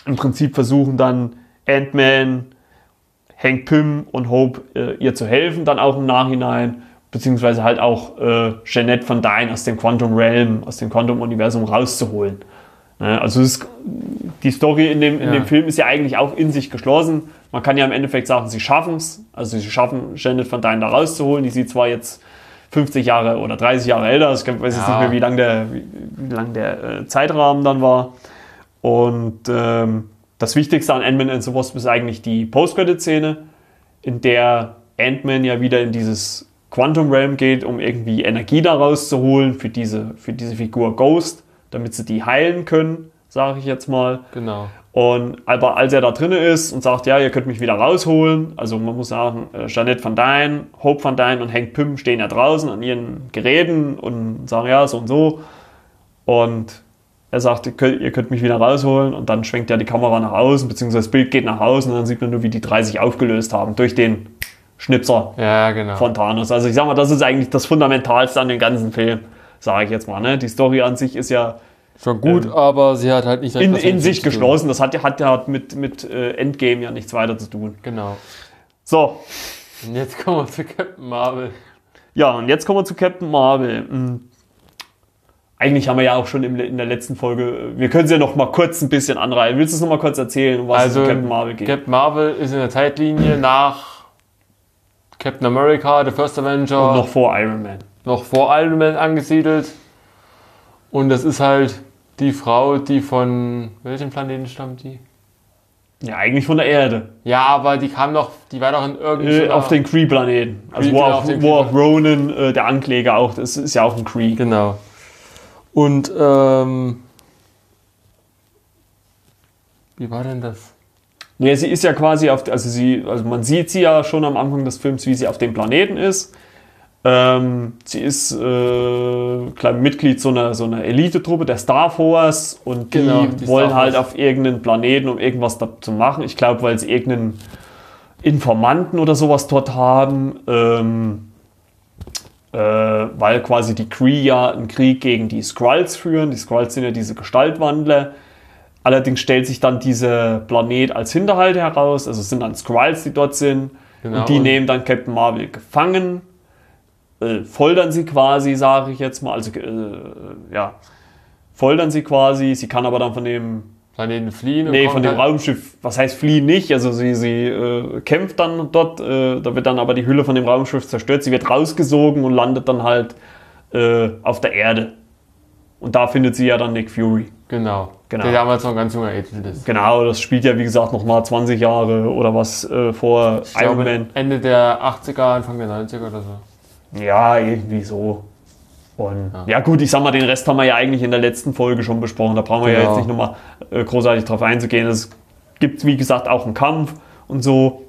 Speaker 1: im Prinzip versuchen dann Ant-Man, Hank Pym und Hope äh, ihr zu helfen, dann auch im Nachhinein, beziehungsweise halt auch äh, Jeanette Van Dyne aus dem Quantum Realm, aus dem Quantum-Universum rauszuholen. Ne? Also ist, die Story in dem, in
Speaker 2: Ja.
Speaker 1: dem Film ist ja eigentlich auch in sich geschlossen. Man kann ja im Endeffekt sagen, sie schaffen es. Also sie schaffen, Janet Van Dyne da rauszuholen. Die sieht zwar jetzt 50 Jahre oder 30 Jahre älter, aus. ich weiß jetzt
Speaker 2: Ja.
Speaker 1: nicht mehr, wie lang der, wie, wie lang der äh, Zeitrahmen dann war. Und ähm, das Wichtigste an Ant-Man and the Wasp ist eigentlich die Post-Credit-Szene, in der Ant-Man ja wieder in dieses Quantum Realm geht, um irgendwie Energie da rauszuholen für diese, für diese Figur Ghost, damit sie die heilen können, sage ich jetzt mal.
Speaker 2: Genau.
Speaker 1: Und aber als er da drin ist und sagt, ja, ihr könnt mich wieder rausholen, also man muss sagen, äh, Jeanette Van Dyne, Hope Van Dyne und Hank Pym stehen ja draußen an ihren Geräten und sagen, ja, so und so. Und er sagt, ihr könnt, ihr könnt mich wieder rausholen und dann schwenkt ja die Kamera nach außen, beziehungsweise das Bild geht nach außen und dann sieht man nur, wie die drei sich aufgelöst haben durch den Schnipser
Speaker 2: Ja, genau.
Speaker 1: von Thanos. Also ich sag mal, das ist eigentlich das Fundamentalste an dem ganzen Film, sage ich jetzt mal. Ne? Die Story an sich ist ja
Speaker 2: Schon gut, aber sie hat halt nicht
Speaker 1: in, in sich geschlossen. Das hat ja hat ja mit, mit äh, Endgame ja nichts weiter zu tun.
Speaker 2: Genau.
Speaker 1: So,
Speaker 2: Und jetzt kommen wir zu Captain Marvel.
Speaker 1: ja, und jetzt kommen wir zu Captain Marvel. Eigentlich haben wir ja auch schon in der letzten Folge, wir können sie ja noch mal kurz ein bisschen anreihen. Willst du es noch mal kurz erzählen, um was
Speaker 2: Also,
Speaker 1: es in Captain Marvel geht?
Speaker 2: Captain Marvel ist in der Zeitlinie nach Captain America, The First Avenger,
Speaker 1: Und noch vor Iron Man.
Speaker 2: noch vor Iron Man angesiedelt. Und das ist halt die Frau, die von welchem Planeten stammt die?
Speaker 1: Ja, eigentlich von der Erde.
Speaker 2: Ja, aber die kam doch, die war doch in
Speaker 1: Äh,
Speaker 2: irgendeinem.
Speaker 1: auf den Kree-Planeten. Also wo, auch,
Speaker 2: auf
Speaker 1: wo Ronan, äh, der Ankläger, auch, das ist ja auch ein Kree.
Speaker 2: Genau. Und, ähm. Wie war denn das?
Speaker 1: Ja, sie ist ja quasi auf, also sie, also man sieht sie ja schon am Anfang des Films, wie sie auf dem Planeten ist. Ähm, sie ist äh, glaub, Mitglied so einer, so einer Elite-Truppe der Star Force und die,
Speaker 2: Genau, die
Speaker 1: wollen halt auf irgendeinen Planeten, um irgendwas da zu machen. Ich glaube, weil sie irgendeinen Informanten oder sowas dort haben. Ähm, äh, weil quasi die Kree ja einen Krieg gegen die Skrulls führen. Die Skrulls sind ja diese Gestaltwandler. Allerdings stellt sich dann dieser Planet als Hinterhalt heraus. Also es sind dann Skrulls, die dort sind.
Speaker 2: Genau,
Speaker 1: und die nehmen dann Captain Marvel gefangen, äh, foltern sie quasi, sage ich jetzt mal. Also äh, ja, foltern sie quasi. Sie kann aber dann von dem
Speaker 2: Planeten fliehen?
Speaker 1: Nee, von dem
Speaker 2: halt-
Speaker 1: Raumschiff, was heißt fliehen nicht, also sie, sie äh, kämpft dann dort, äh, da wird dann aber die Hülle von dem Raumschiff zerstört, sie wird rausgesogen und landet dann halt äh, auf der Erde. Und da findet sie ja dann Nick Fury.
Speaker 2: Genau.
Speaker 1: Genau.
Speaker 2: Der damals noch ganz junger Agent ist.
Speaker 1: Genau, das spielt ja wie gesagt nochmal 20 Jahre oder was äh, vor
Speaker 2: Ich
Speaker 1: Iron
Speaker 2: glaube,
Speaker 1: Man.
Speaker 2: Ende der 80er, Anfang der 90er oder so.
Speaker 1: Ja, irgendwie so. Und ja.
Speaker 2: Ja.
Speaker 1: gut, ich sag mal, den Rest haben wir ja eigentlich in der letzten Folge schon besprochen. Da brauchen wir ja
Speaker 2: Genau.
Speaker 1: jetzt nicht nochmal äh, großartig drauf einzugehen. Es gibt, wie gesagt, auch einen Kampf und so.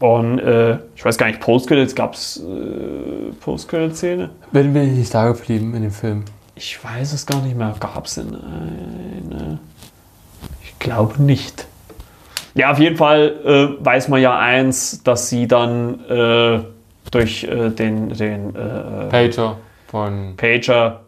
Speaker 1: Und äh, ich weiß gar nicht, Post-Credits, gab es äh, Post-Credit-Szene?
Speaker 2: Bin ich nicht da geblieben in dem Film.
Speaker 1: Ich weiß es gar nicht mehr. Gab es denn eine? Ich glaube nicht. Ja, auf jeden Fall äh, weiß man ja eins, dass sie dann äh, durch äh, den, den äh,
Speaker 2: Pager von.
Speaker 1: Pager.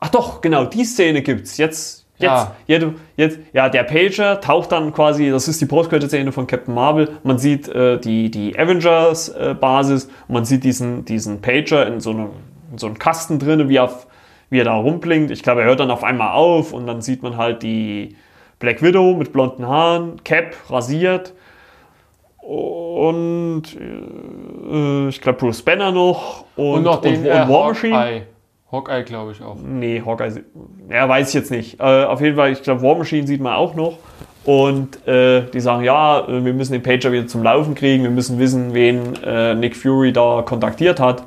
Speaker 1: Ach doch, genau, die Szene gibt's. Jetzt, jetzt,
Speaker 2: Ja.
Speaker 1: Jetzt, ja, der Pager taucht dann quasi, das ist die Post-Credit-Szene von Captain Marvel. Man sieht äh, die, die Avengers-Basis und man sieht diesen, diesen Pager in so einem, in so einem Kasten drin, wie, auf, wie er da rumblinkt. Ich glaube, er hört dann auf einmal auf und dann sieht man halt die Black Widow mit blonden Haaren, Cap rasiert. Und äh, ich glaube Bruce Banner noch und,
Speaker 2: Und noch den
Speaker 1: und,
Speaker 2: äh,
Speaker 1: und War Machine.
Speaker 2: Hawkeye. Hawkeye, glaube ich auch.
Speaker 1: Nee, Hawkeye, ja, weiß ich jetzt nicht. Äh, auf jeden Fall, ich glaube, War Machine sieht man auch noch. Und äh, die sagen, ja, äh, wir müssen den Pager wieder zum Laufen kriegen, wir müssen wissen, wen äh, Nick Fury da kontaktiert hat.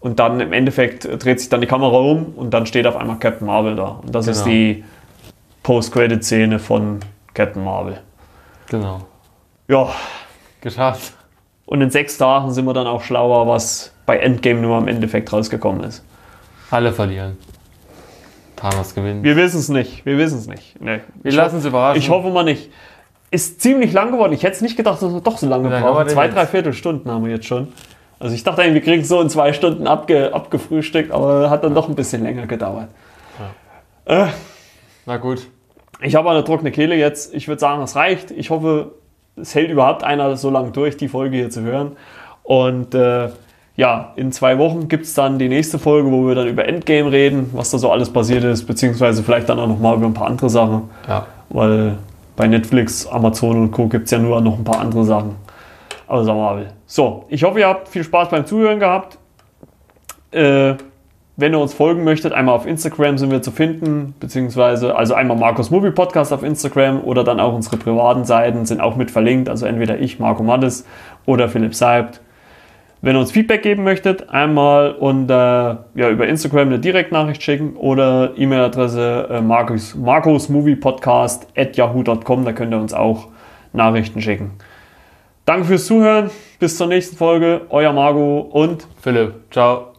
Speaker 1: Und dann im Endeffekt äh, dreht sich dann die Kamera um und dann steht auf einmal Captain Marvel da. Und das ist
Speaker 2: Genau.
Speaker 1: die Post-Credit-Szene von Captain Marvel.
Speaker 2: Genau.
Speaker 1: Ja,
Speaker 2: Geschafft.
Speaker 1: und in sechs Tagen sind wir dann auch schlauer, was bei Endgame nur im Endeffekt rausgekommen ist.
Speaker 2: Alle verlieren. Thanos gewinnt.
Speaker 1: Wir wissen es nicht, wir wissen es nicht. Nee.
Speaker 2: Wir lassen uns überraschen.
Speaker 1: Ich hoffe mal nicht. Ist ziemlich lang geworden. Ich hätte es nicht gedacht, dass wir doch so lange
Speaker 2: wir
Speaker 1: brauchen. Zwei, drei Viertelstunden haben wir jetzt schon. Also ich dachte eigentlich, wir kriegen es so in zwei Stunden abge, abgefrühstückt, aber hat dann doch ein bisschen länger gedauert. Äh,
Speaker 2: Na gut.
Speaker 1: ich habe eine trockene Kehle jetzt. Ich würde sagen, das reicht. Ich hoffe, es hält überhaupt einer so lange durch, die Folge hier zu hören. Und äh, ja, in zwei Wochen gibt es dann die nächste Folge, wo wir dann über Endgame reden, was da so alles passiert ist, beziehungsweise vielleicht dann auch nochmal über ein paar andere Sachen.
Speaker 2: Ja.
Speaker 1: Weil bei Netflix, Amazon und Co. gibt es ja nur noch ein paar andere Sachen. Aber sagen wir mal. So, ich hoffe, ihr habt viel Spaß beim Zuhören gehabt. Äh, wenn ihr uns folgen möchtet, einmal auf Instagram sind wir zu finden, beziehungsweise also einmal Markus Movie Podcast auf Instagram oder dann auch unsere privaten Seiten sind auch mit verlinkt. Also entweder ich, Marco Mattes oder Philipp Seibt. Wenn ihr uns Feedback geben möchtet, einmal unter, ja, über Instagram eine Direktnachricht schicken oder E-Mail-Adresse äh, Markus, markusmoviepodcast at yahoo.com, da könnt ihr uns auch Nachrichten schicken. Danke fürs Zuhören, bis zur nächsten Folge, euer Marco und
Speaker 2: Philipp, ciao.